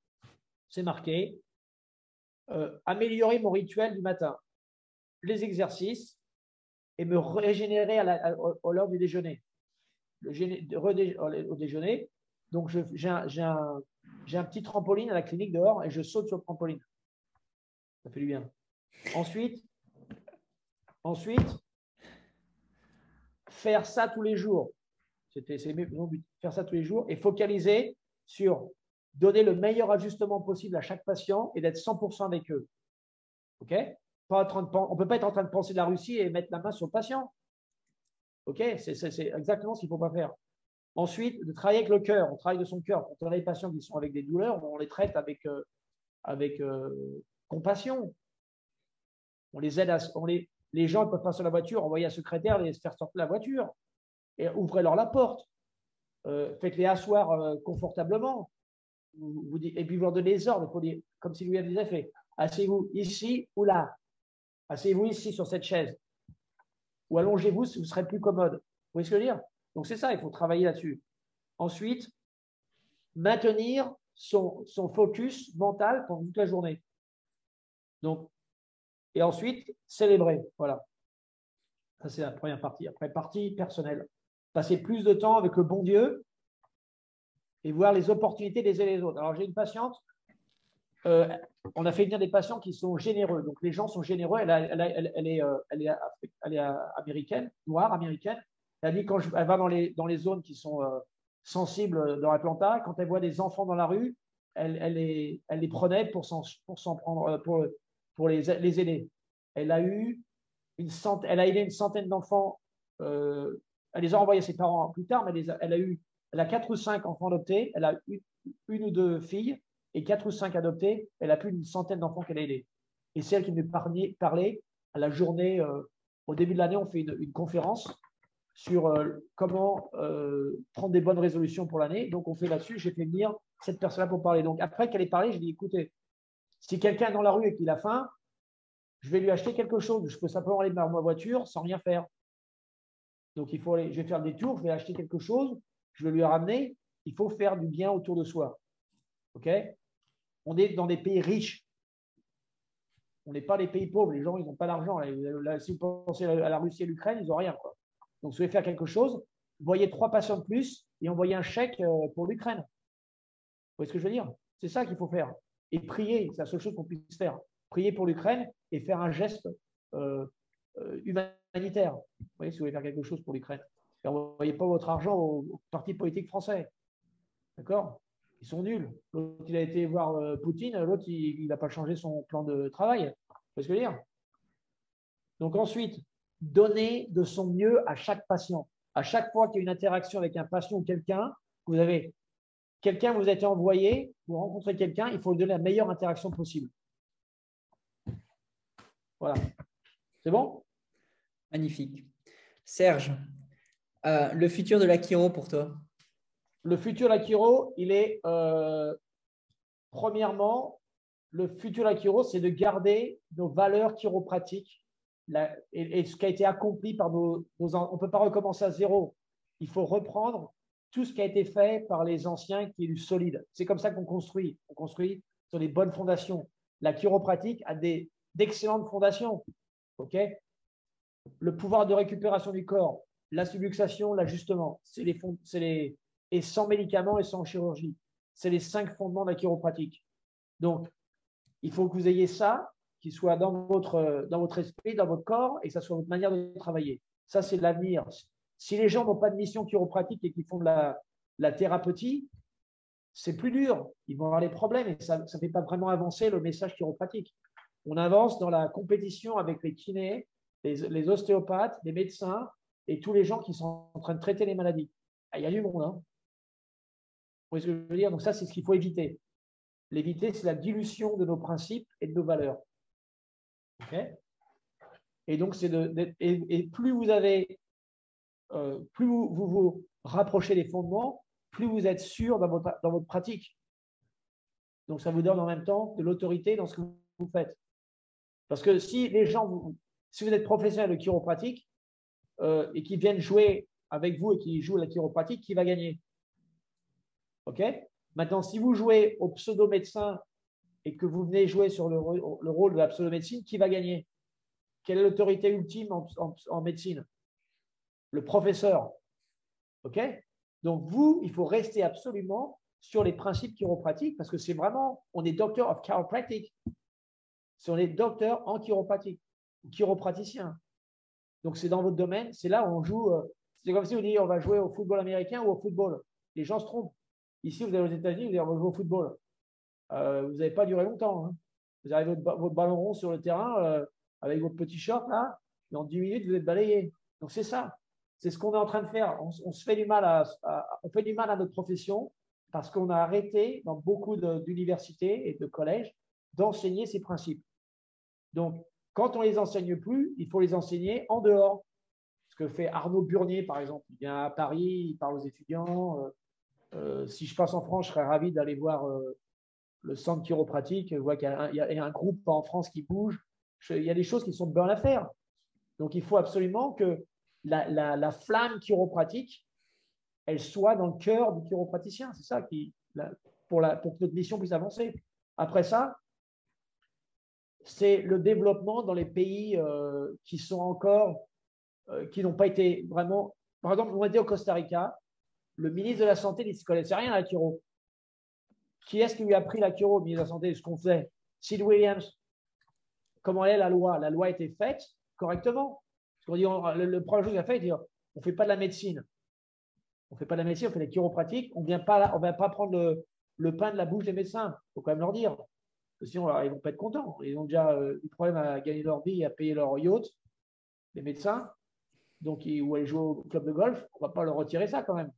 S2: c'est marqué euh, améliorer mon rituel du matin, les exercices et me régénérer à l'heure du déjeuner au déjeuner. Donc, j'ai un, petit trampoline à la clinique dehors et je saute sur le trampoline. Ça fait du bien. Ensuite, ensuite faire ça tous les jours. C'était mon but. Faire ça tous les jours et focaliser sur donner le meilleur ajustement possible à chaque patient et d'être 100% avec eux. OK? On ne peut pas être en train de penser de la Russie et mettre la main sur le patient. OK? C'est exactement ce qu'il ne faut pas faire. Ensuite, de travailler avec le cœur. On travaille de son cœur. Quand on a des patients qui sont avec des douleurs, on les traite avec, euh, euh, compassion. On les aide à. Les, gens ne peuvent pas sur la voiture, envoyer un secrétaire les faire sortir de la voiture. Ouvrez-leur la porte. Euh, faites-les asseoir confortablement. Et puis vous leur donnez des ordres, comme si lui avait des effets. Asseyez-vous ici ou là. Asseyez-vous ici sur cette chaise ou allongez-vous si vous serez plus commode. Vous voyez ce que je veux dire? Donc c'est ça, il faut travailler là-dessus. Ensuite, maintenir son, focus mental pendant toute la journée. Donc, et ensuite, célébrer. Voilà. Ça, c'est la première partie. Après, partie personnelle. Passer plus de temps avec le bon Dieu et voir les opportunités des uns et des autres. Alors, j'ai une patiente. Euh, on a fait venir des patients qui sont généreux. Donc, les gens sont généreux. Elle, est, euh, américaine, noire américaine. Elle dit quand elle va dans les, zones qui sont euh, sensibles dans l'Atlanta, quand elle voit des enfants dans la rue, elle, les, prenait pour s'en prendre, pour, pour les, aider. Elle a eu une elle a aidé une centaine d'enfants. Euh, elle les a envoyés à ses parents plus tard, mais elle, a, eu, elle a quatre ou cinq enfants adoptés. Elle a eu une ou deux filles et quatre ou cinq adoptés. Elle a plus d'une centaine d'enfants qu'elle a aidés. Et c'est elle qui nous parlait à la journée. Euh, au début de l'année, on fait une, conférence sur euh, comment prendre des bonnes résolutions pour l'année. Donc, on fait là-dessus. J'ai fait venir cette personne-là pour parler. Donc, après qu'elle ait parlé, j'ai dit écoutez, si quelqu'un est dans la rue et qu'il a faim, je vais lui acheter quelque chose. Je peux simplement aller dans ma voiture sans rien faire. Donc, il faut aller, je vais faire des tours, je vais acheter quelque chose, je vais lui ramener. Il faut faire du bien autour de soi. OK? On est dans des pays riches. On n'est pas des pays pauvres. Les gens, ils n'ont pas d'argent. Si vous pensez à la Russie et l'Ukraine, ils n'ont rien. Donc, si vous voulez faire quelque chose, voyez trois patients de plus et envoyez un chèque euh, pour l'Ukraine. Vous voyez ce que je veux dire? C'est ça qu'il faut faire et prier, c'est la seule chose qu'on puisse faire. Prier pour l'Ukraine et faire un geste euh, euh, humanitaire. Vous voyez, si vous voulez faire quelque chose pour l'Ukraine. N'envoyez pas votre argent au, parti politique français. D'accord? Ils sont nuls. L'autre, il a été voir euh, Poutine, l'autre, il n'a pas changé son plan de travail. Vous ce que je veux dire? Donc ensuite, donner de son mieux à chaque patient. À chaque fois qu'il y a une interaction avec un patient ou quelqu'un, vous avez quelqu'un vous a été envoyé, vous rencontrez quelqu'un, il faut lui donner la meilleure interaction possible. Voilà. C'est bon?
S1: Magnifique. Serge, euh, le futur de l'Akiro pour toi?
S2: Le futur de l'Akiro, il est, euh, premièrement, le futur de l'Akiro, c'est de garder nos valeurs chiropratiques et, ce qui a été accompli par nos, on ne peut pas recommencer à zéro. Il faut reprendre tout ce qui a été fait par les anciens qui est du solide. C'est comme ça qu'on construit. On construit sur des bonnes fondations. La chiropratique a d'excellentes fondations. OK? Le pouvoir de récupération du corps, la subluxation, l'ajustement, c'est les, les, et sans médicaments et sans chirurgie. C'est les cinq fondements de la chiropratique. Donc, il faut que vous ayez ça, qui soit dans votre, dans votre esprit, dans votre corps, et que ça soit votre manière de travailler. Ça, c'est l'avenir. Si les gens n'ont pas de mission chiropratique et qui font de la, la thérapeutie, c'est plus dur. Ils vont avoir des problèmes et ça ne fait pas vraiment avancer le message chiropratique. On avance dans la compétition avec les kinés, les, ostéopathes, les médecins et tous les gens qui sont en train de traiter les maladies. Ah, il y a du monde. Hein voyez ce que je veux dire? Donc ça, c'est ce qu'il faut éviter. L'éviter, c'est la dilution de nos principes et de nos valeurs. et donc, c'est de, et, plus vous avez euh, plus vous, vous, rapprochez des fondements, plus vous êtes sûr dans votre, dans votre pratique. Donc, ça vous donne en même temps de l'autorité dans ce que vous faites. Parce que si les gens, si vous êtes professionnel de chiropratique euh, et qui viennent jouer avec vous et qui jouent la chiropratique, qui va gagner? OK? Maintenant, si vous jouez au pseudo-médecin et que vous venez jouer sur le, rôle de la pseudo-médecine, qui va gagner? Quelle est l'autorité ultime en médecine? Le professeur. OK? Donc, vous, il faut rester absolument sur les principes chiropratiques parce que c'est vraiment, on est docteur of chiropractic. Si on est docteur en chiropratique chiropraticien. Donc, c'est dans votre domaine, c'est là où on joue. Euh, c'est comme si vous dites on va jouer au football américain ou au football. Les gens se trompent. Ici, vous allez aux États-Unis, vous allez jouer au football. Euh, vous n'avez pas duré longtemps. Hein. Vous avez votre, ballon rond sur le terrain euh, avec votre petit short là, dans 10 minutes, vous êtes balayé. Donc, c'est ça. C'est ce qu'on est en train de faire. On, se fait du mal à, on fait du mal à notre profession parce qu'on a arrêté dans beaucoup d'universités et de collèges d'enseigner ces principes. Donc, quand on les enseigne plus, il faut les enseigner en dehors. Ce que fait Arnaud Burnier, par exemple. Il vient à Paris, il parle aux étudiants. Euh, euh, si je passe en France, je serais ravi d'aller voir euh, le centre chiropratique. Je vois qu'il y, a un groupe en France qui bouge. il y a des choses qui sont bonnes à faire. Donc, il faut absolument que la, flamme chiropratique, elle soit dans le cœur du chiropraticien. C'est ça qui, pour, que notre mission puisse avancer. Après ça, c'est le développement dans les pays euh, qui sont encore, qui n'ont pas été vraiment. Par exemple, on était au Costa Rica, le ministre de la Santé ne connaissait rien à la chiro. Qui est-ce qui lui a pris la chiro, le ministre de la Santé, ce qu'on faisait? Sid Williams. Comment est la loi? La loi a été faite correctement. Dit, le, premier chose qu'il a fait, il dit on ne fait pas de la médecine. On ne fait pas de la médecine, on fait des chiropratiques. On ne vient pas, prendre le, pain de la bouche des médecins. Il faut quand même leur dire sinon, ils ne vont pas être contents. Ils ont déjà euh, du problème à gagner leur vie et à payer leur yacht, les médecins. Donc, ou aller jouer au club de golf, on ne va pas leur retirer ça quand même.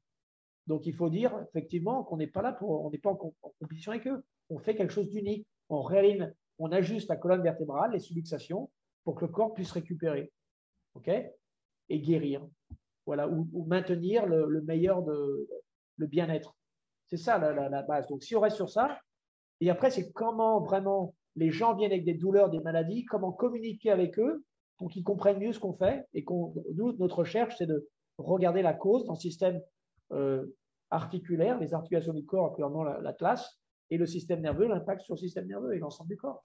S2: Donc, il faut dire effectivement qu'on n'est pas là pour, on n'est pas en, compétition avec eux. On fait quelque chose d'unique. On réaligne, on ajuste la colonne vertébrale, les subluxations, pour que le corps puisse récupérer, ok, et guérir. Voilà, ou, maintenir le, meilleur de le bien-être. C'est ça la, base. Donc, si on reste sur ça, et après, c'est comment vraiment les gens viennent avec des douleurs, des maladies, comment communiquer avec eux pour qu'ils comprennent mieux ce qu'on fait. Et qu'on, nous, notre recherche, c'est de regarder la cause dans le système euh, articulaire, les articulations du corps, clairement la, la classe, et le système nerveux, l'impact sur le système nerveux et l'ensemble du corps.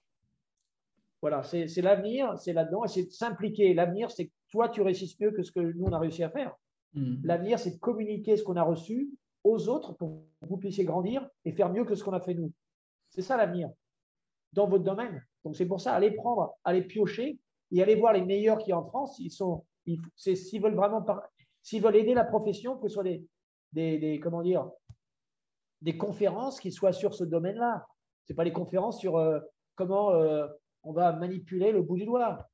S2: Voilà, c'est, l'avenir, c'est là-dedans, et c'est de s'impliquer. L'avenir, c'est que toi, tu réussisses mieux que ce que nous, on a réussi à faire. Hmm. L'avenir, c'est de communiquer ce qu'on a reçu aux autres pour que vous puissiez grandir et faire mieux que ce qu'on a fait nous. C'est ça l'avenir dans votre domaine. Donc c'est pour ça, allez prendre, allez piocher et allez voir les meilleurs qui en France. Ils sont, s'ils veulent vraiment, s'ils veulent aider la profession, que ce soit des, des, comment dire, des conférences qui soient sur ce domaine-là. C'est pas les conférences sur euh, comment euh, on va manipuler le bout du doigt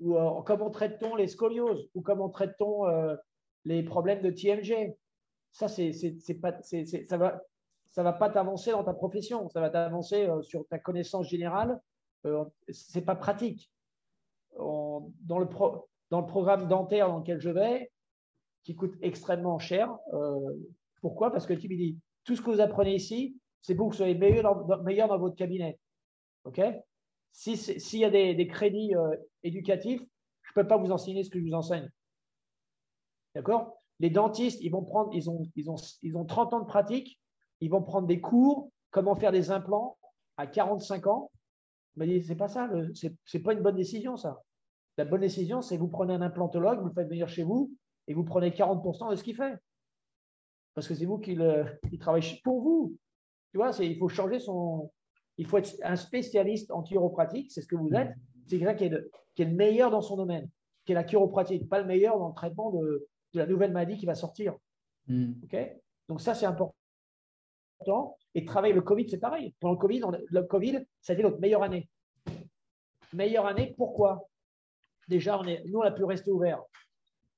S2: ou euh, comment traite-t-on les scolioses? Ou comment traite-t-on les problèmes de TMG. Ça, c'est, pas, ça va, ça va pas t'avancer dans ta profession, ça va t'avancer sur ta connaissance générale. Ce n'est pas pratique. dans, le dans le programme dentaire dans lequel je vais, qui coûte extrêmement cher, euh, pourquoi? Parce que tu me dis, tout ce que vous apprenez ici, c'est pour que vous soyez meilleur dans, votre cabinet. OK? S'il y a des, crédits éducatifs, je ne peux pas vous enseigner ce que je vous enseigne. D'accord? Les dentistes, ils vont prendre, ils ont, ils, ont, ils ont 30 ans de pratique, ils vont prendre des cours, comment faire des implants à 45 ans. Mais c'est pas ça, c'est pas une bonne décision, ça. La bonne décision, c'est vous prenez un implantologue, vous le faites venir chez vous et vous prenez 40% de ce qu'il fait. Parce que c'est vous qui, le, travaille pour vous. Tu vois, il faut changer son. Il faut être un spécialiste en chiropratique, c'est ce que vous êtes. C'est quelqu'un qui, qui, est le meilleur dans son domaine, qui est la chiropratique, pas le meilleur dans le traitement de, la nouvelle maladie qui va sortir. OK? Donc, ça, c'est important et travailler le Covid, c'est pareil. Pendant le Covid, le Covid, ça a été notre meilleure année. Meilleure année, pourquoi? Déjà, on est, nous, on a pu rester ouvert.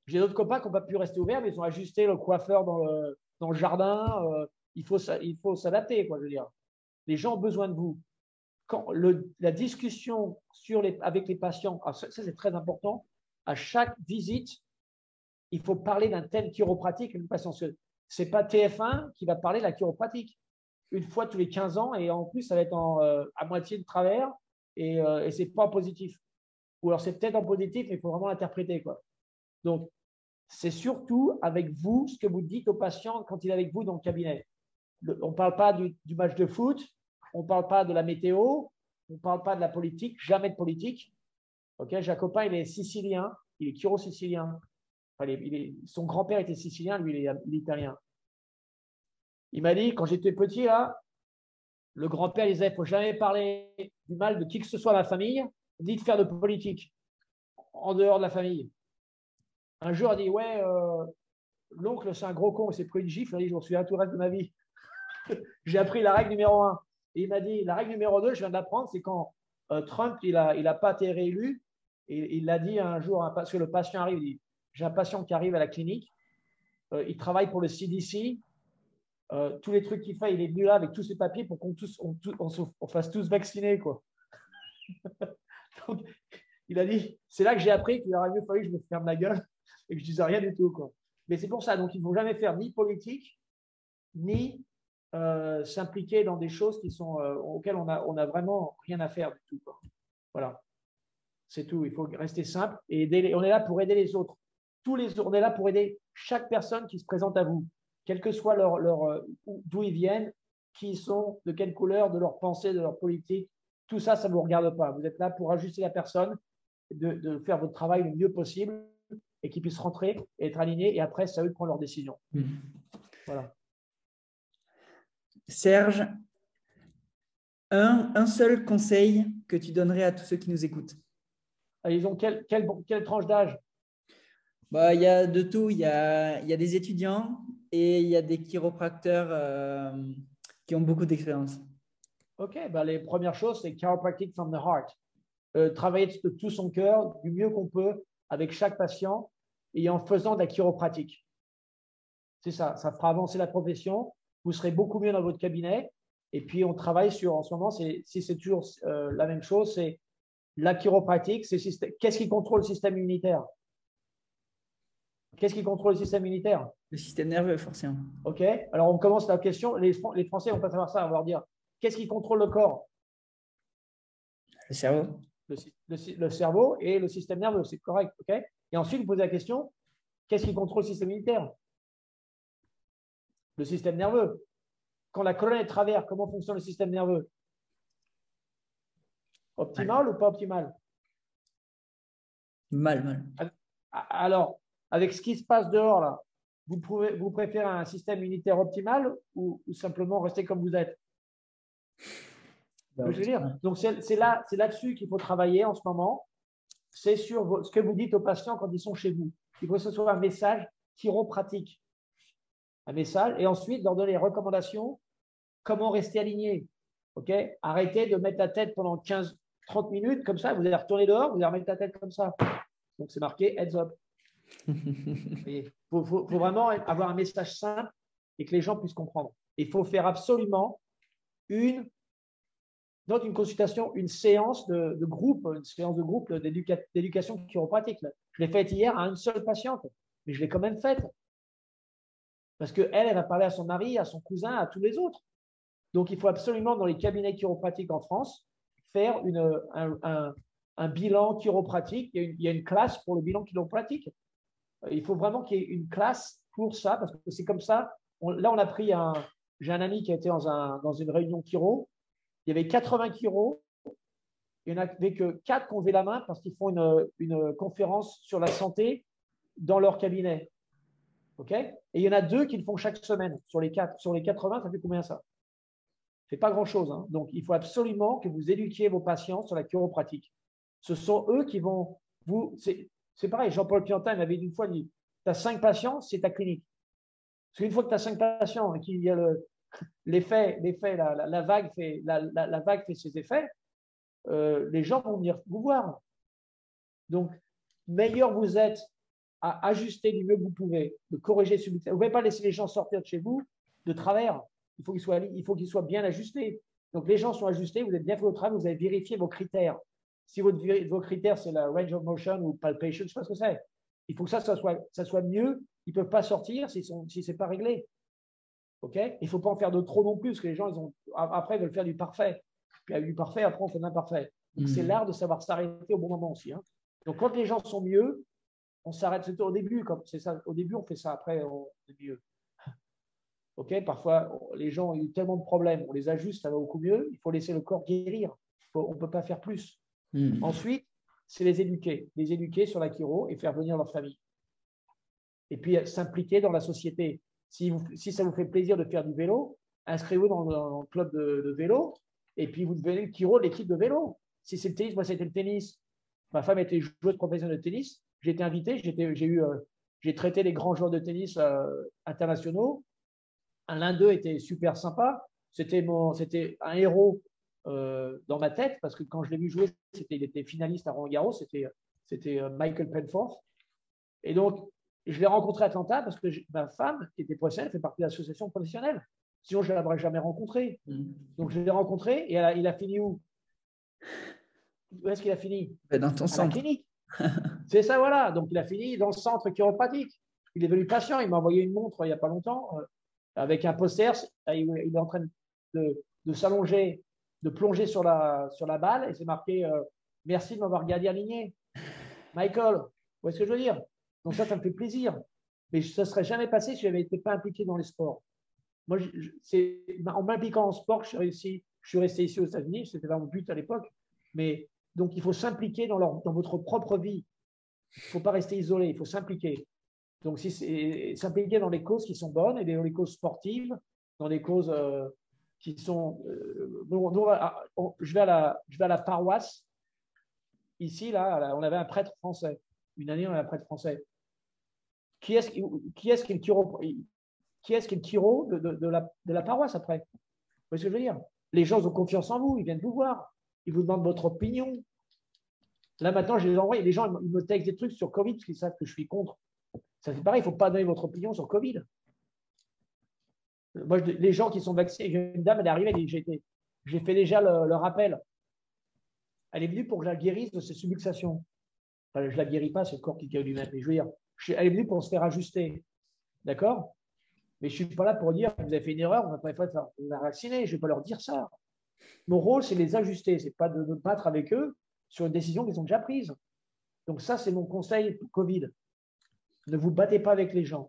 S2: J'ai d'autres copains qui n'ont pas pu rester ouverts, mais ils ont ajusté le coiffeur dans le, jardin. Euh, il faut, il faut s'adapter, quoi, je veux dire. Les gens ont besoin de vous. La discussion avec les patients, ah, ça, c'est très important. À chaque visite, il faut parler d'un thème chiropratique une c'est pas TF1 qui va parler de la chiropratique. Une fois tous les 15 ans, et en plus, ça va être euh, à moitié de travers, et, euh, et c'est pas positif. Ou alors c'est peut-être en positif, mais il faut vraiment l'interpréter. Quoi. Donc, c'est surtout avec vous ce que vous dites au patient quand il est avec vous dans le cabinet. on ne parle pas du, match de foot, on ne parle pas de la météo, on ne parle pas de la politique, jamais de politique. Ok, Jacopin, il est sicilien, il est chiro-sicilien son grand-père était sicilien, lui, il est, italien. Il m'a dit, quand j'étais petit, là, le grand-père disait, il ne faut jamais parler du mal de qui que ce soit dans la famille, ni de faire de politique en dehors de la famille. Un jour, il a dit, ouais, euh, l'oncle, c'est un gros con, il s'est pris une gifle, il a dit, je m'en souviens tout le reste de ma vie. (laughs) J'ai appris la règle numéro un. Il m'a dit, la règle numéro deux, je viens d'apprendre, c'est quand euh, Trump, il n'a a pas été réélu, il l'a dit un jour, parce que le patient arrive, il dit, j'ai un patient qui arrive à la clinique, euh, il travaille pour le CDC. Tous les trucs qu'il fait, il est venu là avec tous ses papiers pour qu'on tous, on, on, fasse tous vacciner. Quoi. (laughs) il a dit, c'est là que j'ai appris qu'il aurait mieux fallu que je me ferme la gueule et que je disais rien du tout. Quoi. Mais c'est pour ça, donc il ne faut jamais faire ni politique, ni euh, s'impliquer dans des choses qui sont, auxquelles on n'a on a vraiment rien à faire du tout. Voilà. C'est tout. Il faut rester simple et on est là pour aider les autres tous les on est là pour aider chaque personne qui se présente à vous, quel que soit euh, d'où ils viennent, qui ils sont, de quelle couleur, de leur pensée, de leur politique, tout ça, ça ne vous regarde pas. Vous êtes là pour ajuster la personne, de, faire votre travail le mieux possible et qu'ils puissent rentrer et être alignés. Et après, c'est à eux de prendre leurs décisions. Mmh. Voilà.
S1: Serge, un, seul conseil que tu donnerais à tous ceux qui nous écoutent?
S2: Ah, Ils ont quelle, quelle, tranche d'âge?
S1: Bah, Il y a de tout. Il y a, il y a des étudiants et il y a des chiropracteurs euh, qui ont beaucoup d'expérience.
S2: OK, bah, les premières choses, c'est chiropractic from the heart. Euh, travailler de tout son cœur, du mieux qu'on peut, avec chaque patient et en faisant de la chiropratique. C'est ça, ça fera avancer la profession. Vous serez beaucoup mieux dans votre cabinet. Et puis, on travaille sur, en ce moment, si c'est toujours euh, la même chose, c'est la chiropratique. C'est qu'est-ce qui contrôle le système immunitaire? Qu'est-ce qui contrôle le système immunitaire?
S1: Le système nerveux, forcément.
S2: OK. Alors, on commence la question. Les, les Français vont pas savoir ça. On va leur dire qu'est-ce qui contrôle le corps?
S1: Le cerveau.
S2: Le, cerveau et le système nerveux, c'est correct. OK? Et ensuite, vous posez la question qu'est-ce qui contrôle le système immunitaire Le système nerveux. Quand la colonne est travers, comment fonctionne le système nerveux? Optimal ou pas optimal?
S1: Mal, mal.
S2: Alors, avec ce qui se passe dehors, là, vous, pouvez, vous préférez un système immunitaire optimal ou, simplement rester comme vous êtes? Bah, je veux dire? Donc, c'est là, là-dessus qu'il faut travailler en ce moment. C'est sur ce que vous dites aux patients quand ils sont chez vous. Il faut que ce soit un message chiropratique. Un message. Et ensuite, leur donner les recommandations. Comment rester aligné. OK? Arrêtez de mettre la tête pendant 15, 30 minutes comme ça. Vous allez retourner dehors, vous allez remettre la tête comme ça. Donc, c'est marqué heads up. (laughs) Il faut, vraiment avoir un message simple et que les gens puissent comprendre. Il faut faire absolument une, dans une consultation, une séance de, groupe, une séance de groupe d'éducation chiropratique. Je l'ai faite hier à une seule patiente, mais je l'ai quand même faite. Parce qu'elle, elle va parler à son mari, à son cousin, à tous les autres. Donc, il faut absolument, dans les cabinets chiropratiques en France, faire une, un, bilan chiropratique. Il y, a une, a classe pour le bilan chiropratique. Il faut vraiment qu'il y ait une classe pour ça, parce que c'est comme ça. là, on a pris un. J'ai un ami qui a été dans, un, dans une réunion chiro. Il y avait 80 chiro. Il n'y en avait que 4 qui ont levé la main parce qu'ils font une, conférence sur la santé dans leur cabinet. OK? Et il y en a deux qui le font chaque semaine. Sur les, 4, sur les 80, ça fait combien ça? C'est pas grand-chose. Hein. Donc, il faut absolument que vous éduquiez vos patients sur la chiropratique. Ce sont eux qui vont vous. C'est pareil, Jean-Paul Piantin m'avait dit une fois dit Tu as cinq patients, c'est ta clinique. Parce qu'une fois que tu as cinq patients et y a l'effet, l'effet la, vague fait, la, vague fait ses effets, euh, les gens vont venir vous voir. Donc, meilleur vous êtes à ajuster du mieux que vous pouvez, de corriger Vous ne pouvez pas laisser les gens sortir de chez vous de travers. Il faut qu'ils soient, il faut qu'ils soient bien ajustés. Donc, les gens sont ajustés, vous êtes bien fait votre travail, vous avez vérifié vos critères. Si vos critères, c'est la range of motion ou palpation, je ne sais pas ce que c'est. Il faut que ça, soit, ça mieux. Ils ne peuvent pas sortir si, si ce n'est pas réglé. OK? Il ne faut pas en faire de trop non plus, parce que les gens, ils ont, après, ils veulent faire du parfait. Puis avec du parfait, après, on fait l'imparfait. Donc, c'est hmm. l'art de savoir s'arrêter au bon moment aussi. Hein. Donc, quand les gens sont mieux, on s'arrête. C'est au début, comme c'est ça. Au début, on fait ça. Après, on est mieux. (laughs) OK? Parfois, les gens ont eu tellement de problèmes. On les ajuste, ça va beaucoup mieux. Il faut laisser le corps guérir. on ne peut pas faire plus. Hmm. Ensuite, c'est les éduquer, les éduquer sur la chiro et faire venir leur famille. Et puis s'impliquer dans la société. Si, ça vous fait plaisir de faire du vélo, inscrivez-vous dans, le club de, vélo et puis vous devenez le chiro de l'équipe de vélo. Si c'est le tennis, moi c'était le tennis. Ma femme était joueuse professionnelle de tennis. J'ai été invité, j'ai eu, euh, traité les grands joueurs de tennis euh, internationaux. L'un d'eux était super sympa. C'était un héros euh, dans ma tête, parce que quand je l'ai vu jouer, c'était, il était finaliste à Roland Garros, c'était, c'était Michael Penforth. Et donc, je l'ai rencontré à Atlanta parce que ma femme, qui était professionnelle, fait partie de l'association professionnelle. Sinon, je ne l'aurais jamais rencontré. Mm. Donc, je l'ai rencontré et il a fini où? Où est-ce qu'il a fini?
S1: Ben, Dans ton centre.
S2: clinique. (laughs) C'est ça, voilà. Donc, il a fini dans le centre chiropratique. Il est venu patient. Il m'a envoyé une montre il n'y a pas longtemps euh, avec un poster. Il, est en train de, de s'allonger de plonger sur la, sur la balle et c'est marqué euh, merci de m'avoir gardé aligné. Michael, vous voyez ce que je veux dire? Donc ça, ça me fait plaisir. Mais ça ne serait jamais passé si je n'avais été pas impliqué dans les sports. Moi, c'est, en m'impliquant en sport, je suis réussi, Je suis resté ici aux États-Unis, c'était mon but à l'époque. Mais donc, il faut s'impliquer dans, dans votre propre vie. Il ne faut pas rester isolé, il faut s'impliquer. Donc, s'impliquer dans les causes qui sont bonnes et dans les causes sportives, dans les causes euh, qui sont. Euh, ah, je, vais à la, je vais à la paroisse. Ici, là, on avait un prêtre français. Une année, on avait un prêtre français. Qui est-ce qui, est qui est le qui est le tiro de, la, paroisse après? Vous voyez ce que je veux dire? Les gens ont confiance en vous, ils viennent vous voir, ils vous demandent votre opinion. Là, maintenant, je les envoie. Les gens me textent des trucs sur Covid parce qu'ils savent que je suis contre. Ça fait pareil, il ne faut pas donner votre opinion sur Covid. Moi, les gens qui sont vaccinés, une dame, elle est arrivée, J'ai fait déjà le, rappel. Elle est venue pour que je la guérisse de ses subluxations. je ne la guéris pas, c'est le corps qui guérit lui-même. Mais je veux dire, elle est venue pour se faire ajuster. D'accord? Mais je ne suis pas là pour dire Vous avez fait une erreur, on va pas la vacciner. Je ne vais pas leur dire ça. Mon rôle, c'est de les ajuster. Ce n'est pas de me battre avec eux sur une décision qu'ils ont déjà prise. Donc, ça, c'est mon conseil pour Covid. Ne vous battez pas avec les gens.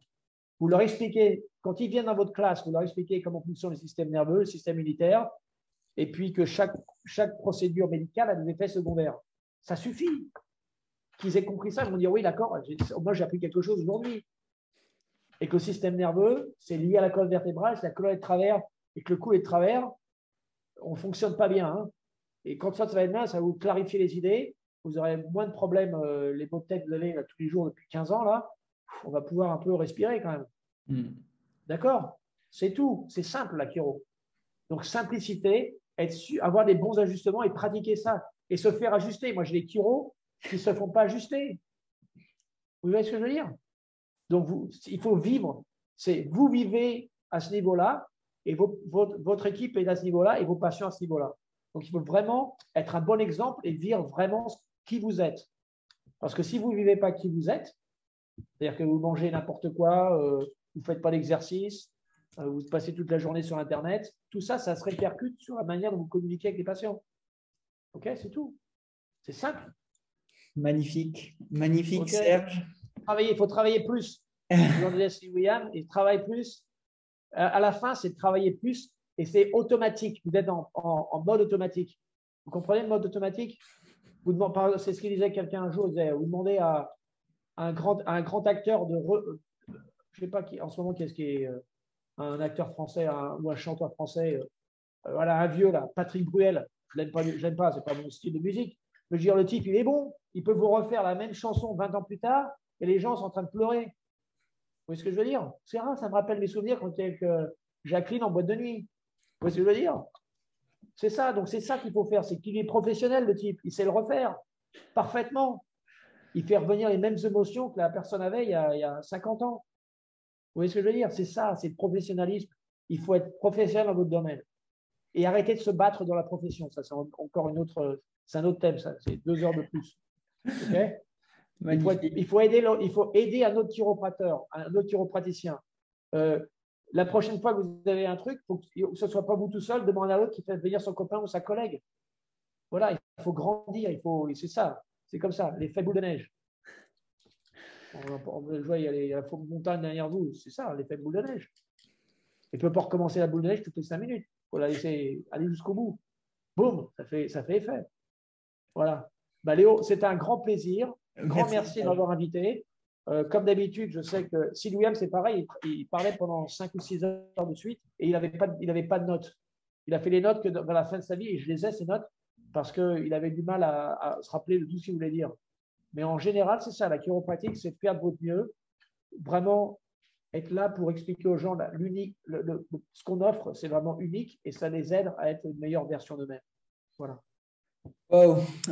S2: Vous leur expliquez, quand ils viennent dans votre classe, vous leur expliquez comment fonctionne le système nerveux, le système immunitaire, et puis que chaque, chaque procédure médicale a des effets secondaires. Ça suffit. Qu'ils aient compris ça, ils vont dire oui, d'accord, moi j'ai appris quelque chose aujourd'hui. Et que le système nerveux, c'est lié à la colonne vertébrale, c'est la colonne de travers, et que le cou est de travers, on ne fonctionne pas bien. Hein. Et quand ça, ça va être bien, ça va vous clarifier les idées, vous aurez moins de problèmes, euh, les maux de tête que vous avez tous les jours depuis 15 ans, là, on va pouvoir un peu respirer quand même. Hmm. D'accord? C'est tout. C'est simple, la chiro. Donc, simplicité, être avoir des bons ajustements et pratiquer ça. Et se faire ajuster. Moi, j'ai des chiro qui ne se font pas ajuster. Vous voyez ce que je veux dire? Donc, vous, il faut vivre. C'est vous vivez à ce niveau-là et votre, équipe est à ce niveau-là et vos patients à ce niveau-là. Donc, il faut vraiment être un bon exemple et dire vraiment qui vous êtes. Parce que si vous ne vivez pas qui vous êtes, c'est-à-dire que vous mangez n'importe quoi, euh, vous ne faites pas d'exercice, euh, vous passez toute la journée sur Internet. Tout ça, ça se répercute sur la manière dont vous communiquez avec les patients. OK, c'est tout. C'est simple.
S1: Magnifique. Magnifique, Serge.
S2: il faut travailler plus. (laughs) William, il travaille plus. À la fin, c'est travailler plus et c'est automatique. Vous êtes en, mode automatique. Vous comprenez le mode automatique? C'est ce qu'il disait quelqu'un un jour. vous demandez à, un grand, un grand acteur de. je ne sais pas qui, en ce moment, qu'est-ce qui est euh, un acteur français ou un chanteur français. Euh, voilà, un vieux, là, Patrick Bruel. Je l'aime pas, je l'aime pas, c'est pas mon style de musique. Je veux dire, le type, il est bon. Il peut vous refaire la même chanson 20 ans plus tard et les gens sont en train de pleurer. Vous voyez ce que je veux dire? C'est rare, ça me rappelle mes souvenirs quand j'étais avec euh, Jacqueline en boîte de nuit. Vous voyez ce que je veux dire? C'est ça, donc c'est ça qu'il faut faire. C'est qu'il est professionnel, le type. Il sait le refaire parfaitement il fait revenir les mêmes émotions que la personne avait il y a, 50 ans. Vous voyez ce que je veux dire? C'est ça, c'est le professionnalisme. Il faut être professionnel dans votre domaine. Et arrêter de se battre dans la profession. Ça, c'est encore une autre, c'est un autre thème, ça. C'est deux heures de plus. (laughs) il, faut, aider, il faut aider un autre chiroprateur, un autre chiropraticien. Euh, la prochaine fois que vous avez un truc, faut que ce ne soit pas vous tout seul, demandez à l'autre qui fait venir son copain ou sa collègue. Voilà, il faut grandir, il faut, c'est ça. C'est comme ça, l'effet boule de neige. On, il y a, les, la montagne derrière vous, c'est ça, l'effet boule de neige. Il ne peut pas recommencer la boule de neige toutes les cinq minutes. Il faut la laisser aller jusqu'au bout. Boum, ça fait, ça fait effet. Voilà. Bah, Léo, c'est un grand plaisir. Un grand merci, de m'avoir invité. Euh, comme d'habitude, je sais que Sid William, c'est pareil, il, parlait pendant 5 ou 6 heures de suite et il n'avait pas, pas de notes. Il a fait les notes que dans la fin de sa vie et je les ai, ces notes parce qu'il avait du mal à, se rappeler de tout ce qu'il voulait dire. Mais en général, c'est ça, la chiropratique, c'est de faire de votre mieux, vraiment être là pour expliquer aux gens l'unique, ce qu'on offre, c'est vraiment unique et ça les aide à être une meilleure version d'eux-mêmes. Voilà.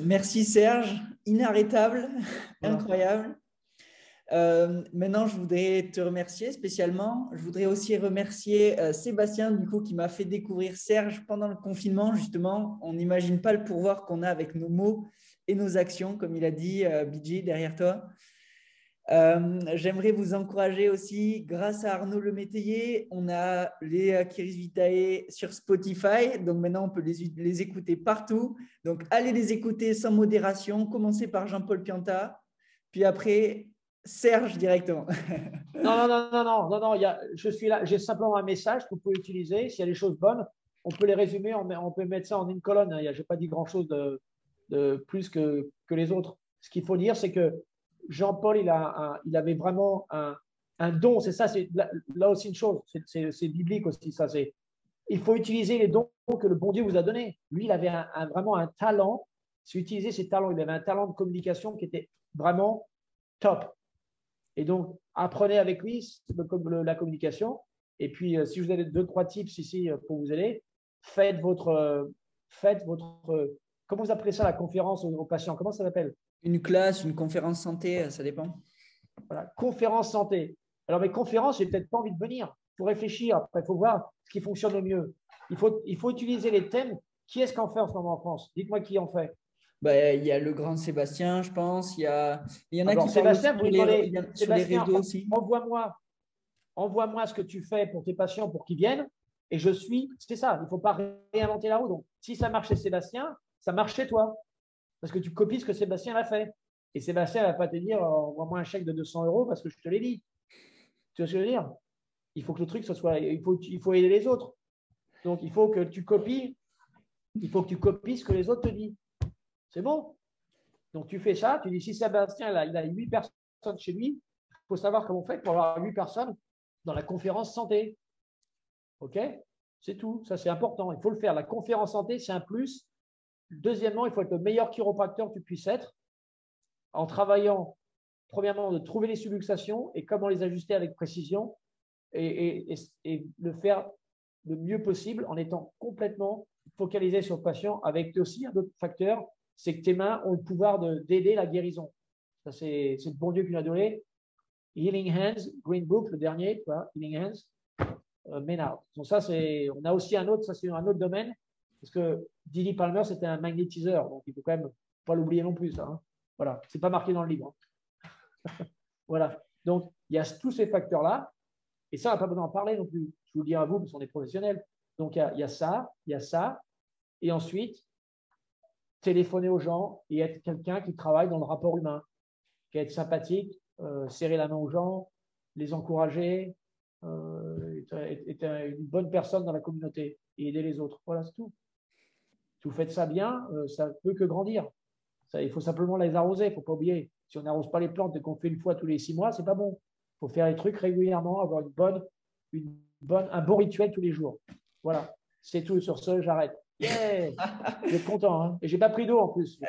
S1: Merci Serge, inarrêtable, incroyable. Euh, maintenant, je voudrais te remercier spécialement. Je voudrais aussi remercier euh, Sébastien, du coup, qui m'a fait découvrir Serge pendant le confinement. Justement, on n'imagine pas le pouvoir qu'on a avec nos mots et nos actions, comme il a dit euh, derrière toi. Euh, j'aimerais vous encourager aussi, grâce à Arnaud Lemétayer, on a les Kiris Vitae sur Spotify. Donc maintenant, on peut les, écouter partout. Donc allez les écouter sans modération. Commencez par Jean-Paul Pianta. Puis après, Serge directement. (laughs)
S2: non, non, non, non, non, non, non, je suis là, j'ai simplement un message que vous pouvez utiliser. S'il y a des choses bonnes, on peut les résumer, on, peut mettre ça en une colonne. Hein. Je n'ai pas dit grand-chose de, plus que, les autres. Ce qu'il faut dire, c'est que Jean-Paul, il, avait vraiment un, don. C'est ça, c'est là, aussi une chose. C'est biblique aussi, ça. C'est il faut utiliser les dons que le bon Dieu vous a donnés. Lui, il avait vraiment un talent. C'est utiliser ses talents. Il avait un talent de communication qui était vraiment top. Et donc, apprenez avec lui la communication. Et puis, euh, si vous avez deux, trois tips ici euh, pour vous aider, faites votre, euh, faites votre comment vous appelez ça la conférence aux, patients? Comment ça s'appelle?
S1: Une classe, une conférence santé, ça dépend.
S2: Voilà, conférence santé. Alors, mes conférences, j'ai peut-être pas envie de venir. Il faut réfléchir. Après, il faut voir ce qui fonctionne le mieux. Il faut, il faut utiliser les thèmes. Qui est-ce qu'en fait en ce moment en France? Dites-moi qui en fait.
S1: Bah, il y a le grand Sébastien, je pense. Il y, a, il y en a qui
S2: Sébastien, vous les, Sébastien, réseaux aussi. Envoie-moi envoie-moi ce que tu fais pour tes patients pour qu'ils viennent. Et je suis, c'est ça, il ne faut pas réinventer la roue. Donc, si ça marche chez Sébastien, ça marche chez toi. Parce que tu copies ce que Sébastien a fait. Et Sébastien ne va pas te dire oh, envoie-moi un chèque de 200 euros parce que je te l'ai dit. Tu vois ce que je veux dire? Il faut que le truc, soit. Il faut, il faut aider les autres. Donc, il faut que tu copies. Il faut que tu copies ce que les autres te disent. C'est bon? Donc, tu fais ça. Tu dis si Sébastien, a, il a 8 personnes chez lui, il faut savoir comment on fait pour avoir 8 personnes dans la conférence santé. OK? C'est tout. Ça, c'est important. Il faut le faire. La conférence santé, c'est un plus. Deuxièmement, il faut être le meilleur chiropracteur que tu puisses être en travaillant, premièrement, de trouver les subluxations et comment les ajuster avec précision et, le faire le mieux possible en étant complètement focalisé sur le patient avec aussi un autre facteur, c'est que tes mains ont le pouvoir d'aider la guérison. Ça, c'est le bon Dieu qui nous a donné. Healing Hands, Green Book, le dernier, Healing Hands, euh, Maynard. Donc ça, on a aussi un autre, ça c'est un autre domaine, parce que Dilly Palmer, c'était un magnétiseur, donc il faut quand même pas l'oublier non plus. Ça, hein. Voilà, c'est pas marqué dans le livre. Hein. (laughs) voilà. Donc il y a tous ces facteurs-là, et ça, on n'a pas besoin d'en parler non plus. Je vous le dis à vous, parce qu'on est professionnels. Donc il y, a, ça, il y a ça, et ensuite téléphoner aux gens et être quelqu'un qui travaille dans le rapport humain, qui est sympathique, euh, serrer la main aux gens, les encourager, euh, être, une bonne personne dans la communauté et aider les autres. Voilà, c'est tout. Si vous faites ça bien, euh, ça ne peut que grandir. Ça, il faut simplement les arroser, il ne faut pas oublier. Si on n'arrose pas les plantes et qu'on fait une fois tous les six mois, c'est pas bon. Il faut faire les trucs régulièrement, avoir une bonne, une bonne, un bon rituel tous les jours. Voilà, c'est tout sur ce, j'arrête. Yeah (laughs) Vous êtes content, hein Et j'ai pas pris d'eau en plus.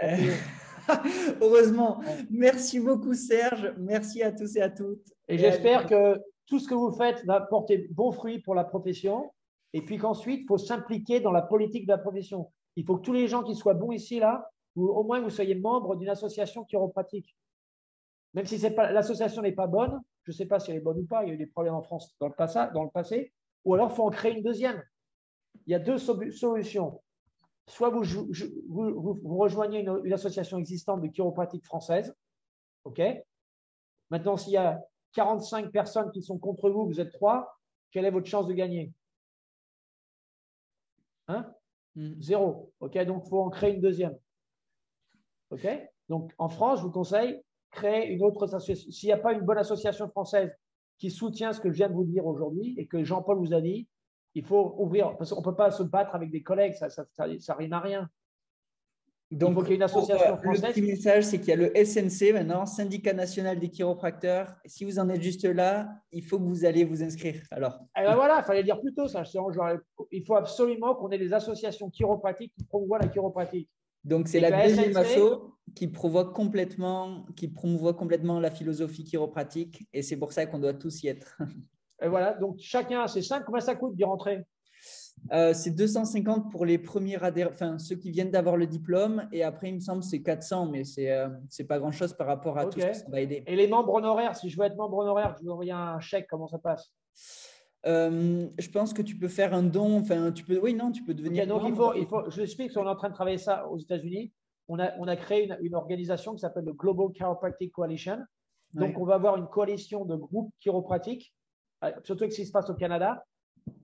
S2: (laughs)
S1: Heureusement. Merci beaucoup, Serge. Merci à tous et à toutes.
S2: Et, j'espère que tout ce que vous faites va porter bon fruit pour la profession. Et puis qu'ensuite, il faut s'impliquer dans la politique de la profession. Il faut que tous les gens qui soient bons ici, là, ou au moins vous soyez membre d'une association chiropratique. Même si l'association n'est pas bonne, je ne sais pas si elle est bonne ou pas, il y a eu des problèmes en France dans le passé, ou alors il faut en créer une deuxième. Il y a deux solutions soit vous, vous, rejoignez une, association existante de chiropratique française. OK? Maintenant, s'il y a 45 personnes qui sont contre vous, vous êtes trois, quelle est votre chance de gagner? Hein? Hmm. Zéro. OK Donc, il faut en créer une deuxième. OK Donc, en France, je vous conseille, créer une autre association. S'il n'y a pas une bonne association française qui soutient ce que je viens de vous dire aujourd'hui et que Jean-Paul vous a dit, il faut ouvrir, parce qu'on ne peut pas se battre avec des collègues, ça, ça, ça, rime à rien.
S1: Donc, il faut y ait une association française. Le petit message, c'est qu'il y a le SNC maintenant, Syndicat national des chiropracteurs. Si vous en êtes juste là, il faut que vous allez vous inscrire. Alors.
S2: Eh ben voilà, il fallait dire plus tôt ça. Il faut absolument qu'on ait des associations chiropratiques qui promouvoient la chiropratique.
S1: Donc, c'est la deuxième asso qui, provoque complètement, qui promouvoit complètement la philosophie chiropratique et c'est pour ça qu'on doit tous y être.
S2: Et voilà, donc chacun, c'est 5. Combien ça coûte d'y rentrer
S1: euh, C'est 250 pour les premiers adhérents, enfin ceux qui viennent d'avoir le diplôme. Et après, il me semble, c'est 400, mais c'est n'est euh, pas grand-chose par rapport à tout ce que ça va aider.
S2: Et les membres honoraires, si je veux être membre honoraire, je vous envoie un chèque, comment ça passe?
S1: Euh, je pense que tu peux faire un don. Enfin, tu peux. Oui, non, tu peux devenir.
S2: donc il faut, il faut, je explique qu'on est en train de travailler ça aux États-Unis. On a, on a créé une, organisation qui s'appelle le Global Chiropractic Coalition. Donc, on va avoir une coalition de groupes chiropratiques euh, surtout avec ce qui se passe au Canada.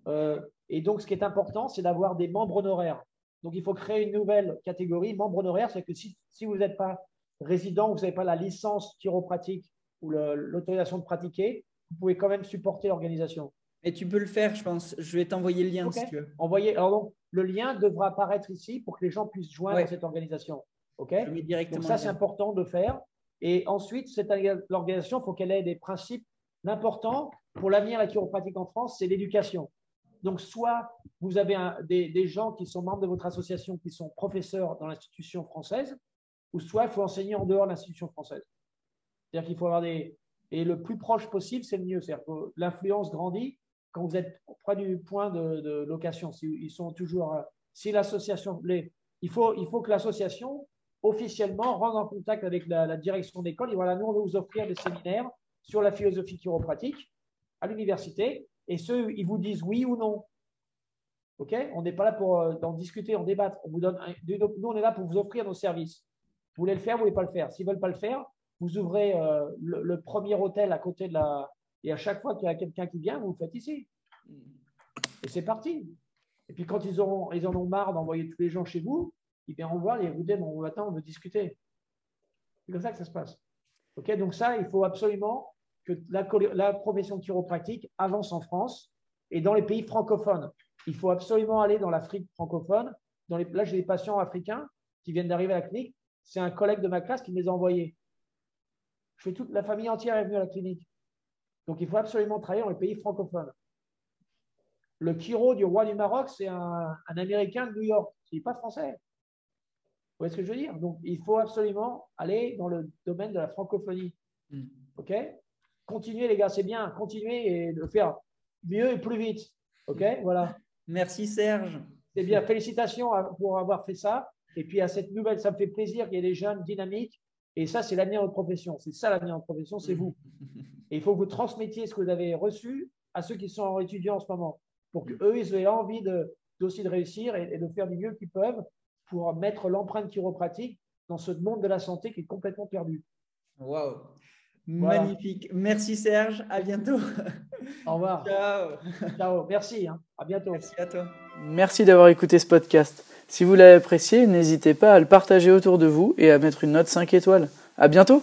S2: Euh, et donc, ce qui est important, c'est d'avoir des membres honoraires. Donc, il faut créer une nouvelle catégorie. Membre honoraire, c'est que si, vous n'êtes pas résident, vous n'avez pas la licence chiropratique ou l'autorisation de pratiquer, vous pouvez quand même supporter l'organisation.
S1: Et tu peux le faire, je pense. Je vais t'envoyer le lien si tu veux.
S2: Envoyez, alors le lien devra apparaître ici pour que les gens puissent joindre cette organisation. OK Donc ça, c'est important de faire. Et ensuite, l'organisation, il faut qu'elle ait des principes importants pour l'avenir de la chiropratique en France, c'est l'éducation. Donc, soit vous avez des, gens qui sont membres de votre association qui sont professeurs dans l'institution française, ou soit il faut enseigner en dehors de l'institution française. C'est-à-dire qu'il faut avoir des. Et le plus proche possible, c'est le mieux. C'est-à-dire que l'influence grandit quand vous êtes près du point de, location. ils sont toujours. Euh, si l'association. Il faut, il faut que l'association officiellement rentre en contact avec la, direction d'école et voilà, nous, on va vous offrir des séminaires sur la philosophie chiropratique à l'université et ceux, ils vous disent oui ou non. OK? On n'est pas là pour euh, en discuter, en débattre. On vous donne nous, on est là pour vous offrir nos services. Vous voulez le faire, vous ne voulez pas le faire. S'ils ne veulent pas le faire, vous ouvrez euh, le, premier hôtel à côté de la. Et à chaque fois qu'il y a quelqu'un qui vient, vous le faites ici. Et c'est parti. Et puis quand ils, auront, ils en ont marre d'envoyer tous les gens chez vous, ils viendront voir et vous disent bon, attends, on veut discuter. C'est comme ça que ça se passe. OK? Donc ça, il faut absolument que la, profession chiropratique avance en France et dans les pays francophones. Il faut absolument aller dans l'Afrique francophone. Dans les, là, j'ai des patients africains qui viennent d'arriver à la clinique. C'est un collègue de ma classe qui me les a envoyés. Je fais toute la famille entière est venue à la clinique. Donc, il faut absolument travailler dans les pays francophones. Le chiro du roi du Maroc, c'est un, Américain de New York. Il n'est pas français. Vous voyez ce que je veux dire? Donc, il faut absolument aller dans le domaine de la francophonie. Hmm. OK? Continuez les gars, c'est bien, continuez et de faire mieux et plus vite. OK Voilà.
S1: Merci Serge.
S2: C'est bien, félicitations pour avoir fait ça. Et puis à cette nouvelle, ça me fait plaisir qu'il y ait des jeunes dynamiques. Et ça, c'est l'avenir de notre profession. C'est ça l'avenir de notre profession, c'est vous. (laughs) Et il faut que vous transmettiez ce que vous avez reçu à ceux qui sont étudiants en ce moment, pour qu'eux, ils aient envie de, aussi de réussir et, et de faire du mieux qu'ils peuvent pour mettre l'empreinte chiropratique dans ce monde de la santé qui est complètement perdu.
S1: Waouh Magnifique. Merci Serge. À bientôt.
S2: Au revoir. (laughs) Ciao. Ciao. Merci. Hein. À bientôt.
S1: Merci à toi.
S3: Merci d'avoir écouté ce podcast. Si vous l'avez apprécié, n'hésitez pas à le partager autour de vous et à mettre une note 5 étoiles. À bientôt.